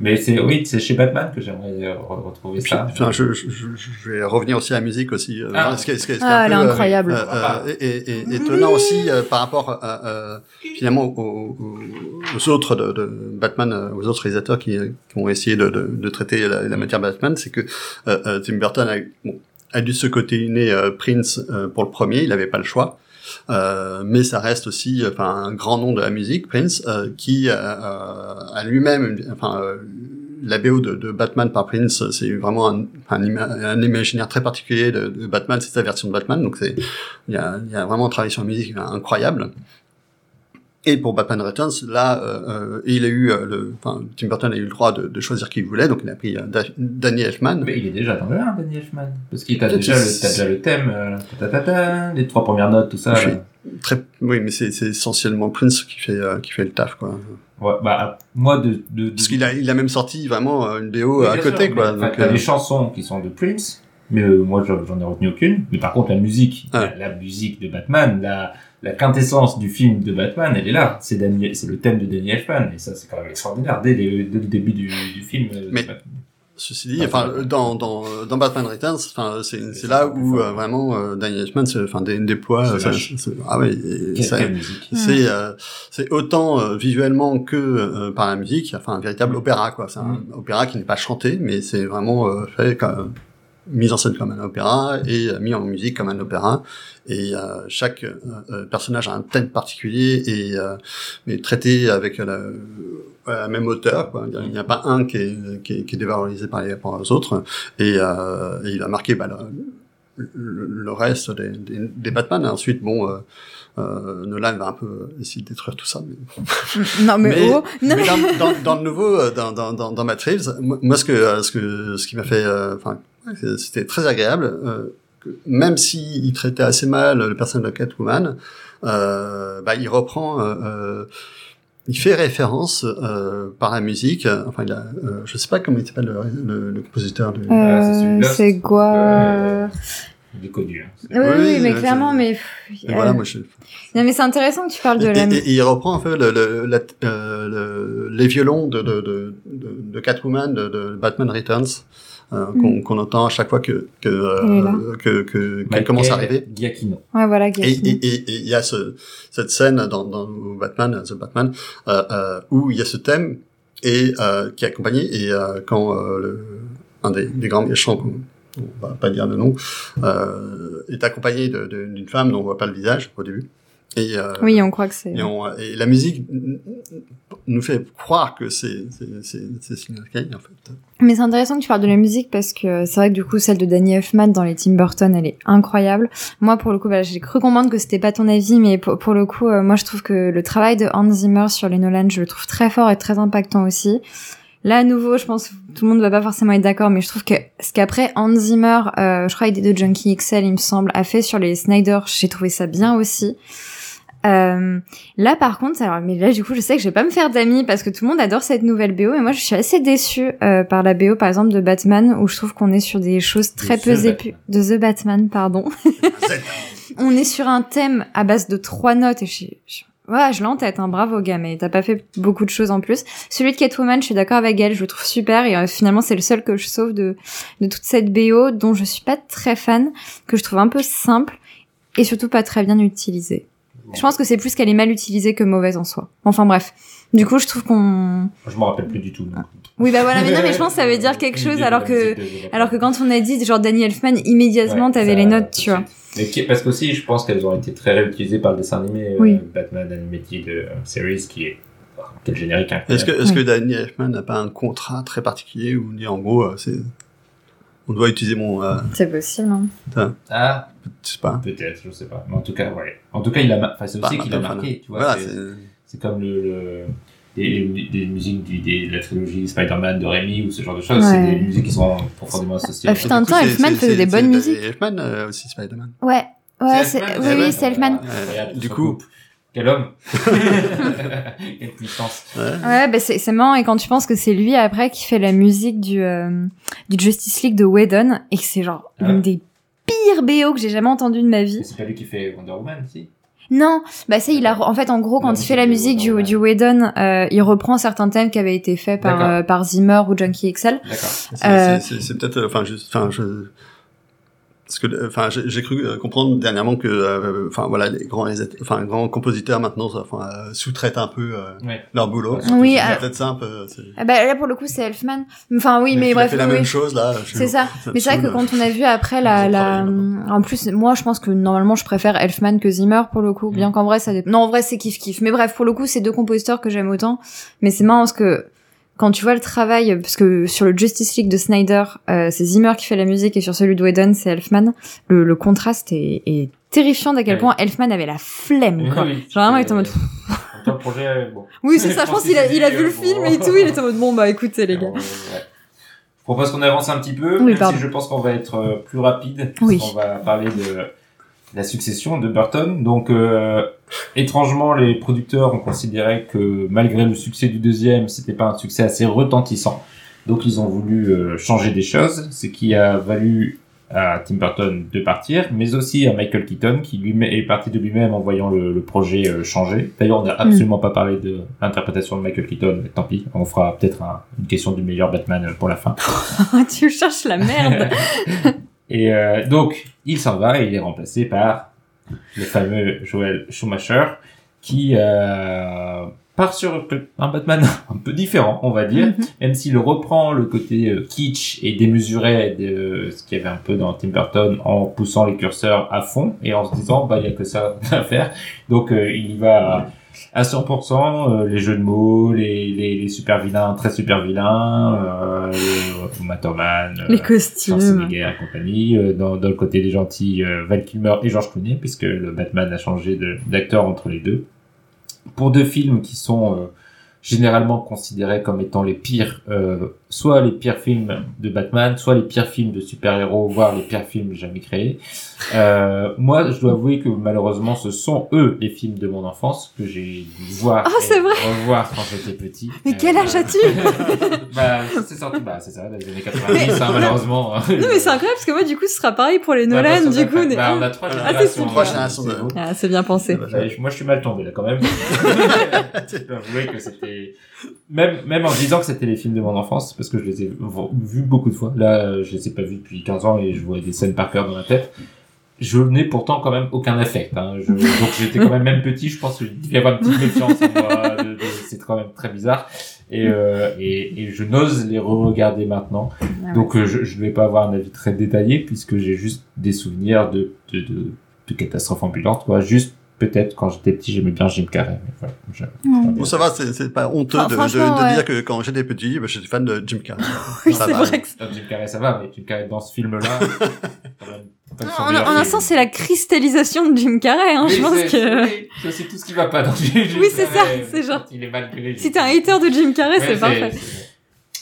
Mais c'est oui, c'est chez Batman que j'aimerais euh, re- retrouver
Puis,
ça.
enfin, je, je, vais revenir aussi à la musique aussi. euh,
Ah.
ce qui est, ce qui est- ce qui est
Ah, elle est
peu, euh,
incroyable.
euh, euh, et, et- et étonnant aussi euh, par rapport à, euh, finalement aux, aux- autres de, de Batman, aux autres réalisateurs qui, qui ont essayé de, de, de traiter la, la matière Batman, c'est que Tim Burton a, bon, a dû se côté euh, Prince euh, pour le premier, il n'avait pas le choix. Euh, mais ça reste aussi enfin un grand nom de la musique Prince euh, qui euh, euh, a lui-même enfin la BO de, Batman par Prince c'est vraiment un, un, ima- un imaginaire très particulier de, Batman c'est sa version de Batman donc c'est il y a, y a vraiment un travail sur la musique incroyable et pour Batman Returns, là, euh, euh, il a eu euh, le, enfin, Tim Burton a eu le droit de, de choisir qui il voulait, donc il a pris Da- Danny Elfman.
Mais il est déjà dans le 1, Danny Elfman. Parce qu'il
Peut-être
déjà, le- déjà thème, euh, les trois premières notes, tout ça. Là.
très, oui, mais c'est essentiellement Prince qui fait euh, qui fait le taf, quoi.
Ouais, bah, moi, de, de, de-
Parce qu'il a, il a même sorti vraiment une BO
Oui,
à côté,
sûr,
quoi. Donc,
t'as les chansons qui sont de Prince, mais euh, moi j'en ai retenu aucune. Mais par contre la musique,
Ouais.
la, la musique de Batman, la, la quintessence du film de Batman, elle est là. C'est le thème de Danny Elfman, et ça c'est quand même extraordinaire dès, les- dès le début du, du film. euh,
Mais-. Ceci dit, enfin, dans, dans, dans Batman Returns, enfin, c'est, c'est là où euh, vraiment euh, Danny Elfman enfin, dé- déploie.
C'est
euh, ça- c'est- ah ouais, c'est, euh, c'est autant euh, visuellement que euh, par la musique. Enfin, un véritable opéra, quoi. C'est un
Mm.
opéra qui n'est pas chanté, mais c'est vraiment euh, fait comme mis en scène comme un opéra et euh, mis en musique comme un opéra. Et euh, chaque euh, personnage a un thème particulier et euh, traité avec la, même hauteur. Il n'y a pas un qui est, dévalorisé par rapport aux autres. Et, il a marqué bah, le, reste des, des, des Batman. Ensuite, bon, euh, Nolan va un peu essayer de détruire tout ça. Mais,
Non, mais,
mais,
oh, non,
mais dans, dans, dans le nouveau, euh, dans, dans, dans, dans Matt Reeves, moi, ce que, euh, ce que, ce qui m'a fait, euh, enfin, c'était très agréable. Euh, que même s'il il traitait assez mal le personnage de Catwoman, euh, bah, il reprend, euh, euh, il fait référence euh, par la musique. euh, Enfin, il a, euh, je sais pas comment il s'appelle le, le, le compositeur de.
Ah, c'est
euh, quoi?
Il est connu. hein.
Oui, oui,
oui,
mais clairement, mais...
Et
euh,
voilà, moi, je,
Non, mais c'est intéressant que tu parles de
et,
la...
et- et il reprend un peu le, le, la- euh, le- les violons de, de, de, de, de Catwoman de, de Batman Returns euh, qu'on qu'on entend à chaque fois que que
Mm.
Euh, que que qu'elle commence à arriver.
Giacchino.
Ouais, voilà,
Et
Giacchino.
et- et- et il y a ce, cette scène dans, dans Batman, The Batman, euh, euh, où il y a ce thème et euh, qui est accompagné et euh, quand euh, le, un des, des grands méchants, on va pas dire le nom, euh, est accompagné de- de- d'une femme dont on voit pas le visage au début. Et, euh,
Oui, on croit que c'est...
et, la musique nous fait croire que c'est Kane en fait.
Mais c'est intéressant que tu parles de la musique parce que c'est vrai que du coup celle de Danny Elfman dans les Tim Burton elle est incroyable. Moi pour le coup j'ai cru comprendre que c'était pas ton avis mais pour, pour le coup euh, moi je trouve que le travail de Hans Zimmer sur les Nolan je le trouve très fort et très impactant aussi. Là à nouveau je pense que tout le monde va pas forcément être d'accord mais je trouve que ce qu'après Hans Zimmer euh, je crois idée de Junkie XL il me semble a fait sur les Snyder j'ai trouvé ça bien aussi. Euh, là par contre, alors mais là du coup je sais que je vais pas me faire d'amis parce que tout le monde adore cette nouvelle BO et moi je suis assez déçue euh, par la BO par exemple de Batman où je trouve qu'on est sur des choses très
The
peu
Batman.
épu de The Batman pardon. on est sur un thème à base de trois notes et je, je... Ouais, je l'ai en tête, hein, bravo gars, mais t'as pas fait beaucoup de choses en plus. Celui de Catwoman, je suis d'accord avec elle, je le trouve super et euh, finalement c'est le seul que je sauve de, de toute cette BO dont je suis pas très fan, que je trouve un peu simple et surtout pas très bien utilisée. Je pense que c'est plus qu'elle est mal utilisée que mauvaise en soi. Enfin bref. Du coup, je trouve qu'on...
Je me rappelle plus du tout. donc.
Oui, bah voilà, mais non, mais je pense que ça veut dire quelque chose alors que... Alors que quand on a dit genre Danny Elfman, immédiatement
Ouais,
t'avais les notes, tu vois.
suite. Mais qui- parce qu'aussi, je pense qu'elles ont été très réutilisées par le dessin animé euh,
Oui.
Batman Animated euh, Series, qui est quel générique incroyable.
Est-ce que est-ce que. Danny Elfman n'a pas un contrat très particulier où on dit en gros euh, c'est on doit utiliser mon euh,
C'est possible, hein.
Ah,
je sais pas.
peut-être, je sais pas. Mais en tout cas, ouais. En tout cas, il a, enfin, c'est aussi qu'il a marqué, tu vois.
Voilà,
c'est-
c'est
c'est comme le, le- des musiques du, des, de la trilogie Spider-Man de Rémi ou ce genre de choses.
Ouais.
C'est des musiques qui sont profondément associées.
Ah,
à-
putain, temps, Elfman faisait des bonnes musiques.
Danny Elfman euh, aussi Spider-Man.
Ouais. Ouais,
C'est
Oui, oui, c'est Elfman.
Du coup-.
Quel homme Quelle puissance
Ouais.
Ouais, bah c'est c'est marrant et quand tu penses que c'est lui après qui fait la musique du euh, du Justice League de Whedon et que c'est genre
Ouais.
une des pires BO que j'ai jamais entendu de ma vie.
Mais c'est pas lui qui fait Wonder Woman, si?
Non, bah ça il a en fait en gros quand il fait la musique du du Whedon, euh, il reprend certains thèmes qui avaient été faits par euh, par Zimmer ou Junkie XL.
D'accord.
C'est
Euh,
c'est- peut-être, enfin, juste, enfin, je, parce que, euh, enfin, j'ai j'ai cru euh, comprendre dernièrement que, euh, enfin, voilà, les grands, les, enfin, les grands compositeurs maintenant, enfin, euh, sous-traitent un peu euh,
Ouais.
leur boulot.
Oui,
c'est
euh,
peut-être ça un peu.
Ah bah là pour le coup c'est Elfman. Enfin oui, mais,
a
bref.
fait la
oui,
même chose là.
C'est ça. Mais c'est vrai que quand on a vu après la, la, en plus, moi, je pense que normalement, je préfère Elfman que Zimmer pour le coup, bien qu'en vrai, ça dépend. Non, en vrai, c'est kiff kiff. Mais bref, pour le coup, c'est deux compositeurs que j'aime autant. Mais c'est marrant parce que quand tu vois le travail, parce que sur le Justice League de Snyder, euh, c'est Zimmer qui fait la musique et sur celui de Whedon, c'est Elfman. Le, le contraste est, est terrifiant d'à quel
Ouais.
point Elfman avait la flemme, quoi.
Oui,
Genre vraiment, il était en mode.
un projet, euh, bon.
Oui, c'est ça. Je pense qu'il a, il a vu le film et tout. Il était en mode bon bah écoutez les gars.
Ouais. Je propose qu'on avance un petit peu,
Oui,
même si je pense qu'on va être euh, plus rapide.
Oui.
parce qu'on va parler de la succession de Burton. Donc, euh, étrangement, les producteurs ont considéré que malgré le succès du deuxième, c'était pas un succès assez retentissant. Donc, ils ont voulu euh, changer des choses, ce qui a valu à Tim Burton de partir, mais aussi à Michael Keaton qui lui est parti de lui-même en voyant le, le projet euh, changer. D'ailleurs, on n'a absolument pas parlé de l'interprétation de Michael Keaton, mais tant pis, on fera peut-être un- une question du meilleur Batman euh, pour la fin.
tu cherches la merde.
Et euh, donc, il s'en va et il est remplacé par le fameux Joel Schumacher qui euh, part sur un Batman un peu différent, on va dire,
Mhm.
même s'il reprend le côté euh, kitsch et démesuré de ce qu'il y avait un peu dans Tim Burton en poussant les curseurs à fond et en se disant bah il y a que ça à faire. Donc euh, il y va à, à 100%, euh, les jeux de mots, les, les, les super vilains, très super vilains, euh, les Matoman, euh,
Les costumes.
Schwarzenegger et compagnie. Euh, dans, dans le côté des gentils, euh, Val Kilmer et George Clooney, puisque le Batman a changé d'acteur entre les deux. Pour deux films qui sont euh, généralement considérés comme étant les pires, euh, soit les pires films de Batman, soit les pires films de super-héros, voire les pires films jamais créés. Euh, moi, je dois avouer que malheureusement, ce sont eux les films de mon enfance que j'ai dû voir
Ah,
et
c'est vrai
revoir quand j'étais petit.
Mais quel
Euh,
âge as-tu?
Bah, c'est sorti, bah, c'est ça, dans les années 90, hein, malheureusement.
Non mais c'est incroyable parce que moi du coup ce sera pareil pour les
Bah,
Nolan
bah,
du coup.
bah, on a trois
Ah,
générations.
c'est trois générations de-.
Ah c'est bien pensé.
Bah, moi, je suis mal tombé là quand même. je dois avouer que c'était même même en disant que c'était les films de mon enfance parce que je les ai vus beaucoup de fois. Là, euh, je les ai pas vus depuis 15 ans et je vois des scènes par cœur dans la tête. Je n'ai pourtant quand même aucun affect. Hein. Je- donc j'étais quand même même petit. Je pense que il devait y avoir une petite méfiance en moi. de- de- C'est quand même très bizarre. Et, euh, et, et je n'ose les re-regarder maintenant.
Ah
Donc euh, je je ne vais pas avoir un avis très détaillé puisque j'ai juste des souvenirs de, de, de, de catastrophes ambulantes. Quoi. Juste peut-être quand j'étais petit j'aimais bien Jim Carrey. Mais voilà, je-.
Bon, ça va, c'est c'est pas honteux
Enfin,
de, de, dire que quand j'étais petit, bah, j'étais fan de Jim Carrey.
Oui
Ça
c'est
va.
vrai que
Non, Jim Carrey ça va, mais Jim Carrey dans ce film-là...
en, en un sens c'est la cristallisation de Jim Carrey hein, je pense que
C'est tout ce qui va pas dans Jim
Oui, c'est ça,
Carrey,
c'est genre-
Il est mal
si t'es un hater de Jim Carrey
Ouais,
c'est parfait.
c'est-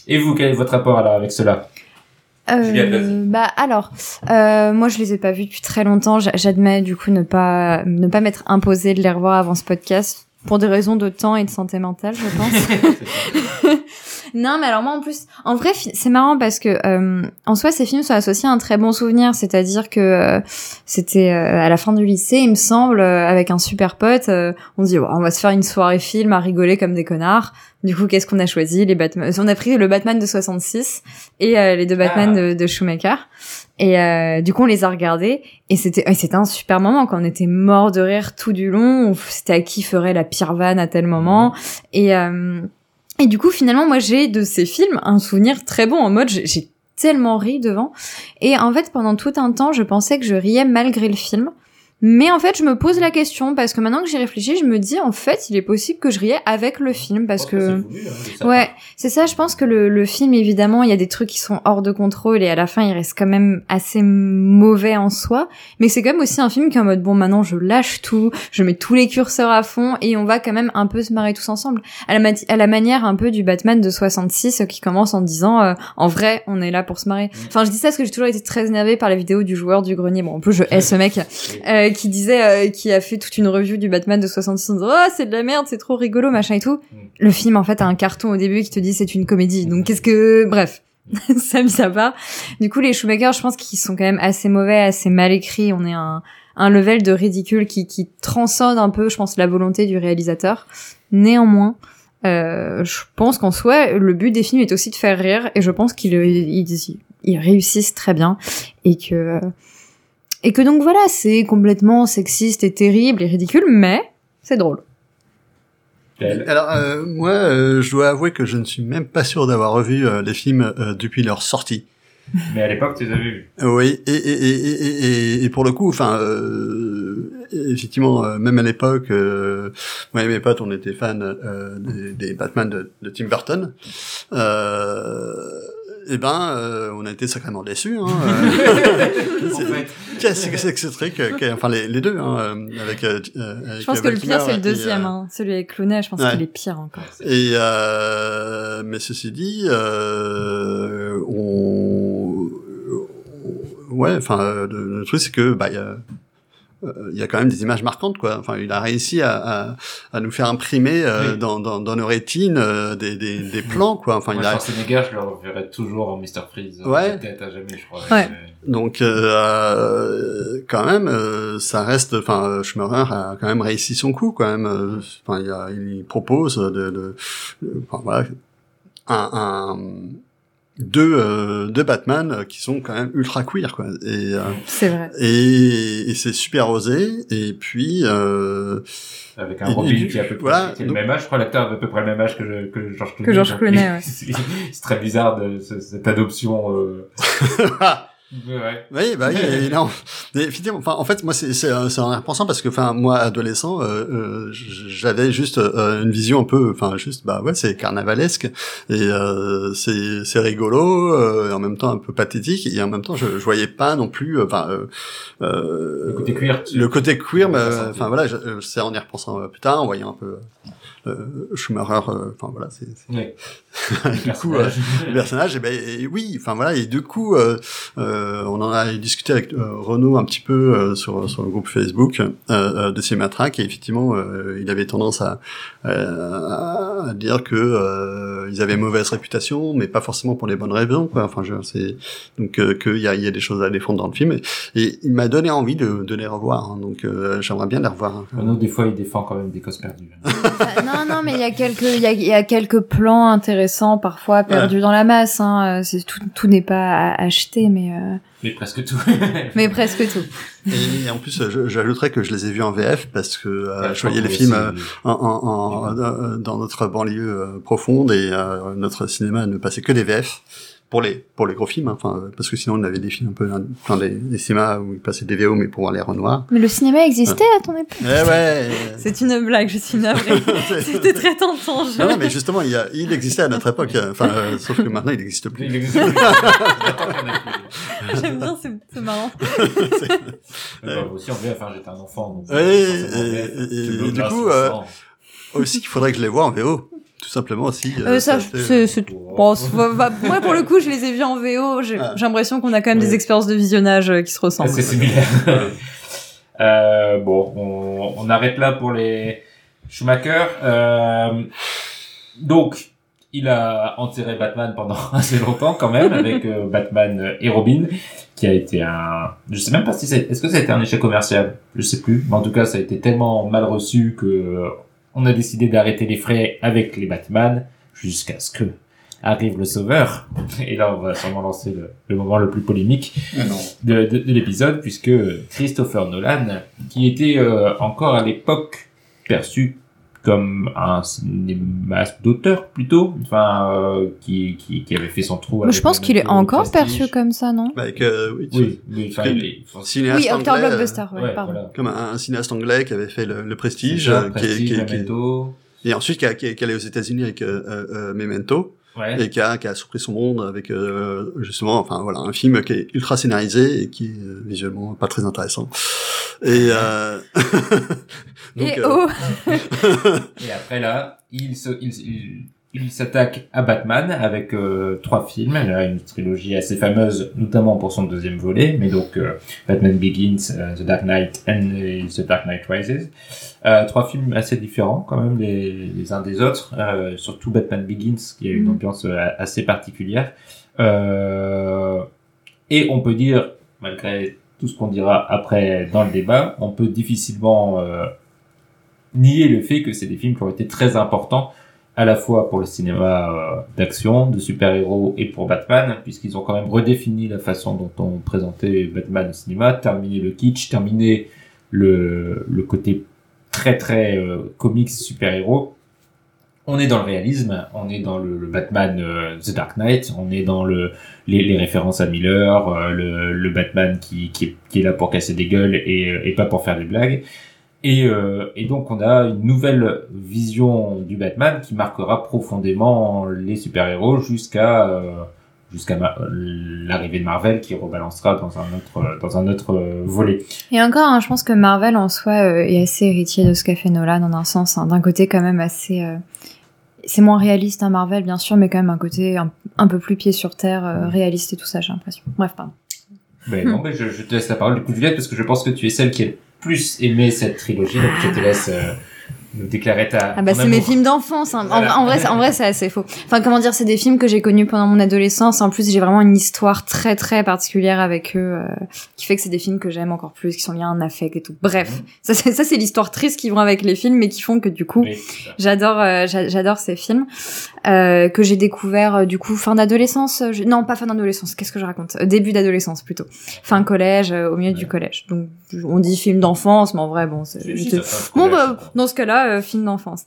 Et vous, quel est votre rapport alors avec cela?
Euh, bah alors, euh, moi je les ai pas vus depuis très longtemps. J'a- J'admets du coup ne pas ne pas m'être imposé de les revoir avant ce podcast pour des raisons de temps et de santé mentale, je pense. non, mais alors moi en plus, en vrai, c'est marrant parce que euh, en soi ces films sont associés à un très bon souvenir, c'est-à-dire que euh, c'était euh, à la fin du lycée, il me semble, euh, avec un super pote, euh, on dit Oh, on va se faire une soirée film à rigoler comme des connards. Du coup, qu'est-ce qu'on a choisi? Les Batman. On a pris le Batman de 66 et euh, les deux Batman
Ah.
de, de Schumacher. Et euh, du coup, on les a regardés et c'était un super moment quand on était mort de rire tout du long. On- C'était à qui ferait la pire vanne à tel moment. Et euh, et du coup, finalement, moi, j'ai de ces films un souvenir très bon en mode j'ai tellement ri devant. Et en fait, pendant tout un temps, je pensais que je riais malgré le film. Mais en fait, je me pose la question parce que maintenant que j'y réfléchis, je me dis en fait, il est possible que je riais avec le film parce que
voulu, hein,
Ouais, c'est ça. Je pense que le, le film, évidemment, il y a des trucs qui sont hors de contrôle et à la fin, il reste quand même assez mauvais en soi. Mais c'est quand même aussi un film qui est en mode bon, maintenant, je lâche tout, je mets tous les curseurs à fond et on va quand même un peu se marrer tous ensemble. À la, à la manière un peu du Batman de 66 euh, qui commence en disant euh, en vrai, on est là pour se marrer. Enfin, je dis ça parce que j'ai toujours été très énervée par la vidéo du joueur du grenier. Bon, en plus, je hais ce mec euh, qui disait, euh, qui a fait toute une review du Batman de 66 en disant oh c'est de la merde, c'est trop rigolo, machin et tout. Le film en fait a un carton au début qui te dit c'est une comédie. Donc qu'est-ce que, bref. ça mis à part. Du coup, les Schumacher, je pense qu'ils sont quand même assez mauvais, assez mal écrits. On est un, un level de ridicule qui, qui transcende un peu, je pense, la volonté du réalisateur. Néanmoins, euh, je pense qu'en soi, le but des films est aussi de faire rire, et je pense qu'ils ils, ils réussissent très bien, et que et que donc voilà, c'est complètement sexiste et terrible et ridicule, mais c'est drôle.
Alors euh, moi, euh, je dois avouer que je ne suis même pas sûr d'avoir revu euh, les films euh, depuis leur sortie.
Mais à l'époque, tu les avais vus.
Oui, et, et, et, et, et, et pour le coup, enfin, euh, effectivement, euh, même à l'époque, euh, moi et mes potes, on était fans euh, des, des Batman de, de Tim Burton. Euh, eh ben, euh, on a été sacrément déçus. Hein, euh. Qu'est-ce que c'est que ce truc euh, que- Enfin, les, les deux, hein, euh, avec, euh, avec
Je pense que le pire, c'est le
et,
deuxième,
euh,
hein. celui avec Clooney, je pense
ouais.
qu'il est pire encore.
Et euh, mais ceci dit, euh, on, ouais, enfin, le, le truc c'est que bah il y a euh, il y a quand même des images marquantes quoi. Enfin, il a réussi à, à, à nous faire imprimer euh,
Oui.
dans, dans, dans nos rétines euh, des, des, des plans quoi. Enfin,
Moi,
il a
Schwarzenegger, je le reverrai toujours en Mr. Freeze.
Ouais.
Peut-être à jamais, je crois.
Ouais.
donc euh, quand même euh, ça reste. Enfin, Schumacher a quand même réussi son coup quand même. Euh, Enfin, il, a, il propose de, de, de- enfin, voilà un, un deux euh, deux Batman euh, qui sont quand même ultra queer quoi. Et euh,
C'est vrai.
et, et c'est super osé. Et puis euh,
Avec un Robin qui a à peu près
voilà,
le même âge. Je crois l'acteur a à peu près le même âge que, je- que George Clooney.
Que George Clooney, ouais.
c'est très bizarre de, ce- cette adoption. Euh... ouais.
Oui, bah oui, non. Mais enfin, en fait, moi, c'est c'est euh, c'est en y repensant parce que, enfin, moi, adolescent, euh, euh, j'avais juste euh, une vision un peu, enfin, juste, bah ouais, c'est carnavalesque et euh, c'est c'est rigolo, euh, et en même temps un peu pathétique, et en même temps, je, je voyais pas non plus, euh, enfin, euh, euh,
Le côté queer.
le côté queer, mais, euh, enfin voilà, euh, c'est en y repensant euh, plus tard, en voyant un peu euh, Schumacher, euh, enfin voilà, c'est. du coup, euh, le personnage, et ben et oui, enfin voilà, et du coup, euh, euh, on en a discuté avec euh, Renaud un petit peu euh, sur sur le groupe Facebook euh, de Cinématrack, et effectivement, euh, il avait tendance à, euh, à dire que euh, ils avaient mauvaise réputation, mais pas forcément pour les bonnes raisons, quoi. Enfin, je, c'est donc euh, qu'il y a il y a des choses à défendre dans le film, et, et il m'a donné envie de, de les revoir, hein, donc euh, j'aimerais bien les revoir. hein.
Renaud, des fois, il défend quand même des causes perdues.
Non, non, mais il y a quelques, il y a, il y a quelques plans intéressants parfois perdus dans la masse. Hein. Euh, C'est tout, tout n'est pas à acheter, mais euh,
Mais presque tout.
mais presque tout.
Et, en plus, j'ajouterais que je les ai vus en VF parce que euh,
Ouais,
je voyais les films euh, en, en, en- dans notre banlieue euh, profonde et euh, notre cinéma ne passait que des VF pour les pour les gros films. hein. Enfin, euh, parce que sinon on avait des films un peu, enfin des, des cinémas où il passait des VO mais pour voir les renoirs.
Mais le cinéma existait à ton époque.
Eh ouais.
C'est une blague, je suis navrée. C'était très tentant. Je...
Non, non, mais justement, il, y a, il existait à notre époque. euh, Enfin, euh, sauf que maintenant, il n'existe plus.
Il existe. J'attends qu'il y en ait plus.
J'aime bien, c'est c'est marrant.
Mais aussi en VF, hein, j'étais un enfant. Donc,
et- et- et
bloques
du coup, euh. Aussi, qu'il faudrait que je les vois en VO. Tout simplement aussi.
Euh, ça,
c'était-
c'est, c'est, bon, c'est- va- va- moi, pour le coup, je les ai vus en VO. J'ai,
Ah.
j'ai l'impression qu'on a quand même
Ouais.
des expériences de visionnage euh, qui se ressemblent.
C'est similaire. euh, bon, on, on arrête là pour les Schumacher. Euh, donc, il a enterré Batman pendant assez longtemps quand même avec euh, Batman et Robin, qui a été un. Je sais même pas si c'est. Est-ce que ça a été un échec commercial? Je sais plus. Mais en tout cas, ça a été tellement mal reçu que euh, on a décidé d'arrêter les frais avec les Batman jusqu'à ce que arrive le Sauveur. Et là, on va sûrement lancer le, le moment le plus polémique de, de, de l'épisode, puisque Christopher Nolan, qui était euh, encore à l'époque perçu comme un cinéaste d'auteur plutôt, enfin euh, qui, qui, qui avait fait son trou. Avec
je pense qu'il est
Memento
encore
Prestige.
perçu comme ça, non?
Avec, euh, oui,
Oui, oui, enfin, il est- enfin,
cinéaste
Oui,
anglais, euh,
Blockbuster, ouais,
ouais,
pardon.
voilà.
comme un, un cinéaste anglais qui avait fait le, le Prestige,
ça,
euh, qui est-
Prestige,
qui est- qui est- et ensuite qui, a- qui est qui est allé aux États-Unis avec euh, euh, Memento
Ouais.
et qui a, qui a surpris son monde avec euh, justement, enfin voilà, un film qui est ultra scénarisé et qui est euh, visuellement pas très intéressant. Et euh... donc,
Et
euh,
oh
Et après là, il se, il, il, il s'attaque à Batman avec euh, trois films. Il a une trilogie assez fameuse, notamment pour son deuxième volet, mais donc euh, Batman Begins, euh, The Dark Knight and euh, The Dark Knight Rises. Euh, trois films assez différents quand même les, les uns des autres, euh, surtout Batman Begins qui a une
Mhm.
ambiance assez particulière. Euh, et on peut dire, malgré tout ce qu'on dira après dans le débat, on peut difficilement euh, nier le fait que c'est des films qui ont été très importants à la fois pour le cinéma euh, d'action, de super-héros et pour Batman, puisqu'ils ont quand même redéfini la façon dont on présentait Batman au cinéma, terminé le kitsch, terminé le, côté très très euh, comics super-héros. On est dans le réalisme, on est dans le, Batman euh, The Dark Knight, on est dans le, les, références à Miller, euh, le, le Batman qui, qui, est, là pour casser des gueules et, et pas pour faire des blagues. Et, euh, et, donc on a une nouvelle vision du Batman qui marquera profondément les super-héros jusqu'à euh, jusqu'à l'arrivée de Marvel qui rebalancera dans un autre dans un autre euh, volet.
Et encore, hein, je pense que Marvel en soi euh, est assez héritier de ce qu'a fait Nolan en un sens. Hein, D'un côté quand même assez euh, c'est moins réaliste hein, Marvel bien sûr, mais quand même un côté un, un peu plus pied sur terre, euh, réaliste et tout ça, j'ai l'impression. Bref, pardon.
Ben, non, mais je, je, te laisse la parole du coup Juliette parce que je pense que tu es celle qui est plus aimé cette trilogie, donc je te laisse euh, nous déclarer ta.
Ah bah c'est mes films d'enfance. Hein. Voilà. En, en, vrai, en vrai, c'est assez faux. Enfin, comment dire, c'est des films que j'ai connus pendant mon adolescence. En plus, j'ai vraiment une histoire très très particulière avec eux, euh, qui fait que c'est des films que j'aime encore plus, qui sont liés à un affect et tout. Bref, mmh. ça c'est ça c'est l'histoire triste qui vont avec les films, mais qui font que du coup, oui, j'adore euh, j'adore ces films euh, que j'ai découvert du coup fin d'adolescence. Je... Non, pas fin d'adolescence. Qu'est-ce que je raconte Début d'adolescence plutôt. Fin collège, au milieu ouais. du collège. Donc on dit film d'enfance, mais en vrai bon, c'est bon bah, dans ce cas-là euh, film d'enfance.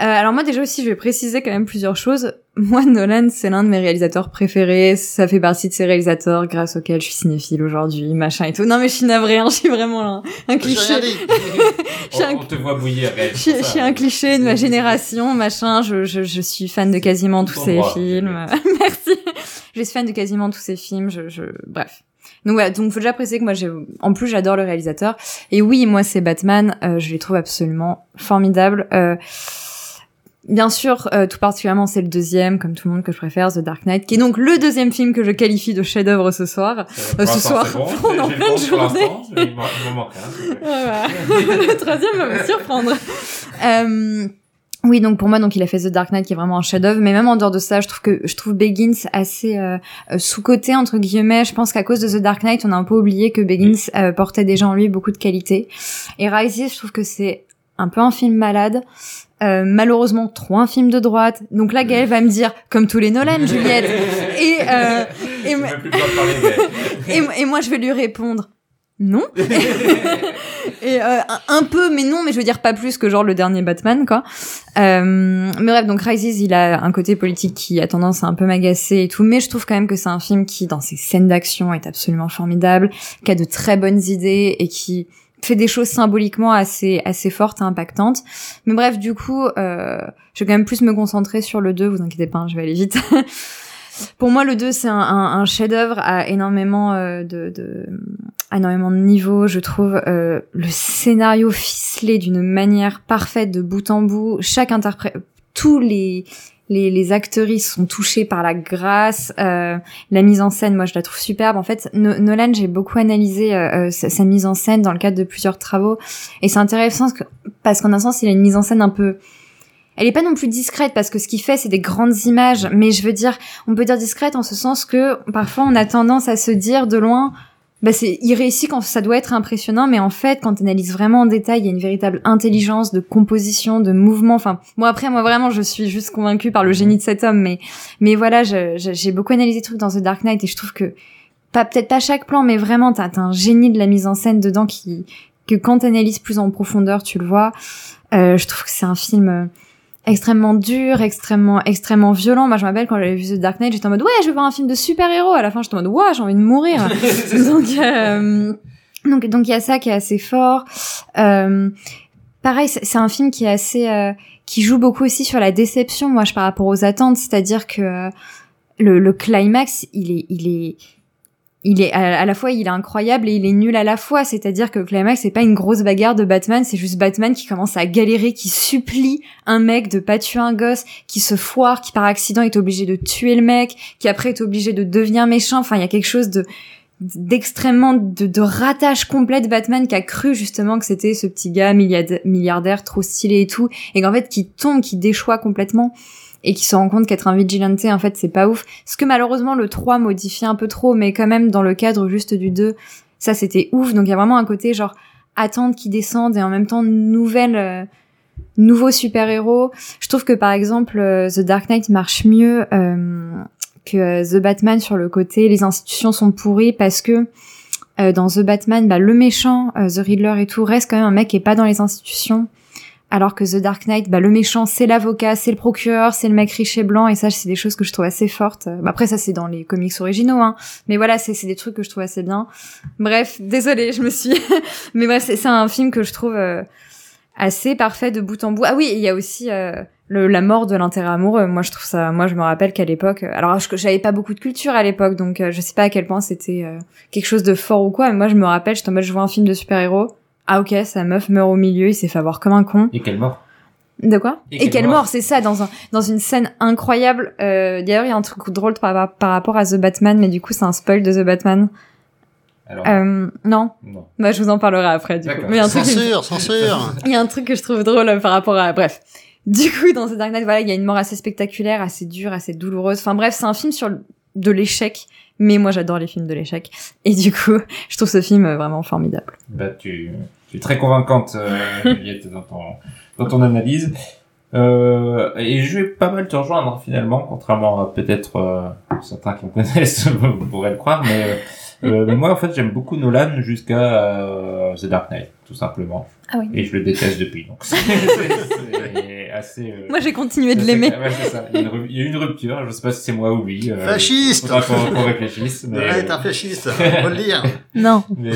Euh, alors moi déjà aussi je vais préciser quand même plusieurs choses. Moi Nolan c'est l'un de mes réalisateurs préférés, ça fait partie de ces réalisateurs grâce auxquels je suis cinéphile aujourd'hui, machin et tout. Non mais je suis navrée, hein, je suis vraiment un, un cliché.
on, un... on, te voit bouillir.
Je, je suis un cliché de ma génération, machin. Je, je, je suis fan de quasiment tous ces droit. films. Merci. Je suis fan de quasiment tous ces films. Je, je... bref. Donc voilà, donc faut déjà préciser que moi j'ai en plus j'adore le réalisateur et oui, moi c'est Batman, euh, je les trouve absolument formidables. Euh, bien sûr, euh, tout particulièrement c'est le deuxième comme tout le monde que je préfère, The Dark Knight, qui est donc le deuxième film que je qualifie de chef-d'œuvre ce soir.
Euh,
ce soir,
bon,
on en pleine journée. le troisième va me surprendre. Euh, oui, donc pour moi, donc il a fait The Dark Knight qui est vraiment un chef-d'œuvre, mais même en dehors de ça, je trouve que je trouve Begins assez euh, sous-coté entre guillemets. Je pense qu'à cause de The Dark Knight, on a un peu oublié que Begins euh, portait déjà en lui beaucoup de qualités. Et Rises, je trouve que c'est un peu un film malade. Euh, malheureusement trop un film de droite. Donc là, Gaël va me dire, comme tous les Nolan, Juliette. et, euh, et, et, et, moi, je vais lui répondre, non. et euh, un peu, mais non, mais je veux dire pas plus que genre le dernier Batman, quoi. Euh, mais bref, donc Rises, il a un côté politique qui a tendance à un peu m'agacer et tout, mais je trouve quand même que c'est un film qui, dans ses scènes d'action, est absolument formidable, qui a de très bonnes idées et qui fait des choses symboliquement assez assez fortes et impactantes. Mais bref, du coup, euh, je vais quand même plus me concentrer sur le 2, vous inquiétez pas, hein, je vais aller vite. Pour moi, le 2, c'est un, un, un chef-d'œuvre à énormément euh, de, de, énormément de niveaux. Je trouve euh, le scénario ficelé d'une manière parfaite de bout en bout. Chaque interprète, tous les les, les actrices sont touchées par la grâce, euh, la mise en scène, moi je la trouve superbe. En fait, no Nolan, j'ai beaucoup analysé euh, sa, sa, mise en scène dans le cadre de plusieurs travaux, et c'est intéressant parce qu'en un sens, il a une mise en scène un peu elle est pas non plus discrète parce que ce qu'il fait c'est des grandes images. Mais je veux dire on peut dire discrète en ce sens que parfois on a tendance à se dire de loin bah c'est il réussit quand ça doit être impressionnant. Mais en fait quand on analyse vraiment en détail il y a une véritable intelligence de composition de mouvement. Enfin moi après moi vraiment je suis juste convaincue par le génie de cet homme. Mais mais voilà j'ai beaucoup analysé trucs dans The Dark Knight et je trouve que pas peut-être pas chaque plan mais vraiment t'as as un génie de la mise en scène dedans qui que quand t'analyses plus en profondeur tu le vois. Euh, je trouve que c'est un film extrêmement dur, extrêmement extrêmement violent. Moi, je me rappelle quand j'avais vu The Dark Knight, j'étais en mode ouais, je veux voir un film de super-héros. À la fin, j'étais en mode ouais, j'ai envie de mourir. donc euh, donc donc il y a ça qui est assez fort. Euh, pareil, c'est un film qui est assez euh, qui joue beaucoup aussi sur la déception. Moi, je par rapport aux attentes, c'est-à-dire que euh, le, le climax, il est il est il est à, la fois il est incroyable et il est nul à la fois. C'est-à-dire que le climax c'est pas une grosse bagarre de Batman c'est juste Batman qui commence à galérer qui supplie un mec de pas tuer un gosse qui se foire qui par accident est obligé de tuer le mec qui après est obligé de devenir méchant. Enfin il y a quelque chose de d'extrêmement de, de complet de Batman qui a cru justement que c'était ce petit gars milliardaire trop stylé et tout et qu'en fait qui tombe qui déchoit complètement et qui se rend compte qu'être un vigilante, en fait, c'est pas ouf. Ce que malheureusement le 3 modifie un peu trop, mais quand même dans le cadre juste du 2, ça c'était ouf. Donc il y a vraiment un côté genre attente qui descende et en même temps nouvelle euh, nouveau super-héros. Je trouve que par exemple euh, The Dark Knight marche mieux euh, que euh, The Batman sur le côté les institutions sont pourries parce que euh, dans The Batman, bah, le méchant, The Riddler et tout, reste quand même un mec qui est pas dans les institutions. Alors que The Dark Knight, bah, le méchant, c'est l'avocat, c'est le procureur, c'est le mec riche et blanc, et ça, c'est des choses que je trouve assez fortes. Euh, bah, après, ça, c'est dans les comics originaux, hein. Mais voilà, c'est des trucs que je trouve assez bien. Bref, désolée, je me suis... Mais bref, c'est un film que je trouve euh, assez parfait de bout en bout. Ah oui, il y a aussi euh, le, la mort de l'intérêt amoureux. Moi, je trouve ça... Moi, je me rappelle qu'à l'époque... Alors, j'avais pas beaucoup de culture à l'époque, donc euh, je sais pas à quel point c'était quelque chose de fort ou quoi, mais moi, je me rappelle, j'étais en mode, je vois un film de super-héros. Ah ok, sa meuf meurt au milieu, il s'est fait avoir comme un con.
Et quelle mort
De quoi
Et
Et,
quelle mort.
mort, c'est ça, dans un dans une scène incroyable. Euh, D'ailleurs, il y a un truc drôle par, par rapport à The Batman, mais du coup, c'est un spoil de The Batman.
Alors,
Euh, non,
non.
bah je vous en parlerai après. Du coup.
D'accord.
Mais il y a un truc,
Censure, censure.
il y a un truc que je trouve drôle par rapport à. Bref. Du coup, dans The Dark Knight, voilà, il y a une mort assez spectaculaire, assez dure, assez douloureuse. Enfin bref, c'est un film sur de l'échec. Mais moi, j'adore les films de l'échec. Et du coup, je trouve ce film euh, vraiment formidable.
Bah, tu, tu es très convaincante, euh, Juliette, dans ton, dans ton analyse. Euh, et je vais pas mal te rejoindre, finalement, contrairement à peut-être euh, certains qui me connaissent pourraient le croire, mais, euh, euh, mais moi, en fait, j'aime beaucoup Nolan jusqu'à euh, The Dark Knight, tout simplement.
Ah oui.
Et je le déteste depuis, donc c'est assez... euh,
Moi, j'ai continué de l'aimer.
Ouais, c'est ça. Il y, a une, ru- il y a une rupture, je sais pas si c'est moi ou lui. euh,
Fasciste
faudra qu'on qu'on réfléchisse. Mais,
Ouais, t'es un fasciste, faut le dire.
Non.
mais,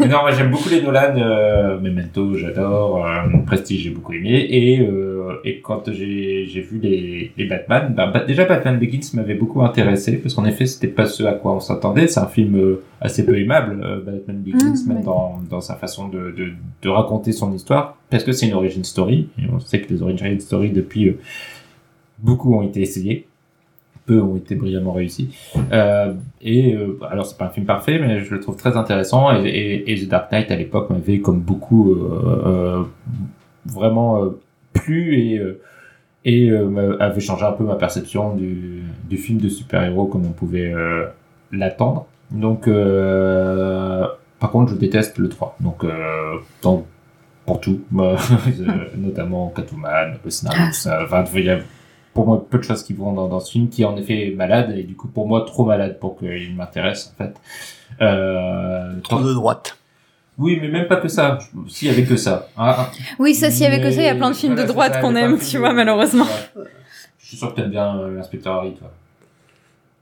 mais non, moi j'aime beaucoup les Nolan, euh, Memento, j'adore, euh, Prestige j'ai beaucoup aimé, et, euh, et quand j'ai j'ai vu les, les Batman, bah, bah, déjà Batman Begins m'avait beaucoup intéressé, parce qu'en effet c'était pas ce à quoi on s'attendait, c'est un film euh, assez peu aimable, euh, Batman Begins,
Mmh,
même
ouais.
dans, dans sa façon de, de, de raconter son histoire, parce que c'est une origin story, et on sait que les origin story depuis euh, beaucoup ont été essayés, peu ont été brillamment réussis. Euh, et euh, alors c'est pas un film parfait, mais je le trouve très intéressant. Et, et, et The Dark Knight à l'époque m'avait comme beaucoup euh, vraiment plu et et avait changé un peu ma perception du, du film de super-héros comme on pouvait l'attendre. Donc euh, par contre je déteste le 3. Donc euh, dans- pour tout, euh, notamment Catwoman, le scénario, tout ça. Enfin, il y a pour moi peu de choses qui vont dans, dans ce film qui est en effet malade et du coup pour moi trop malade pour qu'il m'intéresse en fait. Euh,
Trop de droite.
oui, mais même pas que ça. S'il y avait que ça. Ah,
Oui, ça, s'il y avait que ça, il y a plein de films
Voilà,
de droite qu'on aime, tu vois, malheureusement.
Ouais. Je suis sûr que t'aimes bien euh, l'inspecteur Harry, toi.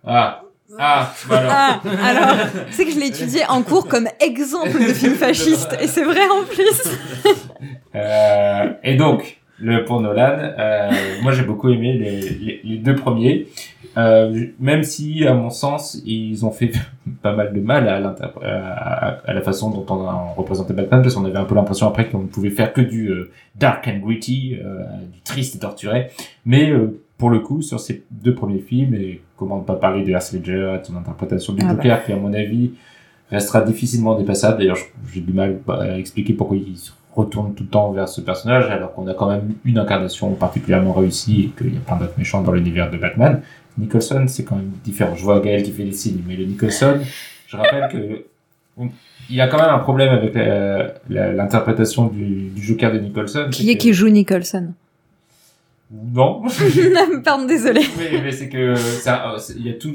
Ah, ah, voilà.
Ah, alors, c'est que je l'ai étudié en cours comme exemple de film fasciste, et c'est vrai en plus.
Euh, et donc, le pour Nolan, euh, moi j'ai beaucoup aimé les, les, les deux premiers, euh, même si à mon sens ils ont fait pas mal de mal à, l'interpr- à, à la façon dont on a représenté Batman, parce qu'on avait un peu l'impression après qu'on ne pouvait faire que du euh, dark and gritty, euh, du triste et torturé. Mais euh, pour le coup, sur ces deux premiers films, et comment ne pas parler de Heath Ledger et de son interprétation du
Ah bah.
Joker, qui à mon avis restera difficilement dépassable. D'ailleurs, j'ai du mal à expliquer pourquoi il se retourne tout le temps vers ce personnage, alors qu'on a quand même une incarnation particulièrement réussie et qu'il y a plein d'autres méchants dans l'univers de Batman. Nicholson, c'est quand même différent. Je vois Gaël qui fait les signes, mais le Nicholson, je rappelle que il y a quand même un problème avec l'interprétation du, du Joker de Nicholson.
Qui est
que-
qui joue Nicholson?
Non.
Pardon, désolé.
Oui, mais c'est que ça, c'est- il y a tout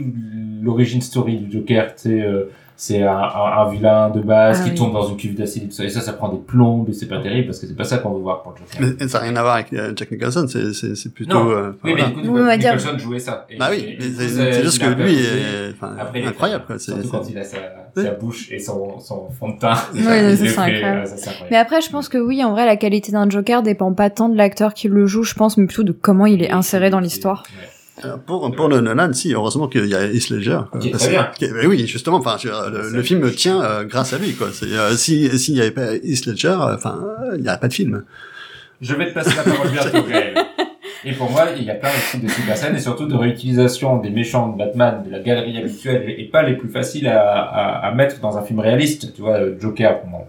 l'origine story du Joker, tu sais, euh, c'est un, un, un vilain de base
Ah
qui
oui.
tombe dans une cuve d'acide et tout ça, et ça, ça prend des plombes et c'est pas terrible parce que c'est pas ça qu'on veut voir pour le Joker.
Mais ça n'a rien à voir avec euh, Jack Nicholson, c'est, c'est, c'est plutôt...
Non.
euh,
oui, mais
voilà.
du coup,
Oui, on va dire-
Nicholson jouait ça. Et-
Bah oui, mais c'est, juste que lui est enfin,
Après,
incroyable. Quoi.
Surtout quand il a sa, bouche et son, son fond de teint.
Oui, c'est incroyable.
ça, c'est incroyable.
Mais après, je pense que oui, en vrai, la qualité d'un Joker dépend pas tant de l'acteur qui le joue, je pense, mais plutôt de comment il est inséré dans l'histoire.
Ouais.
Alors, pour, pour le Nolan, si, heureusement qu'il y a Heath Ledger. Parce
bien.
que- mais oui, justement, enfin, le, le film tient euh, grâce à lui, quoi. Euh, si, s'il n'y avait pas Heath Ledger, euh, enfin, euh, il n'y aurait pas de film.
Je vais te passer la parole bientôt, Gaël. Et pour moi, il y a plein aussi de super scènes et surtout de réutilisation des méchants de Batman, de la galerie habituelle et pas les plus faciles à, à, à mettre dans un film réaliste. Tu vois, Joker, bon,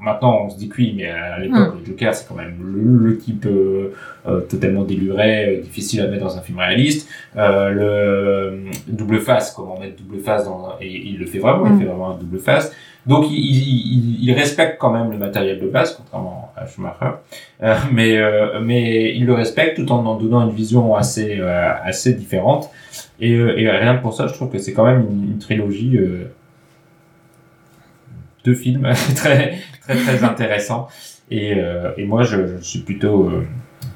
maintenant on se dit que oui, mais à l'époque,
Mm.
le Joker, c'est quand même le, le type euh, euh, totalement déluré, euh, difficile à mettre dans un film réaliste. Euh, le euh, double face, comment mettre double face dans un- et il le fait vraiment, il
Mm.
fait vraiment un double face. Donc il, il, il- respecte quand même le matériel de base, contrairement à Schumacher, Euh, mais euh, mais il le respecte tout en en donnant une vision assez euh, assez différente. Et, et rien que pour ça, je trouve que c'est quand même une, une trilogie euh, de films très très très intéressant. Et, euh, et moi, je, je suis plutôt euh,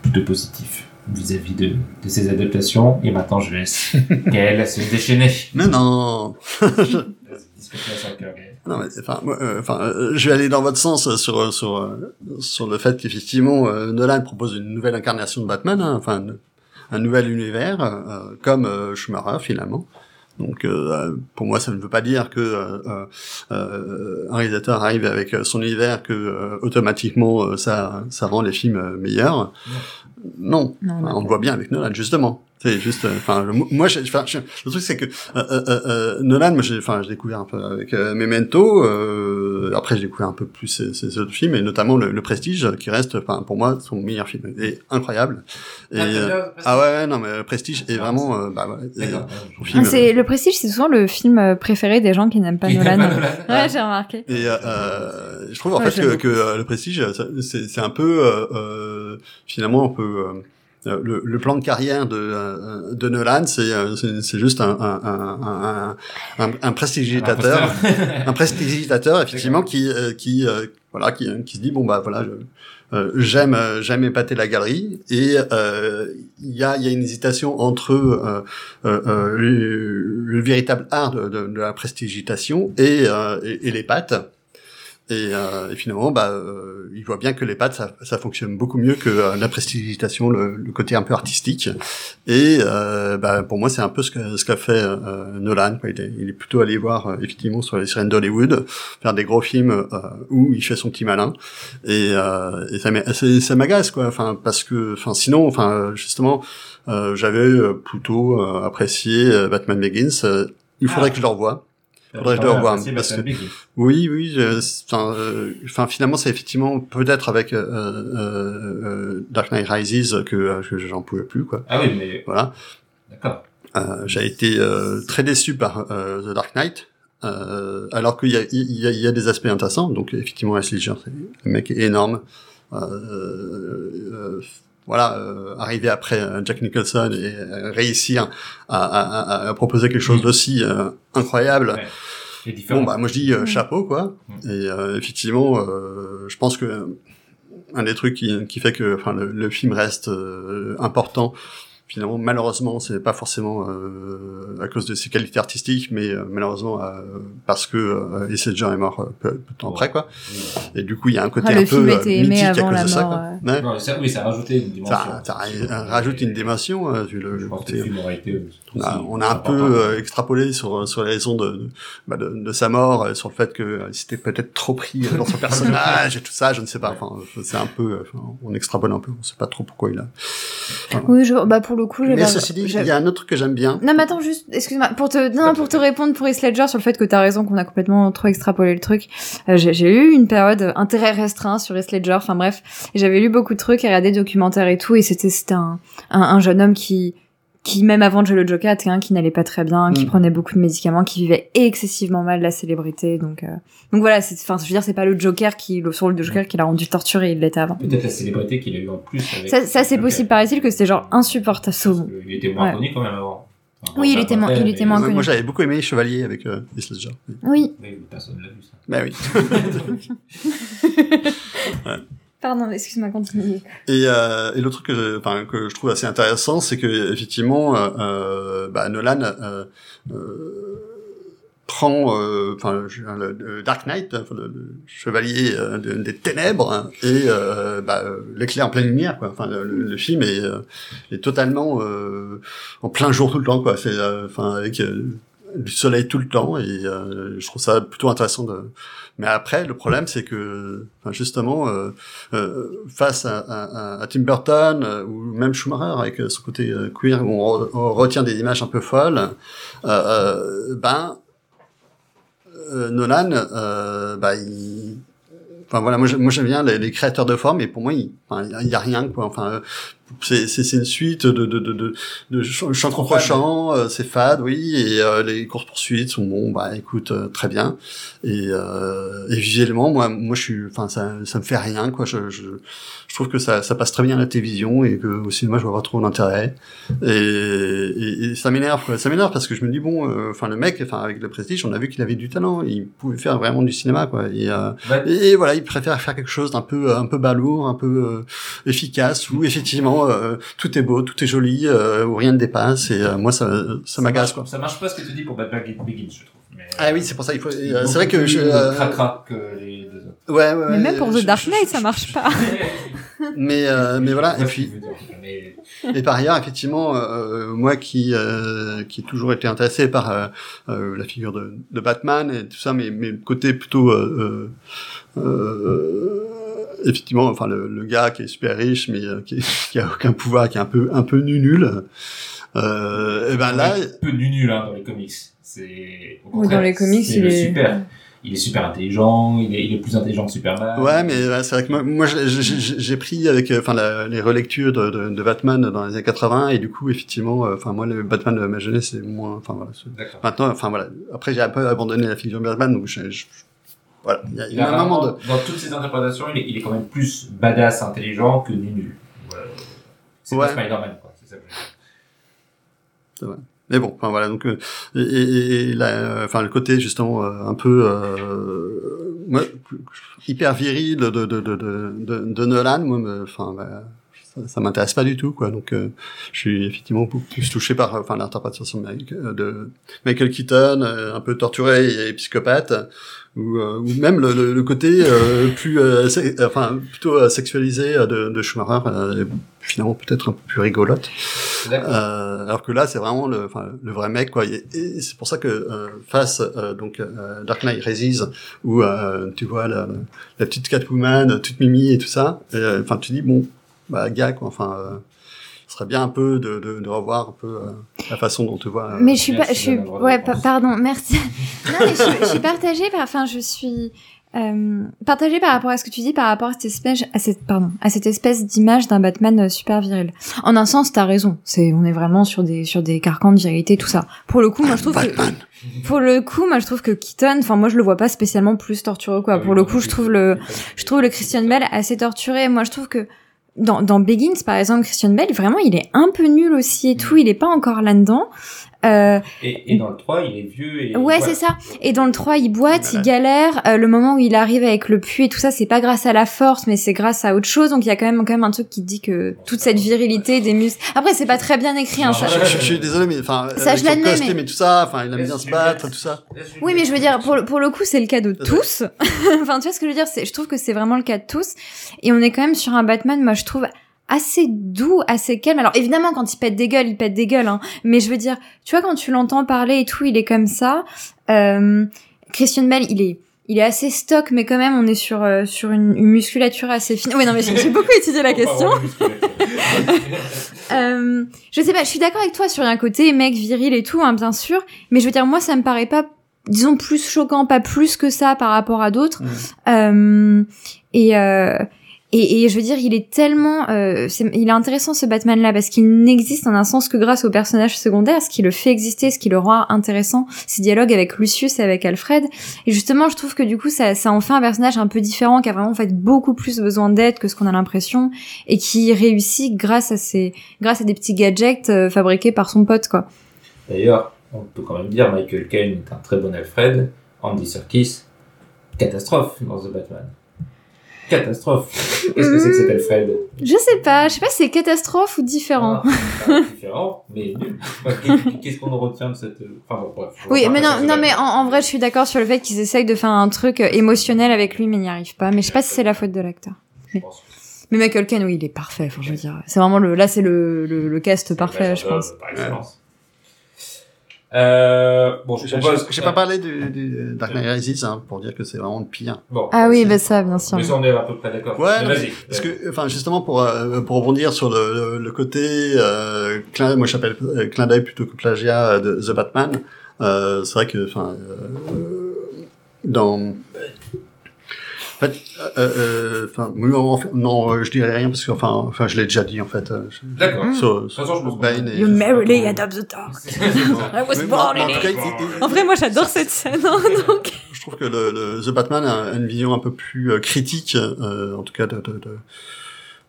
plutôt positif vis-à-vis de, de ces adaptations. Et maintenant, je laisse Gaël se déchaîner.
Mais non. Non, mais enfin, euh, enfin, euh, je vais aller dans votre sens euh, sur euh, sur euh, sur le fait qu'effectivement euh, Nolan propose une nouvelle incarnation de Batman, hein, enfin un, un nouvel univers, euh, comme euh, Schumacher finalement. Donc, euh, pour moi, ça ne veut pas dire que euh, euh, un réalisateur arrive avec son univers que euh, automatiquement euh, ça ça rend les films meilleurs. Non,
Non,
Enfin,
non.
on le voit bien avec Nolan justement. C'est juste, euh, enfin, le- moi, je- enfin, je- le truc c'est que euh, euh, euh, Nolan, moi, j'ai, enfin, j'ai découvert un peu avec euh, Memento. Euh, après, j'ai découvert un peu plus ces, ces autres films, et notamment le, le Prestige, qui reste, enfin, pour moi, son meilleur film. Et incroyable. Et,
Ah,
euh, ah ouais, non, mais euh, Prestige est vraiment, euh, bah, ouais,
Ah, c'est le Prestige, c'est souvent le film euh, préféré des gens qui n'aiment pas Nolan.
pas Nolan.
Ouais, j'ai remarqué.
Et euh, euh, je trouve en
Ouais,
fait que, que euh, le prestige, c'est c'est un peu euh, euh, finalement un peu euh, euh, le, le plan de carrière de, euh, de Nolan, c'est euh, c'est juste un un un un, prestigitateur, un prestigitateur effectivement qui euh, qui euh, voilà qui qui se dit bon bah voilà je euh, j'aime euh, j'aime épater la galerie. Et euh, il y a y a une hésitation entre euh, euh, euh, le, le véritable art de, de, de la prestigitation et, euh, et, et les pattes et, euh, et finalement bah euh, il voit bien que les pattes ça, ça fonctionne beaucoup mieux que euh, la prestigitation le, le côté un peu artistique. Et euh, bah, pour moi c'est un peu ce que ce qu'a fait euh, Nolan quoi. Il, est, il est plutôt allé voir effectivement sur les sirènes d'Hollywood faire des gros films euh, où il fait son petit malin. Et, euh, et ça ça m'agace quoi. Enfin parce que enfin sinon enfin justement euh, j'avais plutôt euh, apprécié Batman Begins. Il faudrait
Ah.
que je le revoie Faudrait que je le revoie,
merci,
parce que- oui, oui. je- Enfin, euh, enfin, finalement, c'est effectivement peut-être avec euh, euh, euh, Dark Knight Rises que, euh, que j'en pouvais plus, quoi.
Ah oui, mais
Voilà.
d'accord.
Euh, J'ai été euh, très déçu par euh, The Dark Knight. Euh, alors qu'il y a, il y, a, il y a des aspects intéressants. Donc effectivement, Heath Ledger, le mec est énorme. Euh, euh, voilà, euh, arriver après euh, Jack Nicholson et euh, réussir à, à, à, à proposer quelque chose
Mm.
d'aussi euh, incroyable.
Ouais.
Bon bah moi je dis euh,
Mm.
chapeau quoi.
Mm.
Et euh, effectivement, euh, je pense que un des trucs qui, qui fait que enfin le, le film reste euh, important. Finalement, malheureusement, c'est pas forcément euh, à cause de ses qualités artistiques, mais euh, malheureusement euh, parce que euh, Heath Ledger est mort euh, peu, peu de temps après, quoi. Et du coup, il y a un côté
Ah,
un
le
peu
film
euh, mythique à
avant
cause
la
de ça,
mort,
quoi. Ouais.
Non, ça, oui, ça a rajouté une dimension.
Ça, ça ra- rajoute une dimension euh, le,
Je pense que
on a, on a un peu euh, extrapolé sur sur les raisons de de, bah, de, de sa mort, euh, sur le fait que euh, s'était peut-être trop pris euh, dans son personnage et tout ça, je ne sais pas. Enfin, c'est un peu, euh, enfin, on extrapole un peu, on sait pas trop pourquoi il a.
Oui, je, bah pour le coup, je
Mais
vais-
ceci dit,
je-
il y a un autre truc que j'aime bien.
Non, mais attends, juste, excuse-moi, pour te, non, pour te répondre pour Heath Ledger sur le fait que t'as raison, qu'on a complètement trop extrapolé le truc. euh, j'ai eu une période euh, intérêt restreint sur Heath Ledger, enfin bref, j'avais lu beaucoup de trucs et regardé des documentaires et tout, et c'était c'était un, un, un jeune homme qui qui même avant de jouer le Joker était quelqu'un qui n'allait pas très bien, qui
Mm.
prenait beaucoup de médicaments, qui vivait excessivement mal la célébrité, donc euh, donc voilà, c'est enfin je veux dire c'est pas le Joker qui le son de Joker qui l'a rendu torturé, il l'était avant.
Peut-être la célébrité qu'il a eu en plus. Avec
Ça, ça c'est possible, paraît-il que c'était genre insupportable.
Il était moins
Ouais.
connu quand même avant. Enfin,
Oui, il était moins-
après,
il était moins connu.
Moi, j'avais beaucoup aimé Chevalier avec euh, Ledger.
Oui,
Mais personne l'a vu ça.
Ben oui.
pardon, excuse-moi, continue.
Et, euh, l'autre truc que je, trouve assez intéressant, c'est que effectivement, euh, euh, bah, Nolan euh, prend, le, le Dark Knight, le, le chevalier de- des ténèbres, et bah, l'éclaire en pleine lumière. Enfin, le, le film est, totalement en plein jour tout le temps. Enfin, avec du soleil tout le temps, et euh, je trouve ça plutôt intéressant de. Mais après, le problème, c'est que, justement. Euh, euh, face à, Tim Burton ou même Schumacher avec son côté queer où on, re- on retient des images un peu folles, ben Nolan, bah, il, enfin voilà, moi, j'aime bien les, créateurs de formes, et pour moi, il, enfin, il y a rien, quoi. Enfin, c'est c'est une suite de de de de, de chants contre chants, euh, c'est fade, oui, et euh, les courses poursuites sont bon, bah écoute, euh, très bien. Et, euh, et visuellement, moi, moi, je suis, enfin, ça, ça me fait rien, quoi. Je, je, je trouve que ça, ça passe très bien à la télévision et que au cinéma, je vois pas trop l'intérêt. Et, et, et ça m'énerve, quoi. Ça m'énerve parce que je me dis bon, euh, enfin, le mec, enfin, avec le Prestige, on a vu qu'il avait du talent, il pouvait faire vraiment du cinéma, quoi. Et, euh,
Ouais.
et, voilà, il préfère faire quelque chose d'un peu, un peu balourd, un peu euh, efficace, où effectivement euh, tout est beau, tout est joli, euh, où rien ne dépasse. Et euh, moi, ça, ça m'agace, quoi.
Ça marche pas ce que tu dis pour Batman Begins, je trouve. Mais,
Ah oui, c'est pour ça il faut.
c'est
euh, c'est vrai que je.
plus
euh,
cracra que les deux autres.
Ouais, ouais,
Mais
ouais,
même pour The Dark Knight, ça marche pas.
Mais euh, mais voilà. Et puis et par ailleurs, effectivement, euh, moi qui euh, qui ai toujours été intéressé par euh, euh, la figure de, de Batman et tout ça, mais mais le côté plutôt euh, euh, euh, effectivement, enfin le, le gars qui est super riche mais euh, qui, qui a aucun pouvoir, qui est un peu un peu nul. Euh, et ben là,
Il est un peu nul hein, dans les comics. C'est au
Oui,
contraire,
dans les comics,
c'est
il est-
super. Il est super intelligent, il est, il est plus intelligent que Superman.
Ouais, mais ouais, c'est vrai que moi, moi j'ai- j'ai j'ai pris avec euh, enfin la- les relectures de, de, de Batman dans les années 80 et du coup effectivement, euh, enfin moi le Batman de ma jeunesse c'est moins, enfin voilà. Maintenant, enfin voilà. Après j'ai un peu abandonné la figure de Batman donc je, je- voilà. Il y a, il y
Il
a
a
un moment de.
vraiment- Dans toutes ses interprétations, il est, il est quand même plus badass, intelligent que nul. C'est
Ouais.
pas Spider-Man, quoi. C'est ça dire.
Mais bon, enfin voilà donc euh, et, et, et la- euh, enfin le côté justement euh, un peu hyper viril de de de de, de, de Nolan, moi, enfin bah, ça, ça m'intéresse pas du tout quoi. Donc euh, je suis effectivement beaucoup plus touché par euh, enfin l'interprétation de Mike- euh, de Michael Keaton, euh, un peu torturé et psychopathe. Ou, euh, ou même le, le, le côté euh, plus euh, enfin plutôt sexualisé de, de Schumacher euh, finalement peut-être un peu plus rigolote euh, alors que là, c'est vraiment le, le vrai mec, quoi. Et, et c'est pour ça que euh, face euh, donc euh, Dark Knight Rises, où euh, tu vois la, la petite Catwoman, toute mimi et tout ça, enfin, tu dis bon, bah gars, quoi. Enfin, euh, ce serait bien un peu de, de, de revoir un peu euh, la façon dont tu vois. euh,
Mais je suis pas, je suis,
de m'avoir
ouais, pa- pardon, merci. non, mais je, suis- je suis partagée par, enfin, je suis euh, partagée par rapport à ce que tu dis, par rapport à cette espèce, à cette, pardon, à cette espèce d'image d'un Batman euh, super viril. En un sens, t'as raison. C'est, on est vraiment sur des, sur des carcans de virilité, tout ça. Pour le coup, moi, je trouve que,
Batman.
pour le coup, moi, je trouve que Keaton, enfin, moi, je le vois pas spécialement plus tortureux, quoi. Pour le coup, je trouve le, je trouve le Christian Bale assez torturé. Moi, je trouve que dans, dans Begins, par exemple, Christian Bale, vraiment, il est un peu nul aussi et tout. Il est pas encore là-dedans. Euh,
Et, et dans le 3, il est vieux et.
Ouais, c'est ça. Et dans le 3, il boite, il galère. Euh, le moment où il arrive avec le puits et tout ça, c'est pas grâce à la force, mais c'est grâce à autre chose. Donc il y a quand même, quand même un truc qui dit que toute cette virilité des muscles. Après, c'est pas très bien écrit. Hein, ça-
Je, je- je suis désolé, mais enfin,
Ça, je l'admets, mais-
et tout ça, enfin, il aime bien se battre, tout ça.
Oui, mais je veux dire, pour le, pour le coup, c'est le cas de tous. enfin, tu vois ce que je veux dire C'est, je trouve que c'est vraiment le cas de tous. Et on est quand même sur un Batman, moi, je trouve assez doux, assez calme. Alors évidemment, quand il pète des gueules, il pète des gueules. Hein. Mais je veux dire, tu vois, quand tu l'entends parler et tout, il est comme ça. Euh, Christian Bale, il est il est assez stock, mais quand même, on est sur euh, sur une, une musculature assez fine. Oui, non, mais j'ai beaucoup étudié la question. Euh, je sais pas, je suis d'accord avec toi sur un côté mec viril et tout, hein, bien sûr, mais je veux dire, moi, ça me paraît pas, disons, plus choquant, pas plus que ça par rapport à d'autres. Euh, et, euh, et, je veux dire, il est tellement, euh, il est intéressant ce Batman-là parce qu'il n'existe en un sens que grâce aux personnages secondaires, ce qui le fait exister, ce qui le rend intéressant, ses dialogues avec Lucius et avec Alfred. Et justement, je trouve que du coup, ça, ça en fait un personnage un peu différent, qui a vraiment en fait beaucoup plus besoin d'aide que ce qu'on a l'impression, et qui réussit grâce à ses, grâce à des petits gadgets euh, fabriqués par son pote, quoi.
D'ailleurs, on peut quand même dire Michael Caine est un très bon Alfred. Andy Serkis, catastrophe dans The Batman. Catastrophe. Qu'est-ce que c'est que cet Alfred?
Je sais pas, je sais pas si c'est catastrophe ou différent.
Ah, différent, mais nul. Qu'est-ce qu'on en retient de cette. Enfin bon, bref.
Oui, mais non, non, mais en, en vrai, je suis d'accord sur le fait qu'ils essayent de faire un truc euh, émotionnel avec lui, mais n'y arrivent pas. Mais je sais pas si c'est la faute de l'acteur.
Pense.
Mais Michael Caine, oui, il est parfait. Enfin, je veux dire, c'est vraiment le, là, c'est le, le, le cast parfait, je pense.
Par excellence. Euh, bon, je
J'ai
propose.
j'ai pas parlé du, du Dark Knight Rises hein, pour dire que c'est vraiment le pire.
Bon,
Ah oui, bah ça, bien sûr.
Mais ça, on est à peu près d'accord.
Ouais,
vas-y.
Parce que, enfin, justement pour euh, pour rebondir sur le, le, le côté euh, clin, moi j'appelle euh, clin d'œil plutôt que plagiat de The Batman. Euh, c'est vrai que, enfin, euh, dans En fait, euh, euh, enfin, oui, en fait, non, euh, je dirais rien parce que, enfin, enfin, je l'ai déjà dit en fait. euh,
D'accord.
sur-
De toute façon, je pense
Bane et-
You merrily adopt the dark. I was
Oui,
born
en-
in it. En vrai, moi, j'adore cette scène. hein, donc.
je trouve que le, le- The Batman a une vision un peu plus euh, critique, euh, en tout cas de, de, de,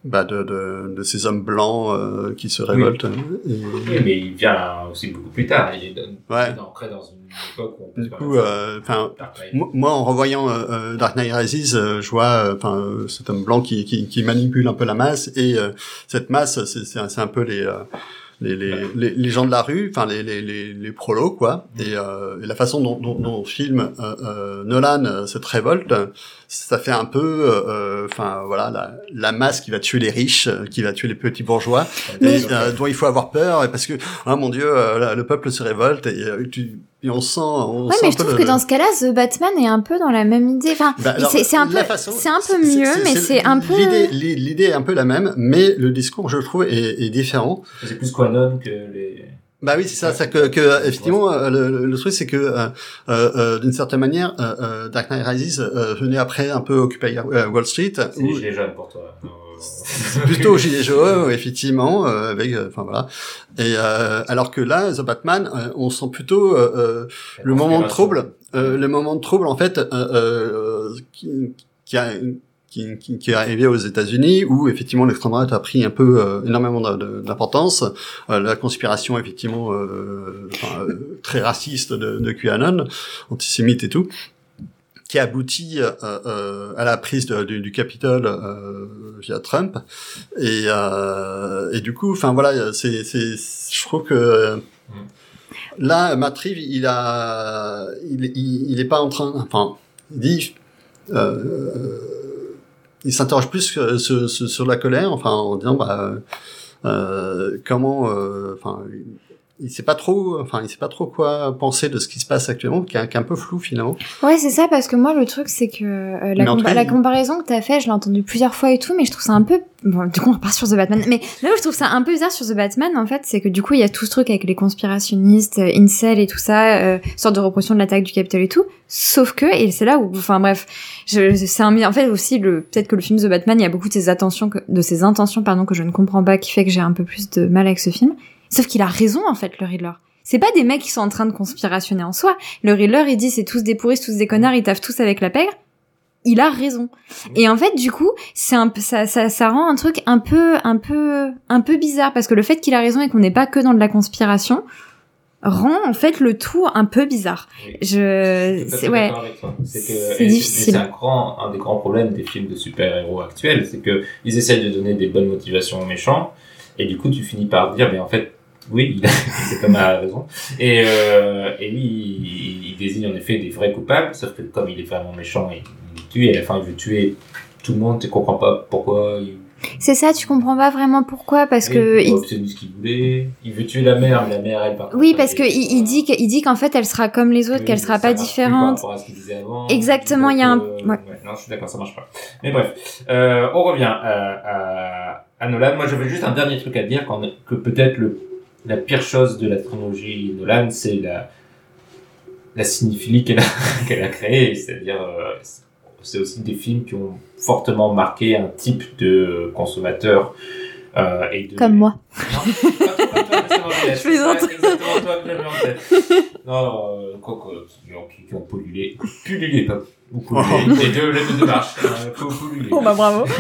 bah de, de, de ces hommes blancs euh, qui se révoltent. Et-
Oui, mais il vient aussi beaucoup plus tard. Il est dans-
Ouais.
ancré dans une époque où on peut
Du coup, euh, enfin. Moi, en revoyant euh, euh, Dark Knight Rises, euh, je vois enfin cet homme blanc qui, qui, qui manipule un peu la masse et euh, cette masse, c'est c'est un, peu les, euh, les, les, les, les gens de la rue, enfin les, les, les, les prolos quoi. Et, euh, et la façon dont, dont, dont filme euh, euh, Nolan cette révolte, ça fait un peu, euh, enfin voilà, la, la masse qui va tuer les riches, euh, qui va tuer les petits bourgeois, et euh, dont il faut avoir peur et parce que ah mon dieu, euh, là, le peuple se révolte et, euh, tu, et on sent, on
Ouais,
sent
mais je trouve
le-
que dans ce cas-là, The Batman est un peu dans la même idée. Enfin,
bah,
c'est un peu, c'est un peu mieux, mais c'est un peu.
L'idée, l'i- l'idée est un peu la même, mais le discours, je trouve, est, est différent.
C'est plus Quanon que les.
Bah oui, c'est ça, ça que, que effectivement, euh, le, le, truc, c'est que euh, euh, euh, d'une certaine manière, euh, euh, Dark Knight Rises euh, venait après un peu Occupy euh, Wall Street,
C'est
où-
les gilets jaunes pour toi. Euh,
plutôt gilet jaune, effectivement, euh, avec, euh, enfin voilà. Et euh, alors que là, The Batman, euh, on sent plutôt euh, euh, le moment de trouble, euh, le moment de trouble en fait, euh, euh, qui, qui a qui, est arrivé aux États-Unis où effectivement l'extrême droite a pris un peu euh, énormément d'importance, Euh, la conspiration effectivement euh, très raciste de, de QAnon, antisémite et tout, qui a abouti euh, à la prise du, Capitole via Trump. Et, du coup, enfin voilà, c'est je trouve que là, Matt Reeves, il a, il, il, est pas en train, enfin, il dit, il s'interroge plus que sur, sur, sur la colère, enfin, en disant, bah, euh, comment, euh, enfin, il sait pas trop, enfin, il sait pas trop quoi penser de ce qui se passe actuellement, qui est, qui est un peu flou finalement.
Ouais, c'est ça, parce que moi, le truc, c'est que euh, la, compa-
cas,
comparaison que t'as fait, je l'ai entendue plusieurs fois et tout, mais je trouve ça un peu... Bon, du coup, on repart sur The Batman. Mais là où je trouve ça un peu bizarre sur The Batman, en fait, c'est que du coup, il y a tout ce truc avec les conspirationnistes, euh, incel et tout ça, euh, sorte de reproduction de l'attaque du Capitole et tout. Sauf que, et c'est là où, enfin bref, c'est un, en fait aussi, le, peut-être que le film The Batman, il y a beaucoup de ses attentions, que, de ses intentions, pardon, que je ne comprends pas, qui fait que j'ai un peu plus de mal avec ce film. Sauf qu'il a raison, en fait, le Riddler. C'est pas des mecs qui sont en train de conspirationner en soi. Le Riddler, il dit c'est tous des pourris, tous des connards, ils taffent tous avec la pègre. Il a raison. Et en fait, du coup, c'est un ça, ça, ça rend un truc un peu, un peu, un peu bizarre parce que le fait qu'il a raison et qu'on n'est pas que dans de la conspiration rend en fait le tout un peu bizarre.
Oui.
Je, c'est ouais.
C'est
difficile.
C'est un grand, un des grands problèmes des films de super-héros actuels, c'est que ils essayent de donner des bonnes motivations aux méchants, et du coup tu finis par dire, mais en fait, oui, c'est comme a raison. Et, euh, et lui, il, il désigne en effet des vrais coupables, sauf que comme il est vraiment méchant, il, tue, et à la fin il veut tuer tout le monde, tu comprends pas pourquoi il,
C'est ça, tu comprends pas vraiment pourquoi parce que
il obtenu ce qu'il voulait. Il veut tuer la mère, mais la mère, elle, par
oui, parce que il, il dit qu'il dit qu'en fait elle sera comme les autres,
Oui,
qu'elle sera pas différente.
Par à ce qu'il disait avant.
Exactement, il y a un-
euh,
ouais.
Non, je suis d'accord, ça marche pas. Mais bref, euh, on revient à, à, à Nolan. Moi, j'avais juste un dernier truc à dire, que peut-être le, la pire chose de la trilogie Nolan, c'est la, la cinéphilie qu'elle a, qu'elle a créée. C'est-à-dire, euh, c'est aussi des films qui ont fortement marqué un type de consommateur. Euh, et de...
Comme moi.
Non, pas pas toi, c'est vrai,
Je
c'est
plaisante.
pas exactement toi que j'avais en tête. Non, euh, quoi, quoi, qui, ont- qui, ont pollué. Pullulé, pas beaucoup. Les, les deux, les deux démarches. Euh, faut polluer.
Oh bah bravo.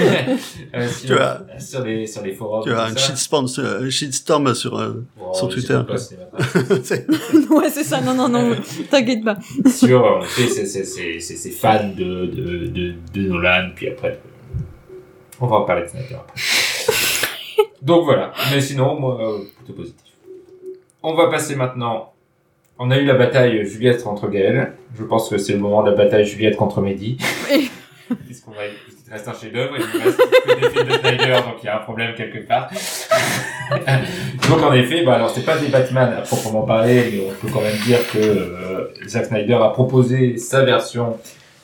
Euh, sur,
Tu as-
sur, les, sur les forums.
Tu as un shitstorm, sur- un shitstorm sur, euh,
Bon,
sur Twitter.
pas, c'est-
C'est-
ouais, c'est ça. Non, non, non. T'inquiète pas.
sur en effet ces, ces, ces, ces, ces fans de, de, de, de Nolan, puis après, euh, on va en parler de Snyder après. Donc voilà, mais sinon, moi, euh, plutôt positif. On va passer maintenant. On a eu la bataille Juliette contre Gaël. Je pense que c'est le moment de la bataille Juliette contre Mehdi.
Oui.
Puisqu'on va, te reste un chef-d'œuvre, il nous reste que des films de Snyder, donc il y a un problème quelque part. donc en effet, bah alors c'est pas des Batman à proprement parler, mais on peut quand même dire que euh, Zack Snyder a proposé sa version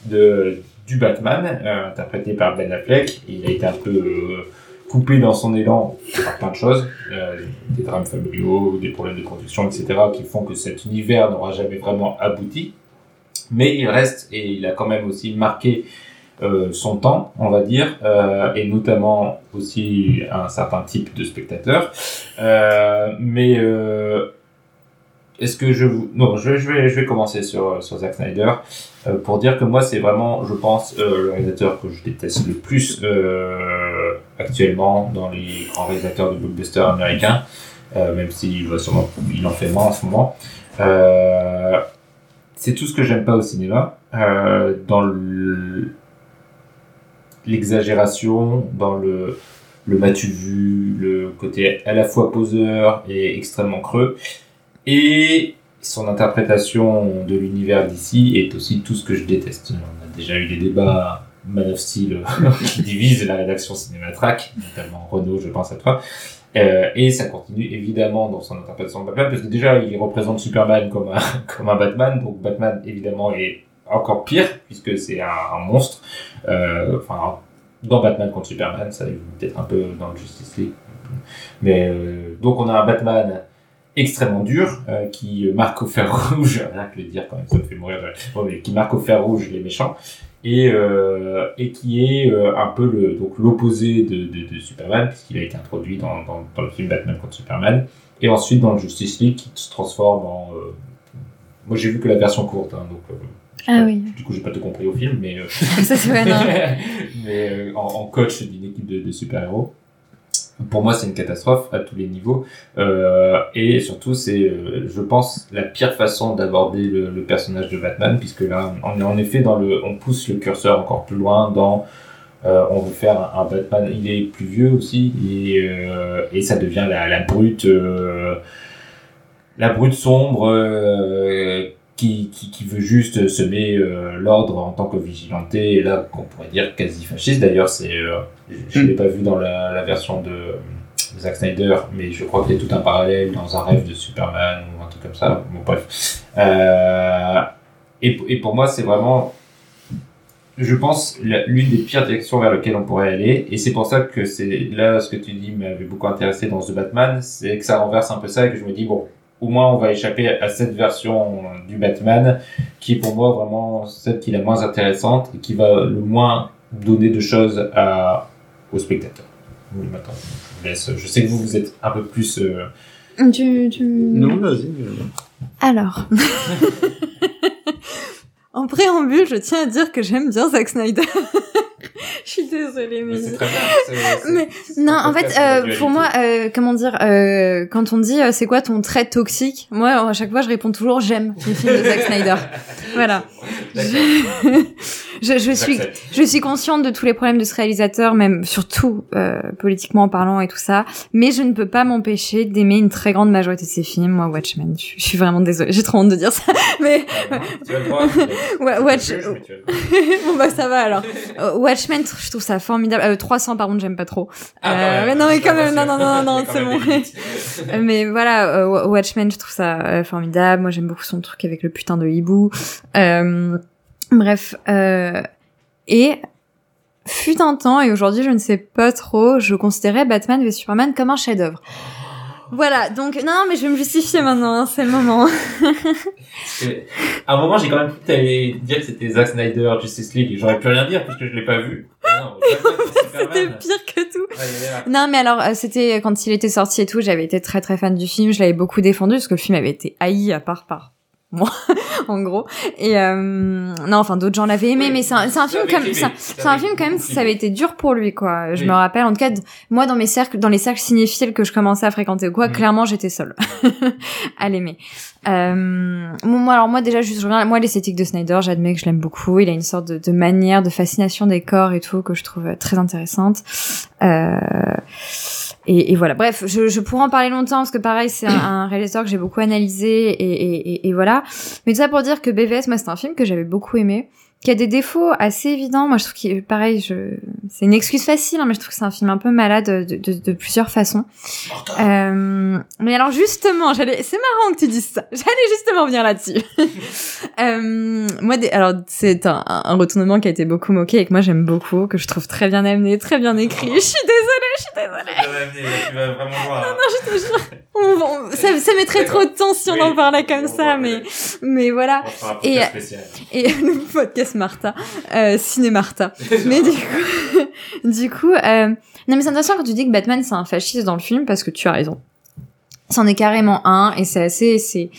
de du Batman, euh, interprété par Ben Affleck. Il a été un peu euh, coupé dans son élan par plein de choses, euh, des drames familiaux, des problèmes de production, etc., qui font que cet univers n'aura jamais vraiment abouti. Mais il reste, et il a quand même aussi marqué euh, son temps, on va dire, euh, et notamment aussi un certain type de spectateur. Mais est-ce que je. Non, je, je, vais, je vais commencer sur, sur Zack Snyder pour dire que moi, c'est vraiment, je pense, le réalisateur que je déteste le plus actuellement dans les grands réalisateurs de blockbusters américains, euh, même s'il il en fait moins en ce moment. Euh, c'est tout ce que j'aime pas au cinéma, euh, dans le- l'exagération, dans le le m'as-tu vu, le côté à la fois poseur et extrêmement creux, et son interprétation de l'univers d'ici est aussi tout ce que je déteste. On a déjà eu des débats Man of Steel qui divisent la rédaction Cinématrack, notamment Renault, je pense à toi. Euh, et ça continue évidemment dans son interprétation de Batman, parce que déjà il représente Superman comme un, comme un Batman, donc Batman évidemment est encore pire, puisque c'est un, monstre. Euh, Enfin, dans Batman contre Superman, ça est peut-être un peu dans le Justice League. Mais euh, donc on a un Batman extrêmement dur euh, qui marque au fer rouge, rien que le dire quand même ça me fait mourir, qui marque au fer rouge les méchants et euh, et qui est euh, un peu le donc l'opposé de, de, de Superman puisqu'il a été introduit dans, dans, dans le film Batman contre Superman et ensuite dans le Justice League qui se transforme en euh, moi j'ai vu que la version courte hein, donc
Ah oui.
du coup j'ai pas tout compris au film mais
Ça, vrai, non.
mais en, en coach d'une équipe de, de super-héros. Pour moi, c'est une catastrophe à tous les niveaux. Euh, et surtout, c'est, euh, je pense, la pire façon d'aborder le, le personnage de Batman, puisque là, on est en effet dans le, on pousse le curseur encore plus loin dans, euh, on veut faire un, Batman. Il est plus vieux aussi, et, euh, et ça devient la, la brute, euh, la brute sombre. Qui, qui, qui veut juste semer euh, l'ordre en tant que vigilanté, et là qu'on pourrait dire quasi fasciste. D'ailleurs, c'est, euh, je ne l'ai pas vu dans la, la version de, de Zack Snyder, mais je crois qu'il y a tout un parallèle dans un rêve de Superman ou un truc comme ça. Bon, bref. Euh, et, et pour moi, c'est vraiment, je pense, l'une des pires directions vers lesquelles on pourrait aller. Et c'est pour ça que c'est là ce que tu dis m'avait beaucoup intéressé dans The Batman, c'est que ça renverse un peu ça et que je me dis, bon, au moins on va échapper à cette version du Batman qui est pour moi vraiment celle qui est la moins intéressante et qui va le moins donner de choses à, aux spectateurs. Oui, maintenant, je vous laisse. Je sais que vous, vous êtes un peu plus. euh,
Tu, tu...
Non, vas-y.
Alors. en préambule, je tiens à dire que j'aime bien Zack Snyder. Je suis désolée, mais...
mais c'est très bien. c'est- c'est-
Mais
c'est
non, en fait, euh, pour moi, euh, comment dire, euh, quand on dit euh, c'est quoi ton trait toxique, moi à chaque fois je réponds toujours j'aime les films de Zack Snyder. Voilà. Je, je suis, je suis consciente de tous les problèmes de ce réalisateur, même surtout euh, politiquement parlant et tout ça, mais je ne peux pas m'empêcher d'aimer une très grande majorité de ses films. Moi, Watchmen, je, je suis vraiment désolée, j'ai trop honte de dire ça, mais
Ah, bon, tu as le droit.
Ouais, Watch-
Je juge, mais tu le
bon bah ça va alors. Euh, Watchmen, je trouve ça formidable. Euh, 300 par contre, j'aime pas trop.
Ah, quand
Euh, mais non, mais quand même, non, non, non, non, c'est bon. mais voilà, euh, Watchmen, je trouve ça euh, formidable. Moi, j'aime beaucoup son truc avec le putain de hibou. Euh, bref, euh, et fut un temps, et aujourd'hui, je ne sais pas trop, je considérais Batman v Superman comme un chef-d'œuvre. Voilà, donc non, mais je vais me justifier maintenant, hein, c'est le moment.
À un moment, j'ai quand même cru que t'allais dire que c'était Zack Snyder, Justice League, j'aurais pu rien dire puisque je l'ai pas vu.
C'était pire que tout. Non, mais alors, euh, c'était quand il était sorti et tout, j'avais été très très fan du film, je l'avais beaucoup défendu parce que le film avait été haï à part par moi, en gros. Et euh, non, enfin d'autres gens l'avaient aimé,
Oui,
mais c'est un, c'est un film comme c'est un, film quand même, ça avait été dur pour lui, quoi. Je
Oui.
me rappelle, en tout cas, moi dans mes cercles, dans les cercles cinéphiles que je commençais à fréquenter ou quoi,
Mhm.
clairement j'étais seule à l'aimer. Euh, moi, alors moi déjà, juste je reviens, moi l'esthétique de Snyder, j'admets que je l'aime beaucoup. Il a une sorte de, de manière, de fascination des corps et tout que je trouve très intéressante. Euh, et, et voilà. Bref, je, je pourrais en parler longtemps parce que pareil, c'est un, un réalisateur que j'ai beaucoup analysé et, et, et, voilà. Mais tout ça pour dire que BVS, moi, c'est un film que j'avais beaucoup aimé, qui a des défauts assez évidents. Moi, je trouve qu'il, pareil, je, c'est une excuse facile, hein, mais je trouve que c'est un film un peu malade de, de, de plusieurs façons. Euh, mais alors justement, j'allais, c'est marrant que tu dises ça. J'allais justement venir là-dessus. euh, moi, des, alors c'est un, un retournement qui a été beaucoup moqué et que moi j'aime beaucoup, que je trouve très bien amené, très bien écrit. Je suis désolée. Je suis désolée.
Tu vas vraiment voir.
Non, je te jure. On va- on- ça, ça mettrait trop de temps si on
Oui.
en parlait comme ça, mais, mais voilà.
Un
Et,
podcast spécial.
et le podcast Martha, euh, Ciné Martha. Mais du coup, du coup, euh, non mais c'est intéressant quand tu dis que Batman c'est un fasciste dans le film parce que tu as raison. C'en est carrément un et c'est assez, c'est.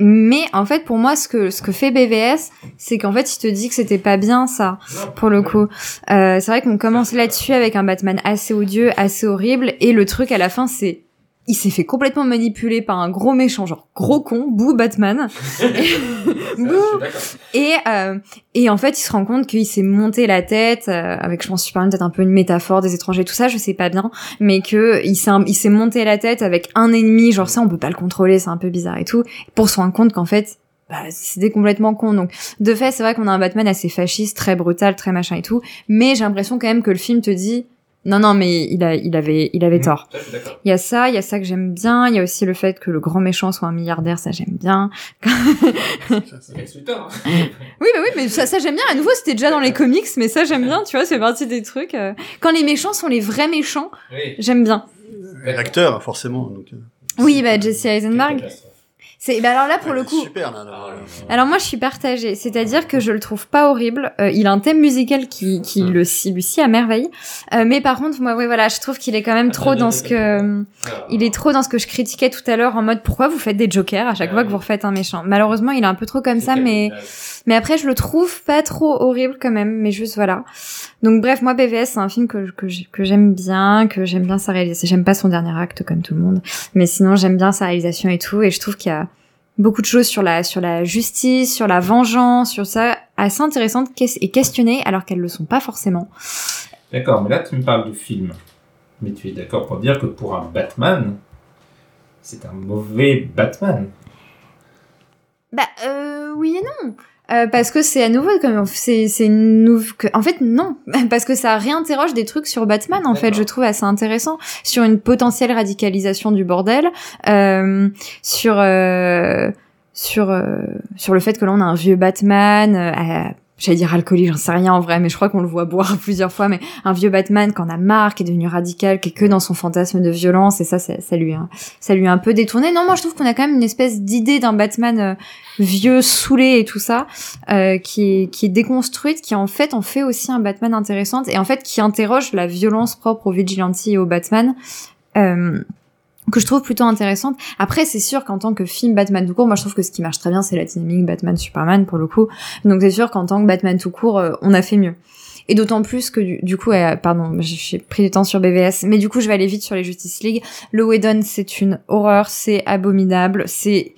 Mais en fait, pour moi, ce que ce que fait BVS, c'est qu'en fait, il te dit que c'était pas bien ça, pour le coup. Euh, c'est vrai qu'on commence là-dessus avec un Batman assez odieux, assez horrible, et le truc à la fin, c'est il s'est fait complètement manipuler par un gros méchant, genre gros con, bouh Batman. Bouh. Et euh, et en fait, il se rend compte qu'il s'est monté la tête euh, avec, je pense, Superman peut-être un peu une métaphore des étrangers, tout ça, je sais pas bien, mais que il s'est il s'est monté la tête avec un ennemi, genre ça, on peut pas le contrôler, c'est un peu bizarre et tout, pour se rendre compte qu'en fait. Bah, c'était complètement con. Donc, de fait, c'est vrai qu'on a un Batman assez fasciste, très brutal, très machin et tout. Mais j'ai l'impression quand même que le film te dit, non, non, mais il a, il avait, il avait tort.
Ça, suis d'accord.
Il y a ça, il y a ça que j'aime bien. Il y a aussi le fait que le grand méchant soit un milliardaire, ça j'aime bien.
Lex Luthor, hein.
Oui, bah oui, mais ça, ça j'aime bien. À nouveau, c'était déjà dans les comics, mais ça j'aime bien. Tu vois, c'est partie des trucs. euh, Quand les méchants sont les vrais méchants,
Oui.
j'aime bien.
L'acteur, forcément. Donc, euh,
Oui, bah Jesse Eisenberg. C'est, bah alors là pour le coup.
Super, là. là,
Ah,
là.
Alors moi je suis partagée, c'est-à-dire que je le trouve pas horrible. Euh, il a un thème musical qui, qui le lui à merveille. Euh, mais par contre, moi, oui, voilà, je trouve qu'il est quand même trop dans ce que, il est trop dans ce que je critiquais tout à l'heure en mode pourquoi vous faites des jokers à chaque
Ah
fois que vous refaites un méchant? Malheureusement, il est un peu trop comme ça, mais mais après je le trouve pas trop horrible quand même. Mais juste voilà. Donc bref, moi BVS c'est un film que que j'ai- que j'aime bien, que j'aime bien sa réalisation. J'aime pas son dernier acte comme tout le monde, mais sinon j'aime bien sa réalisation et tout. Et je trouve qu'il y a beaucoup de choses sur la sur la justice, sur la vengeance, sur ça assez intéressantes et questionnées alors qu'elles le sont pas forcément.
D'accord, mais là, tu me parles du film. Mais tu es d'accord pour dire que pour un Batman, c'est un mauvais Batman.
Bah euh, oui et non. Euh, parce que c'est à nouveau comme c'est c'est en fait non. Parce que ça réinterroge des trucs sur Batman en fait je trouve assez intéressant. Sur une potentielle radicalisation du bordel euh, sur euh, sur euh, sur le fait que là on a un vieux Batman euh, à- J'allais dire alcoolique, j'en sais rien en vrai, mais je crois qu'on le voit boire plusieurs fois. Mais un vieux Batman qui en a marre, qui est devenu radical, qui est que dans son fantasme de violence, et ça, ça, ça lui, a, ça lui a un peu détourné. Non, moi je trouve qu'on a quand même une espèce d'idée d'un Batman euh, vieux, saoulé et tout ça, euh, qui est qui est déconstruite, qui en fait en fait aussi un Batman intéressant et en fait qui interroge la violence propre au vigilante et au Batman. Euh, que je trouve plutôt intéressante. Après, c'est sûr qu'en tant que film Batman tout court, moi je trouve que ce qui marche très bien, c'est la dynamique Batman-Superman pour le coup. Donc c'est sûr qu'en tant que Batman tout court, euh, on a fait mieux. Et d'autant plus que du, coup, euh, pardon, j'ai pris du temps sur BVS, mais du coup, je vais aller vite sur les Justice League. Le Whedon, c'est une horreur, c'est abominable, c'est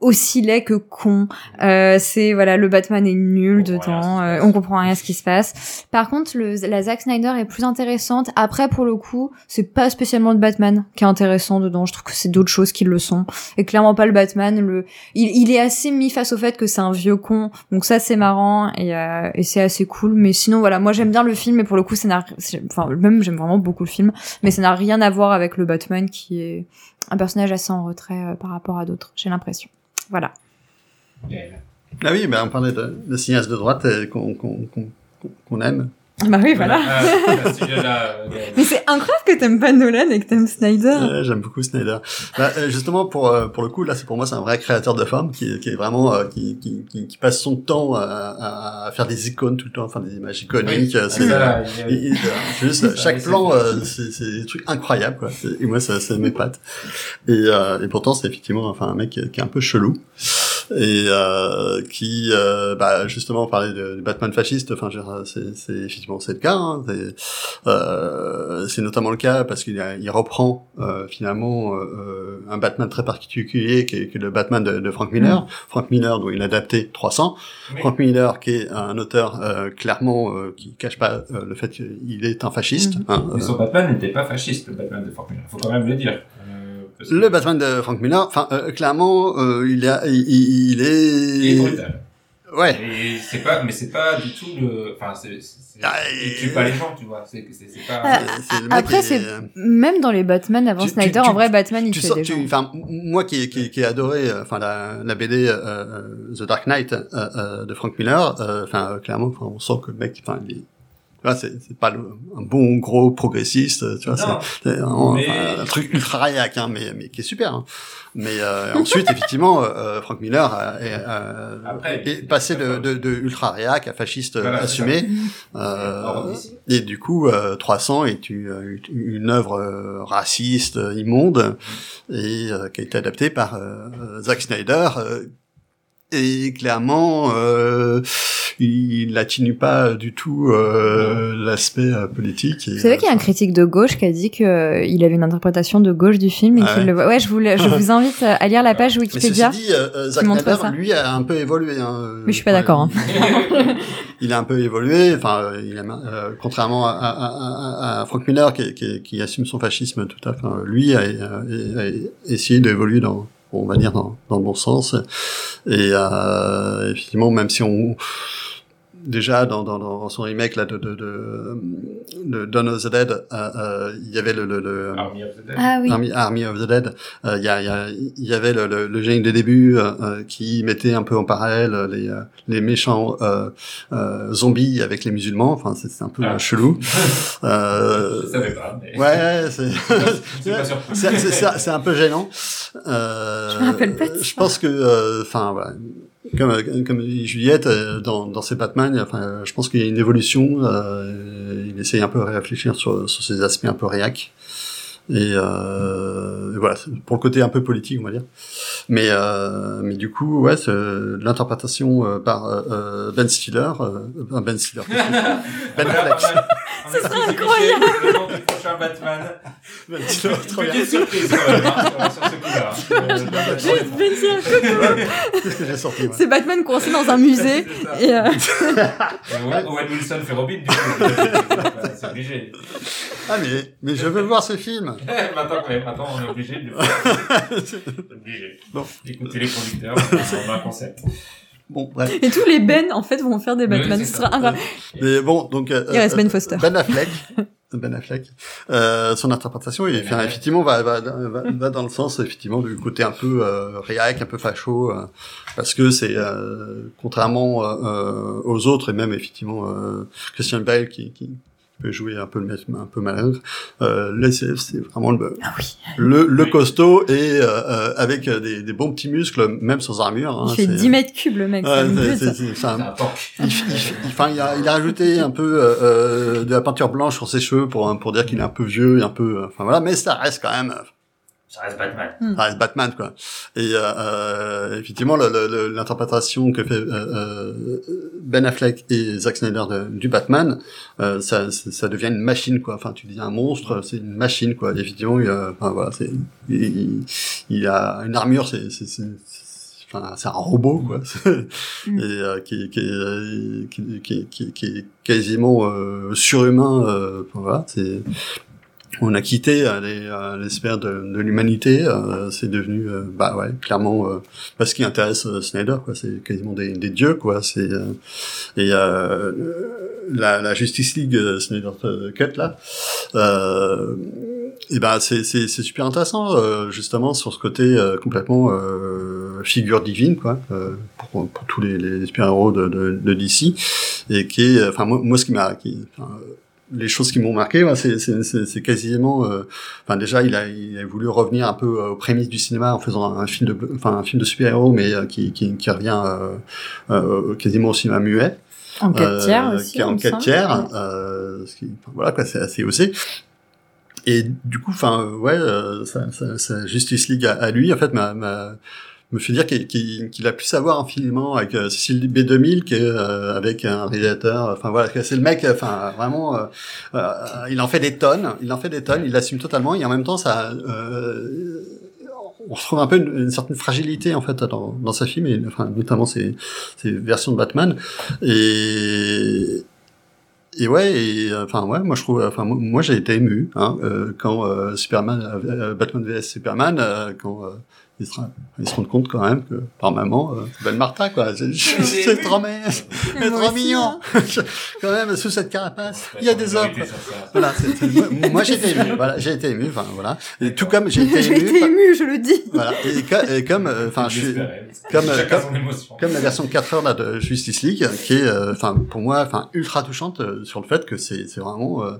aussi laid que con. Euh, c'est voilà, le Batman est nul
On
dedans, euh, on comprend rien à ce qui se passe. Par contre, le, la Zack Snyder est plus intéressante. Après, pour le coup, c'est pas spécialement le Batman qui est intéressant dedans. Je trouve que c'est d'autres choses qui le sont. Et clairement pas le Batman. Le, il, il est assez mis face au fait que c'est un vieux con. Donc ça, c'est marrant et, euh, et c'est assez cool. Mais sinon, voilà, moi j'aime bien le film. Et pour le coup, ça n'a, enfin, même j'aime vraiment beaucoup le film. Mais ça n'a rien à voir avec le Batman qui est un personnage assez en retrait euh, par rapport à d'autres. J'ai l'impression. Voilà.
Ah oui, ben on parlait de, de de droite euh, qu'on qu'on qu'on aime.
Bah oui, voilà.
Ah, euh,
Mais c'est incroyable que t'aimes pas Nolan et que t'aimes Snyder.
Ouais, J'aime beaucoup Snyder. Bah, euh, justement, pour euh, pour le coup, là, c'est pour moi, c'est un vrai créateur de forme qui, qui est vraiment euh, qui, qui, qui, qui passe son temps à, à, à faire des icônes tout le temps, enfin des images iconiques.
Oui.
c'est c'est juste chaque
c'est
plan, c'est c'est des trucs incroyables, quoi. C'est- Et moi, ça, ça m'épate. Et, euh, et pourtant, c'est effectivement, enfin, un mec qui est, qui est un peu chelou et euh, qui, euh, bah, justement, parlait de, de Batman fasciste. Enfin, c'est c'est effectivement c'est le cas. Hein, c'est euh, c'est notamment le cas parce qu'il a- il reprend euh, finalement euh, un Batman très particulier qui est, qui est le Batman de, de Frank Miller. Frank Miller, dont il a adapté 300.
Oui.
Frank Miller, qui est un auteur euh, clairement euh, qui cache pas euh, le fait qu'il est un fasciste.
Mhm.
hein,
Mais
euh,
son Batman n'était pas fasciste, le Batman de Frank Miller. Faut quand même le dire. Euh,
le Batman de Frank Miller, enfin euh, clairement, euh, il, a, il, il- il est.
Il est brutal.
Ouais.
Et c'est pas, mais c'est pas du tout le, enfin, c'est,
Ah,
il tue pas les gens, tu vois. C'est, c'est, c'est pas.
Ah,
C'est- c'est le mec
Après, c'est
est-
même dans les Batman avant
Tu-
Snyder,
tu-
en vrai, Batman, il
tu
fait
sors,
des
tu,
gens.
enfin, moi qui, qui, qui ai adoré, euh, enfin la, la BD euh, euh, The Dark Knight euh, euh, de Frank Miller, euh, enfin euh, clairement, enfin, on sent que le mec, enfin, il c'est c'est pas le, un bon gros progressiste tu vois
Non,
c'est c'est un,
mais-
enfin, un truc ultra réac hein, mais mais qui est super hein. mais euh, ensuite effectivement euh, Frank Miller est, euh,
Après,
est passé de, de, de ultra réac à fasciste
Voilà,
assumé
Hors
euh, et du coup euh, 300 est une, euh, une œuvre euh, raciste euh, immonde et euh, qui a été adaptée par euh, Zack Snyder euh, et clairement euh, il n'atténue pas du tout euh, l'aspect euh, politique.
savez
euh,
qu'il y a un critique de gauche qui a dit que euh, il avait une interprétation de gauche du film et
Ah
qu'il
ouais
le. Ouais, je vous, je vous invite à lire la page
mais ceci
Wikipédia.
dit, euh, euh, Zack Snyder, lui, a un peu évolué. Hein,
Mais je suis pas d'accord, hein.
il a un peu évolué. Enfin, euh, il a, euh, contrairement à, à, à, à Frank Miller, qui, qui, qui assume son fascisme tout à fait, euh, lui a, a- a essayé d'évoluer dans, on va dire, dans, dans le bon sens. Et euh, effectivement, même si on déjà dans, dans, dans son remake là de de, de, de Dawn of the Dead, euh, euh, il y avait le, le, le
Army of the Dead.
Ah oui.
Army, Army of the Dead, euh, il y, a, il y, a, il y avait le, le, le générique des débuts euh, euh, qui mettait un peu en parallèle euh, les, euh, les méchants euh, euh, zombies avec les musulmans. Enfin, c'est c'est un peu
Ah.
euh, chelou. Euh,
Je savais pas. Mais...
ouais, c'est C'est un peu gênant. Euh,
Je me rappelle pas de ça.
Je pense que, euh, enfin, voilà. Comme, euh, comme dit Juliette, euh, dans, dans ses Batman, enfin, euh, je pense qu'il y a une évolution. Euh, il essaye un peu de réfléchir sur, sur ces aspects un peu réac. Et, euh, et voilà, c'est pour le côté un peu politique, on va dire. Mais, euh, mais du coup, ouais, c'est l'interprétation euh, par euh, euh, Ben Stiller, euh, Ben Stiller, Ben Affleck.
Ce serait incroyable. Batman.
Ben Stiller, trop bien.
Petite surprise quand même, hein, sur ce coup-là. Euh,
Qu'est-ce que j'ai sorti ouais.
C'est Batman coincé dans un musée et euh,
Et Owen Owen Wilson fait Robin, du coup. C'est obligé.
Ah mais mais je veux voir ce film.
maintenant, ouais, maintenant, on est obligé de le faire. Obligé.
Bon.
Écoutez les producteurs, on a un concept.
Bon bref.
et tous les Ben en fait vont faire des Batman.
Oui,
Ce
c'est
sera
ça.
incroyable.
Mais bon donc euh,
Il reste
euh,
Ben Foster.
Ben Affleck. Ben Affleck, euh, son interprétation, il, enfin, effectivement, va, va, va, va dans le sens effectivement du côté un peu euh, réac, un peu facho, euh, parce que c'est euh, contrairement euh, euh, aux autres et même effectivement euh, Christian Bale qui, qui peut jouer un peu le un peu malingre. Euh, c'est vraiment le,
Ah oui.
le, le costaud et euh, euh, avec des, des bons petits muscles, même sans armure. hein,
Il fait
c'est-
10 mètres cubes le mec.
Il, il- il- enfin, il a, il a rajouté un peu euh, euh, de la peinture blanche sur ses cheveux pour pour dire qu'il est un peu vieux et un peu, euh, enfin voilà, mais ça reste quand même, euh,
Ça reste Batman.
ça reste Batman quoi. Et euh, euh, effectivement, l'interprétation que fait euh, euh, Ben Affleck et Zack Snyder de- du Batman, euh, ça, ça devient une machine quoi. Enfin, tu dis un monstre, c'est une machine quoi. Et effectivement, il, a- enfin voilà, c'est, il, il- a une armure, c'est, c'est, c'est- c'est- enfin, c'est un robot quoi.
Mm.
et euh, qui, qui, est- qui, qui, qui, qui est quasiment euh, surhumain. Euh, enfin, voilà, c'est on a quitté les, sphères de, de l'humanité, euh, c'est devenu, euh, bah ouais, clairement, euh, pas ce qui intéresse Snyder, quoi. C'est quasiment des, des dieux, quoi. C'est et la, la Justice League Snyder Cut là, et ben c'est c'est super intéressant, justement sur ce côté complètement figure divine, quoi, pour, pour tous les, les super héros de, de, de DC, et qui est, enfin moi, moi ce qui m'a, les choses qui m'ont marqué, ouais, c'est, quasiment, euh, enfin déjà il a, il a voulu revenir un peu euh, aux prémices du cinéma en faisant un film de, enfin un film de super-héros, mais euh, qui, qui, qui revient euh, euh, quasiment au cinéma muet,
En 4
euh,
tiers aussi.
en
me
4
semble.
tiers, euh, ce qui, voilà quoi, c'est assez osé. Et du coup, enfin ouais, euh, sa, sa, sa Justice League à, à lui, en fait, m'a, m'a me fait dire qu'il, qu'il a pu savoir infiniment avec euh, Cécile B2000 que euh, avec un réalisateur. Enfin voilà, c'est le mec. Enfin vraiment, euh, euh, il en fait des tonnes. Il en fait des tonnes. Il l'assume totalement et en même temps, ça. Euh, on retrouve un peu une, une certaine fragilité en fait dans, dans sa film et enfin notamment ses, ses versions de Batman et et ouais, et enfin ouais, moi je trouve, enfin moi, j'ai été ému hein, euh, quand euh, Superman, euh, Batman vs Superman, euh, quand ils se, ils se rendent compte quand même que par maman, euh, c'est belle Martha quoi. C'est c'est trop, trop mignon. quand même sous cette carapace, il y a des hommes. Voilà, moi, moi, j'ai été ému. Voilà, j'ai été ému. Enfin voilà. Et tout comme j'ai été
J'ai
ému.
été émue, je le dis.
Voilà. Et, co- et comme, euh, enfin, je suis comme, euh, comme, comme la version de 4 heures là, de Justice League, qui est, euh, enfin, pour moi, enfin, ultra touchante euh, sur le fait que c'est, c'est vraiment euh,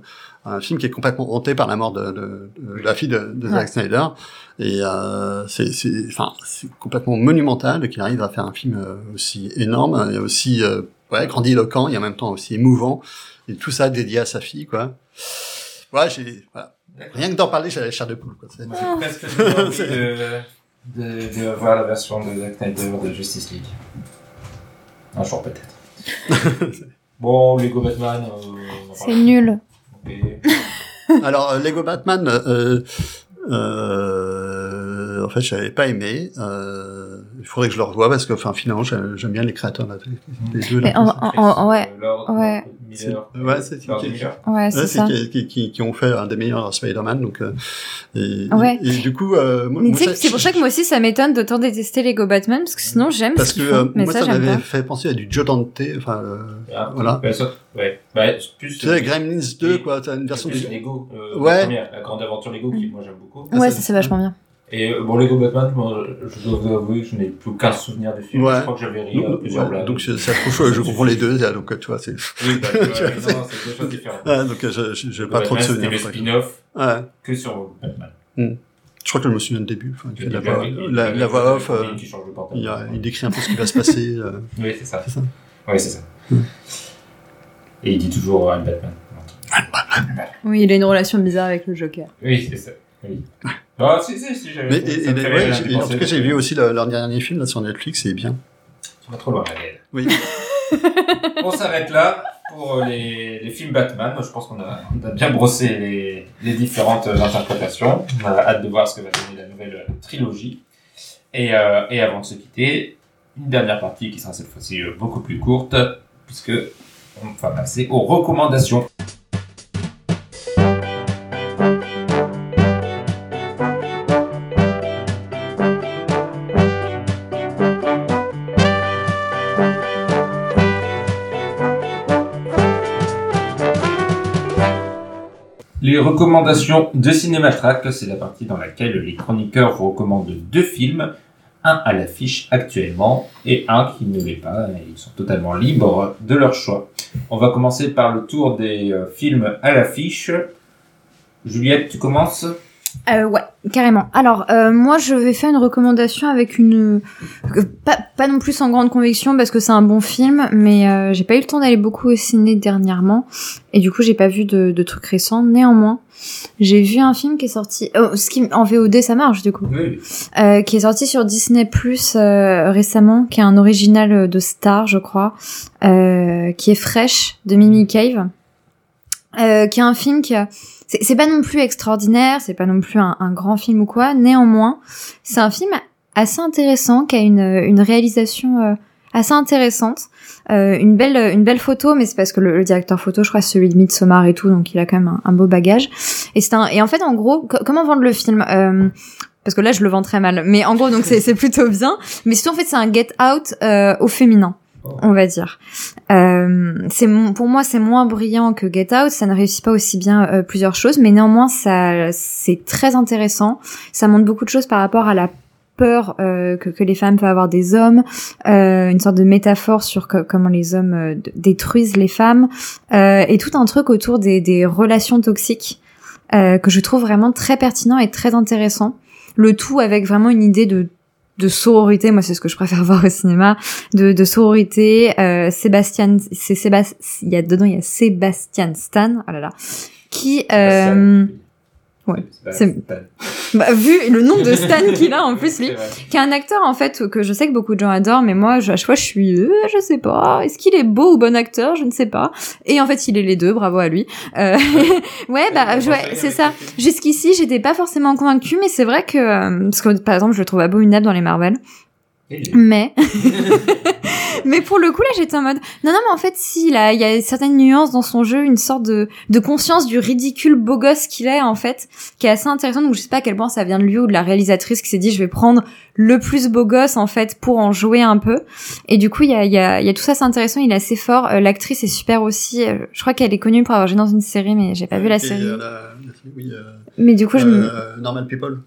un film qui est complètement hanté par la mort de, de- de la fille de, de
Ouais.
Zack Snyder. Et euh, c'est, enfin, c'est complètement monumental qu'il arrive à faire un film euh, aussi énorme et aussi, euh, ouais, grandiloquent et en même temps aussi émouvant. Et tout ça dédié à sa fille, quoi. Ouais, j'ai, voilà. Rien que d'en parler, j'ai la chair de poule, quoi. C'est-
presque envie de, de, de voir la version de Zack Snyder de Justice League. Un jour peut-être. bon, Lego Batman. euh,
C'est nul.
Alors, euh, Lego Batman, euh, euh, en fait, j'avais pas aimé. Euh, il faudrait que je le revoie parce que, enfin, finalement, j'aime bien les créateurs, là, les deux. Là,
Mais en- en- en- ouais,
Lord
ouais.
Ouais, c'est-
ouais, ça.
qui, qui, qui, qui ont fait un des meilleurs Spider-Man, donc euh, et,
Ouais.
et, du coup, euh, moi, moi,
c'est pour ça que moi aussi ça m'étonne d'autant détester Lego Batman parce que sinon j'aime
parce
ce
que euh,
mais
moi,
ça
m'avait fait penser à du Joe Dante, enfin, euh,
Ah,
Voilà.
bah, ça- ouais. Bah, plus,
tu sais, Gremlins 2, quoi, t'as une version du...
Lego.
Ouais.
La, première, la grande aventure Lego qui moi j'aime beaucoup.
Ouais,
ça-
ça c'est vachement bien.
Et euh, bon, Lego Batman, moi, je dois vous avouer que je n'ai plus aucun souvenir du film.
Ouais.
Je crois que j'avais ri à
Donc,
plusieurs
ouais,
blagues.
donc c'est- ça trouve chaud, je comprends les deux, donc tu vois, c'est...
Oui, bah, non, c'est deux choses différentes.
Ouais, donc euh, je- j'ai pas trop de souvenirs.
C'était le spin-off
Ouais.
que sur Batman.
Je crois que je me souviens du début. Enfin, il fait de la voix, la, la off.
il-
euh, a- décrit un peu ce qui va se passer. euh.
Oui, c'est ça.
C'est ça.
Oui, c'est ça. Et il dit toujours I'm Batman.
Oui, il a une relation bizarre avec le Joker.
Oui, c'est ça. Oui. Ah, si, si, si, j'avais.
Mais et- ouais, j'ai- en tout cas, j'ai vu aussi le- leur dernier film là sur Netflix, c'est bien.
Tu vas trop loin, Gaël.
Oui.
On s'arrête là pour les, les films Batman. Je pense qu'on a, on a bien brossé les, les différentes interprétations. On a hâte de voir ce que va donner la nouvelle trilogie. Et, euh, et avant de se quitter, une dernière partie qui sera cette fois-ci euh, beaucoup plus courte, puisque on va passer aux recommandations. Les recommandations de Cinématrack, c'est la partie dans laquelle les chroniqueurs vous recommandent deux films, un à l'affiche actuellement et un qui ne l'est pas, ils sont totalement libres de leur choix. On va commencer par le tour des euh, films à l'affiche. Juliette, tu commences?
Euh, ouais, carrément. Alors, euh, moi, je vais faire une recommandation avec une... euh, pas, pas non plus sans grande conviction, parce que c'est un bon film, mais euh, j'ai pas eu le temps d'aller beaucoup au ciné dernièrement, et du coup, j'ai pas vu de, de trucs récents. Néanmoins, j'ai vu un film qui est sorti... Oh, ce qui, en VOD, ça marche, du coup.
Oui.
Euh, qui est sorti sur Disney Plus euh, récemment, qui est un original de Star, je crois, euh, qui est Fresh de Mimi Cave, euh, qui est un film qui a c'est pas non plus extraordinaire, c'est pas non plus un, un grand film ou quoi. Néanmoins, c'est un film assez intéressant, qui a une, une réalisation euh, assez intéressante, euh, une belle une belle photo, mais c'est parce que le, le directeur photo, je crois, c'est celui de Midsommar et tout, donc il a quand même un, un beau bagage. Et c'est un et en fait, en gros, co- comment vendre le film Euh, parce que là je le vends très mal. Mais en gros donc c'est c'est plutôt bien. Mais surtout en fait c'est un get out euh, au féminin on va dire. Euh, c'est pour moi c'est moins brillant que Get Out. Ça ne réussit pas aussi bien euh, plusieurs choses mais néanmoins ça c'est très intéressant. Ça montre beaucoup de choses par rapport à la peur euh, que, que les femmes peuvent avoir des hommes, euh, une sorte de métaphore sur co- comment les hommes euh, détruisent les femmes, euh, et tout un truc autour des, des relations toxiques euh, que je trouve vraiment très pertinent et très intéressant. Le tout avec vraiment une idée de de sororité, moi c'est ce que je préfère voir au cinéma, de, de sororité. Euh, Sébastien, c'est Sébastien, il y a dedans il y a Sébastien Stan, oh là là, qui euh, ouais, c'est bah, vu le nombre de Stan qu'il a en plus lui, qui est un acteur en fait que je sais que beaucoup de gens adorent, mais moi je- à chaque fois je suis, euh, je sais pas, est-ce qu'il est beau ou bon acteur, je ne sais pas. Et en fait il est les deux, bravo à lui. Euh, ouais bah ouais, c'est ça. Jusqu'ici j'étais pas forcément convaincue, mais c'est vrai que euh, parce que par exemple je le trouve abominable dans les Marvel. Mais mais pour le coup là j'étais en mode non non mais en fait si là il y a certaines nuances dans son jeu une sorte de de conscience du ridicule beau gosse qu'il est en fait qui est assez intéressant. Donc je sais pas à quel point ça vient de lui ou de la réalisatrice qui s'est dit je vais prendre le plus beau gosse en fait pour en jouer un peu. Et du coup il y a il y a il y a tout ça c'est intéressant. Il est assez fort. Euh, l'actrice est super aussi. Euh, je crois qu'elle est connue pour avoir joué dans une série mais j'ai pas vu la série.
euh, la- oui, euh,
mais du coup je me
Normal People.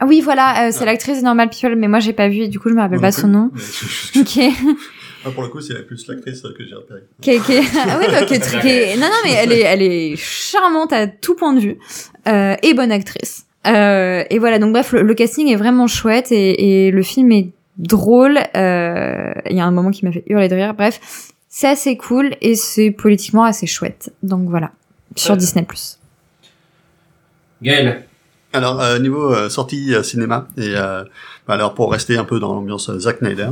ah oui voilà euh, c'est l'actrice de Normal People mais moi j'ai pas vu et du coup je me rappelle pas son nom. ok
Ah, pour le coup, c'est la plus l'actrice que j'ai repérée.
qui est- qui est- ah oui, mais qui est tr- qui est- non non mais elle est elle est charmante à tout point de vue euh, et bonne actrice Euh, et voilà donc bref le, le casting est vraiment chouette et, et le film est drôle Euh, il y a un moment qui m'a fait hurler de rire bref c'est assez cool et c'est politiquement assez chouette donc voilà sur
Ouais.
Disney
Gaël.
Alors, euh, niveau euh, sortie euh, cinéma, et euh, bah, alors pour rester un peu dans l'ambiance euh, Zack Snyder,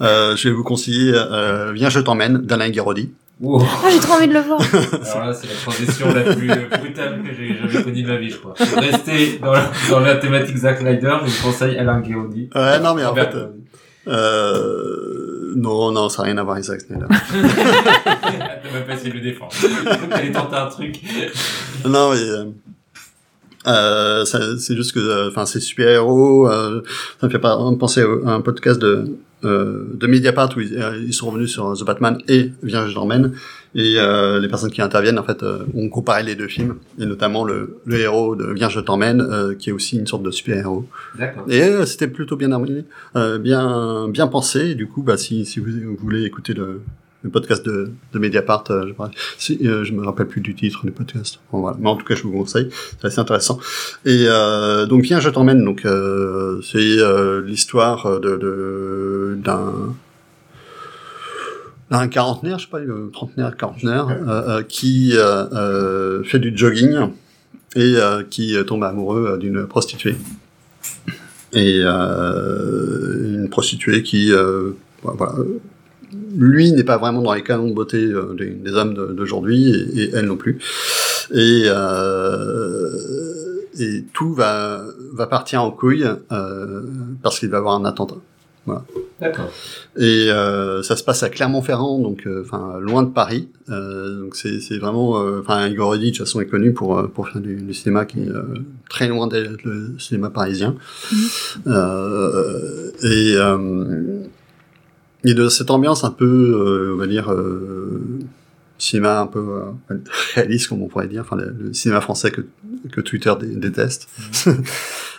euh, je vais vous conseiller euh, Viens, je t'emmène d'Alain Guiraudy.
Wow.
ah j'ai trop envie de le voir
Alors là, c'est la transition la plus euh, brutale que j'ai jamais connue de ma vie, je crois. Rester dans la, dans la thématique Zack Snyder, je vous conseille Alain Guiraudy.
Ouais, non, mais en fait, euh, euh, non, non, ça n'a rien à voir avec Zack Snyder.
T'as même pas essayé de le défendre. T'allais tenter un truc.
non, mais euh, euh, ça- c'est juste que, euh, enfin, c'est super héros. Euh, ça me fait pas penser à un podcast de euh, de Mediapart où ils, euh, ils sont revenus sur The Batman et Viens, je. Et euh, les personnes qui interviennent, en fait, euh, ont comparé les deux films, et notamment le, le héros de Viens, je t'emmène, euh, qui est aussi une sorte de super héros. Et euh, c'était plutôt bien euh, bien bien pensé. Et du coup, bah, si, si vous, vous voulez écouter le, le podcast de, de Mediapart, euh, si, euh, je me rappelle plus du titre du podcast. Bon, voilà. Mais en tout cas, je vous conseille, c'est assez intéressant. Et euh, donc, viens, je t'emmène. Donc, euh, c'est l'histoire de d'un d'un quarantenaire, je sais pas, trentenaire, quarantenaire, qui fait du jogging et qui tombe amoureux d'une prostituée et une prostituée qui, voilà, lui n'est pas vraiment dans les canons de beauté euh, des, des hommes de- d'aujourd'hui et, et elle non plus. Et, euh, et tout va, va partir en couille euh, parce qu'il va y avoir un attentat. Voilà.
D'accord.
Et euh, ça se passe à Clermont-Ferrand, donc euh, enfin loin de Paris. Euh, donc c'est c'est vraiment, euh, enfin Igor Redi de toute façon est connu pour pour faire du, du cinéma qui est euh, très loin d'être le cinéma parisien. Euh, et euh, et de cette ambiance un peu, euh, on va dire. Euh, cinéma un peu euh, réaliste comme on pourrait dire enfin le, le cinéma français que que Twitter dé- déteste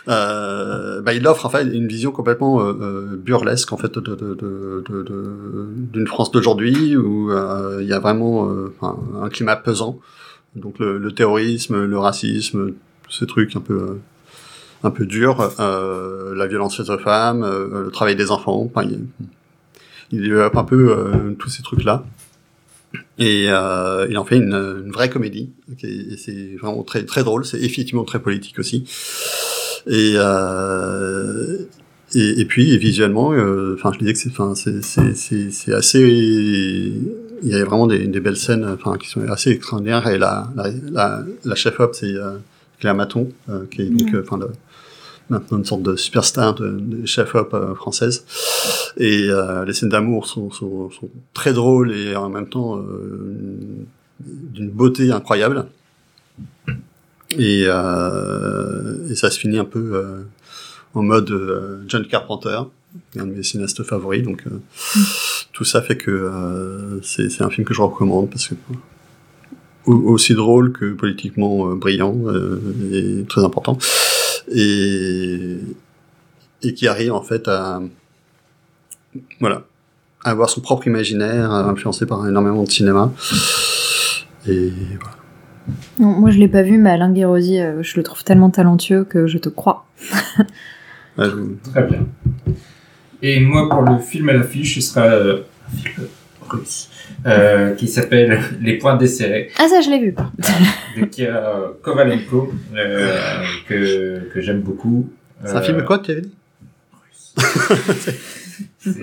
euh, bah, il offre en fait une vision complètement euh, burlesque en fait de, de, de, d'une France d'aujourd'hui où il y a vraiment un climat pesant donc le, le terrorisme le racisme tous ces trucs un peu un peu durs la violence faite aux femmes le travail des enfants enfin, il développe un peu euh, tous ces trucs là et euh, il en fait une, une vraie comédie. et c'est vraiment très très drôle. C'est effectivement très politique aussi. Et euh, et, et puis visuellement, euh, enfin je disais que c'est enfin c'est c'est c'est c'est assez. Il y a vraiment des, des belles scènes, enfin qui sont assez extraordinaires. Et la la la, la chef op c'est euh, Claire Maton, euh, qui est donc euh, enfin maintenant une sorte de superstar de, de chef op euh, française. Et euh, les scènes d'amour sont, sont, sont très drôles et en même temps euh, d'une beauté incroyable. Et, euh, et ça se finit un peu euh, en mode John Carpenter, un de mes cinéastes favoris. Donc euh, tout ça fait que c'est un film que je recommande parce que au- aussi drôle que politiquement brillant et très important. Et, et qui arrive en fait à voilà à avoir son propre imaginaire euh, influencé par énormément de cinéma et voilà
Non, moi je l'ai pas vu, mais Alain Guérosy, euh, je le trouve tellement talentueux que je te crois.
Ouais, je-
Très bien. Et moi, pour le film à l'affiche, ce sera euh, un film russe euh, qui s'appelle Les Points Desserrés
Ah ça je l'ai vu. pas.
de Kira Kovalenko euh, que, que j'aime beaucoup.
c'est un film quoi que tu avais dit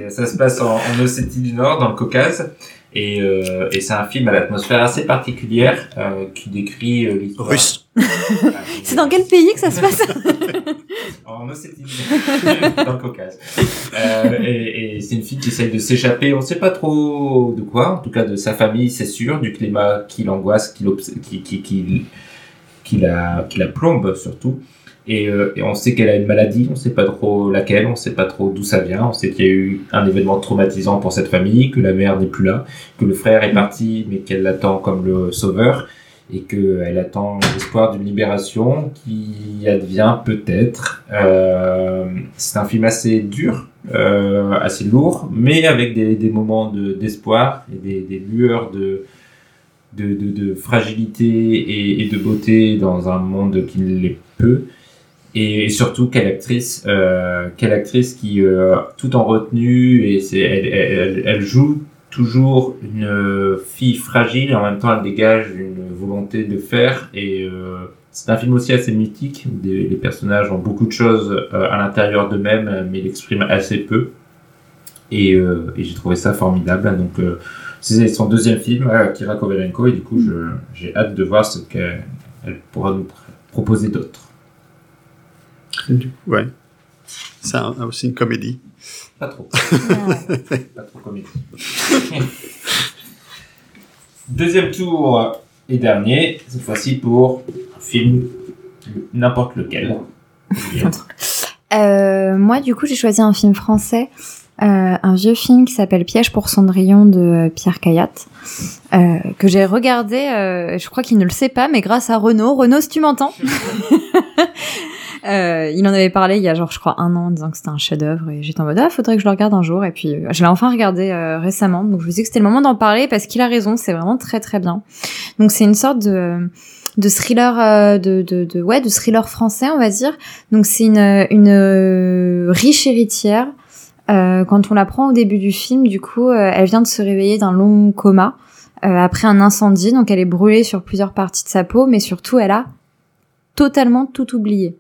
Ça se passe en, en Ossétie du Nord, dans le Caucase. Et, euh, et c'est un film à l'atmosphère assez particulière euh, qui décrit euh, l'histoire.
Russe.
C'est dans quel pays que ça se passe?
En Ossétie, dans le Caucase. Euh, et c'est une fille qui essaye de s'échapper, on sait pas trop de quoi, en tout cas de sa famille, c'est sûr, du climat qui l'angoisse, qui, qui, qui, qui, la, plombe surtout. Et, euh, et on sait qu'elle a une maladie, on sait pas trop laquelle, on sait pas trop d'où ça vient, on sait qu'il y a eu un événement traumatisant pour cette famille, que la mère n'est plus là, que le frère est parti, mais qu'elle l'attend comme le sauveur et qu'elle attend l'espoir d'une libération qui advient peut-être. Euh, c'est un film assez dur, euh, assez lourd, mais avec des, des moments de- d'espoir et des, des lueurs de, de, de, fragilité et, et de beauté dans un monde qui l'est peu. Et surtout, quelle actrice, euh, quelle actrice qui, euh, tout en retenue, et elle, elle, elle joue toujours une fille fragile et en même temps elle dégage une volonté de faire. Et euh, c'est un film aussi assez mythique. Les personnages ont beaucoup de choses euh, à l'intérieur d'eux-mêmes mais l'expriment assez peu. Et, euh, j'ai trouvé ça formidable. Donc euh, c'est son deuxième film euh, Kira Kovalenko et du coup j'ai hâte de voir ce qu'elle elle pourra nous pr- proposer d'autre
ouais. C'est aussi une comédie.
Pas trop pas trop comédie Deuxième tour et dernier, cette fois-ci pour un film n'importe lequel.
Euh, moi, du coup, j'ai choisi un film français, euh, un vieux film qui s'appelle Piège pour Cendrillon de Pierre Caillat, euh, que j'ai regardé. je crois qu'il ne le sait pas, mais grâce à Renaud. Renaud, si tu m'entends. Euh, il en avait parlé il y a genre je crois un an en disant que c'était un chef-d'œuvre et j'étais en mode ah faudrait que je le regarde un jour. Et puis euh, je l'ai enfin regardé euh, récemment. Donc je me dis que c'était le moment d'en parler parce qu'il a raison. C'est vraiment très très bien. Donc c'est une sorte de de thriller euh, de, de, de ouais de thriller français on va dire. Donc c'est une une euh, riche héritière. Quand on la prend au début du film du coup elle vient de se réveiller d'un long coma après un incendie. Donc elle est brûlée sur plusieurs parties de sa peau mais surtout elle a totalement tout oublié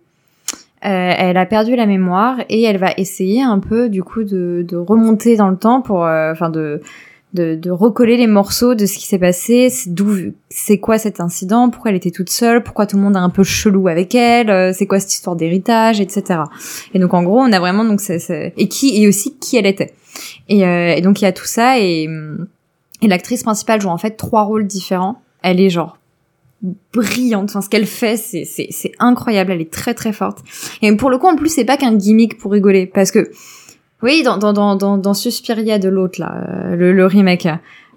euh, elle a perdu la mémoire et elle va essayer un peu du coup de, de remonter dans le temps pour euh, enfin de, de de recoller les morceaux de ce qui s'est passé d'où c'est quoi cet incident pourquoi elle était toute seule pourquoi tout le monde est un peu chelou avec elle euh, c'est quoi cette histoire d'héritage etc et donc en gros on a vraiment donc et qui et aussi qui elle était. Et, euh, et donc il y a tout ça et et l'actrice principale joue en fait trois rôles différents. Elle est genre brillante. Enfin, ce qu'elle fait, c'est, c'est, c'est incroyable. Elle est très très forte. Et pour le coup, en plus, c'est pas qu'un gimmick pour rigoler, parce que oui, dans dans dans dans, dans Suspiria de l'autre là, euh, le, le remake.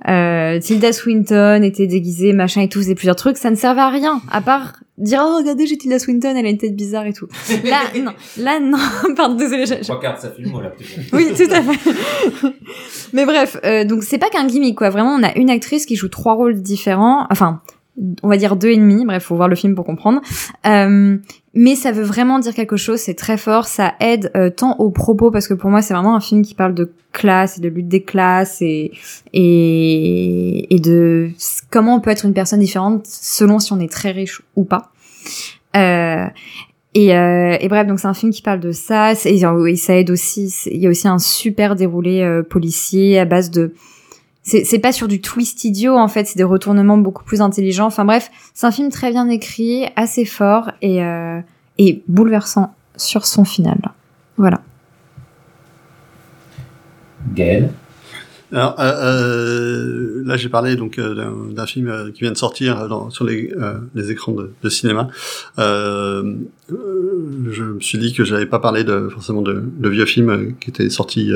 Euh, Tilda Swinton était déguisée, machin et tout, faisait plusieurs trucs, ça ne servait à rien, à part dire oh regardez j'ai Tilda Swinton, elle a une tête bizarre et tout. Là non, là non, pardon désolé, j'ai-
Trois quarts de sa film, on l'a peut-être.
oui, tout à fait. Mais bref, euh, donc c'est pas qu'un gimmick quoi. Vraiment, on a une actrice qui joue trois rôles différents. Enfin, on va dire deux et demi. Bref, faut voir le film pour comprendre. Euh, mais ça veut vraiment dire quelque chose. C'est très fort. Ça aide euh, tant au propos parce que pour moi, c'est vraiment un film qui parle de classe et de lutte des classes et et, et de comment on peut être une personne différente selon si on est très riche ou pas. Euh, et, euh, et bref, donc c'est un film qui parle de ça. c'est- Et, ça aide aussi. Il y a aussi un super déroulé euh, policier à base de. C'est pas sur du twist idiot en fait, c'est des retournements beaucoup plus intelligents. Enfin bref, c'est un film très bien écrit, assez fort et euh, bouleversant sur son final. Voilà.
Gaël.
Alors, euh, euh, là, j'ai parlé donc euh, d'un film euh, qui vient de sortir sur les, écrans de, cinéma. Euh, je me suis dit que j'avais pas parlé de, forcément de, vieux films qui étaient sortis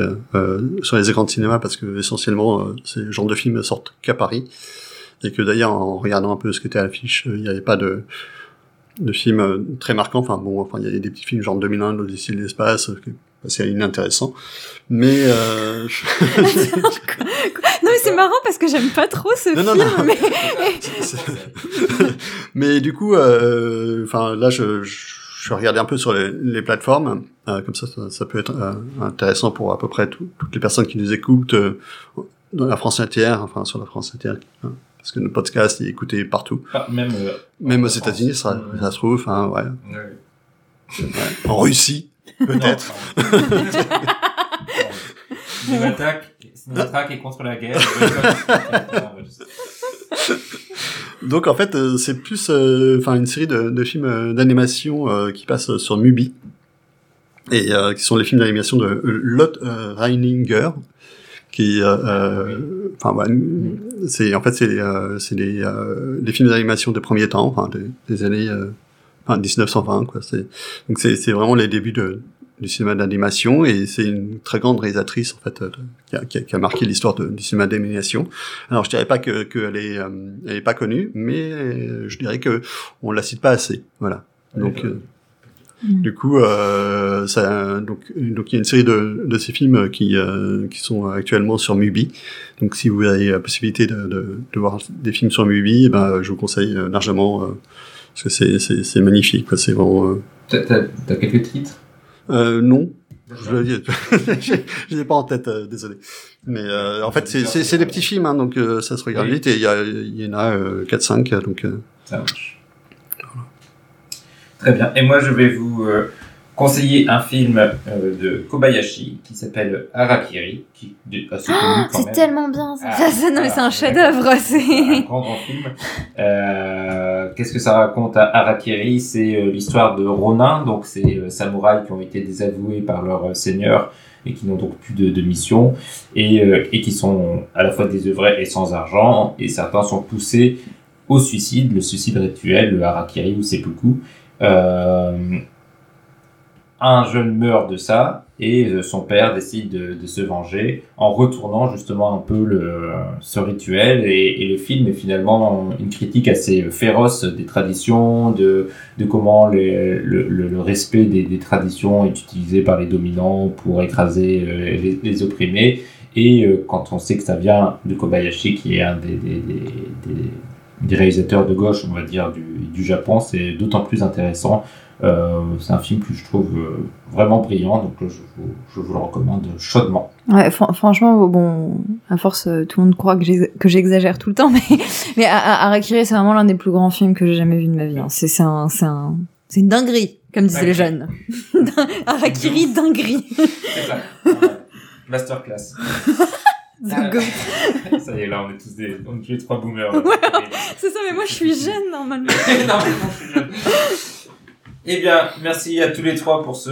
sur les écrans de cinéma parce que essentiellement, ces genres de films sortent qu'à Paris et que d'ailleurs, en regardant un peu ce qui était à l'affiche, il n'y avait pas de de films très marquants. Enfin bon, enfin il y a des petits films genre 2001, l'Odyssée de l'espace, qui est assez inintéressant. Mais euh,
Non mais c'est marrant parce que j'aime pas trop ce
Non, non,
film.
non.
Mais...
Mais du coup, euh, enfin là, je, je, je regardais un peu sur les, les plateformes, euh, comme ça, ça, ça peut être euh, intéressant pour à peu près tout- toutes les personnes qui nous écoutent euh, dans la France entière, enfin sur la France entière, hein, parce que notre podcast est écouté partout,
Ah, même, euh,
même aux. États-Unis, ça, se trouve, enfin ouais,
Ouais.
ouais. en Russie peut-être.
Cinématrack, Cinématrack est contre la guerre.
Donc en fait, euh, c'est plus, euh, enfin une série de, de films euh, d'animation qui passent sur Mubi. et euh, qui sont les films d'animation de Lot Reininger, qui, enfin, voilà, c'est en fait c'est euh, c'est des, euh, des films d'animation de premier temps, enfin des, des années euh, enfin 1920 quoi. C'est donc c'est c'est vraiment les débuts de du cinéma d'animation et c'est une très grande réalisatrice en fait euh, qui, a, qui, a, qui a marqué l'histoire du cinéma d'animation. Alors je dirais pas que qu'elle est euh, elle est pas connue, mais euh, je dirais que on la cite pas assez. Voilà. Donc euh, du coup, euh, ça, donc, donc il y a une série de, de ces films qui, euh, qui sont actuellement sur Mubi. Donc, si vous avez la possibilité de, de, de voir des films sur Mubi, eh ben, je vous conseille largement euh, parce que c'est, c'est, c'est magnifique. Quoi. C'est vraiment. Euh,
T'as, quelques titres?
Euh, non, je l'ai pas en tête, euh, désolé. Mais euh, en fait, c'est, c'est, c'est des petits films, hein, donc euh, ça se regarde
Oui.
vite et il y, a, il y en a euh, 4-5, donc. euh,
Ça marche. Très bien. Et moi, je vais vous euh, conseiller un film euh, de Kobayashi qui s'appelle Harakiri, qui
Ah, c'est
même.
tellement bien ça.
Ah,
Ça, non mais c'est
ah,
un chef-d'œuvre.
un
C'est.
grand grand film. Euh, Qu'est-ce que ça raconte à Harakiri? C'est euh, l'histoire de Ronin, donc ces euh, samouraïs qui ont été désavoués par leur seigneur et qui n'ont donc plus de, mission et, et qui sont à la fois désœuvrés et sans argent. Et certains sont poussés au suicide, le suicide rituel, le harakiri ou seppuku. Euh, un jeune meurt de ça et euh, son père décide de, se venger en retournant justement un peu ce rituel et, le film est finalement une critique assez féroce des traditions, de, comment le, respect des, traditions est utilisé par les dominants pour écraser euh, les, les opprimés. Et euh, quand on sait que ça vient de Kobayashi qui est un des, réalisateurs de gauche on va dire du, Japon c'est d'autant plus intéressant c'est un film que je trouve euh, vraiment brillant, donc euh, je vous, je vous le recommande chaudement.
Ouais, franchement, bon, à force, euh, tout le monde croit que j'ex- que j'exagère tout le temps, mais, mais Harakiri, c'est vraiment l'un des plus grands films que j'ai jamais vu de ma vie. hein. C'est c'est un, c'est un, c'est une dinguerie, comme disaient les jeunes. Harakiri, dinguerie.
C'est ça. Masterclass. Ça y est, là, on est tous des, on est tous les trois boomers.
Ouais, c'est ça, mais moi je suis jeune normalement.
Non, mais non, je suis jeune. Eh bien, merci à tous les trois pour ce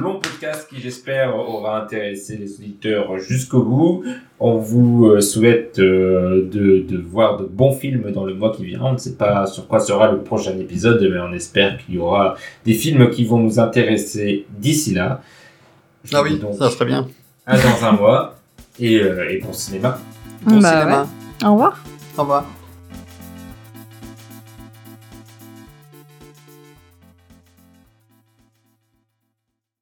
long podcast qui, j'espère, aura intéressé les auditeurs jusqu'au bout. On vous euh, souhaite euh, de, de voir de bons films dans le mois qui vient. On ne sait pas sur quoi sera le prochain épisode, mais on espère qu'il y aura des films qui vont nous intéresser d'ici là. Je
Ah oui,
donc
ça serait bien.
À dans un mois et, euh, et bon cinéma.
Bon
Bah
cinéma.
ouais. Au revoir.
Au revoir.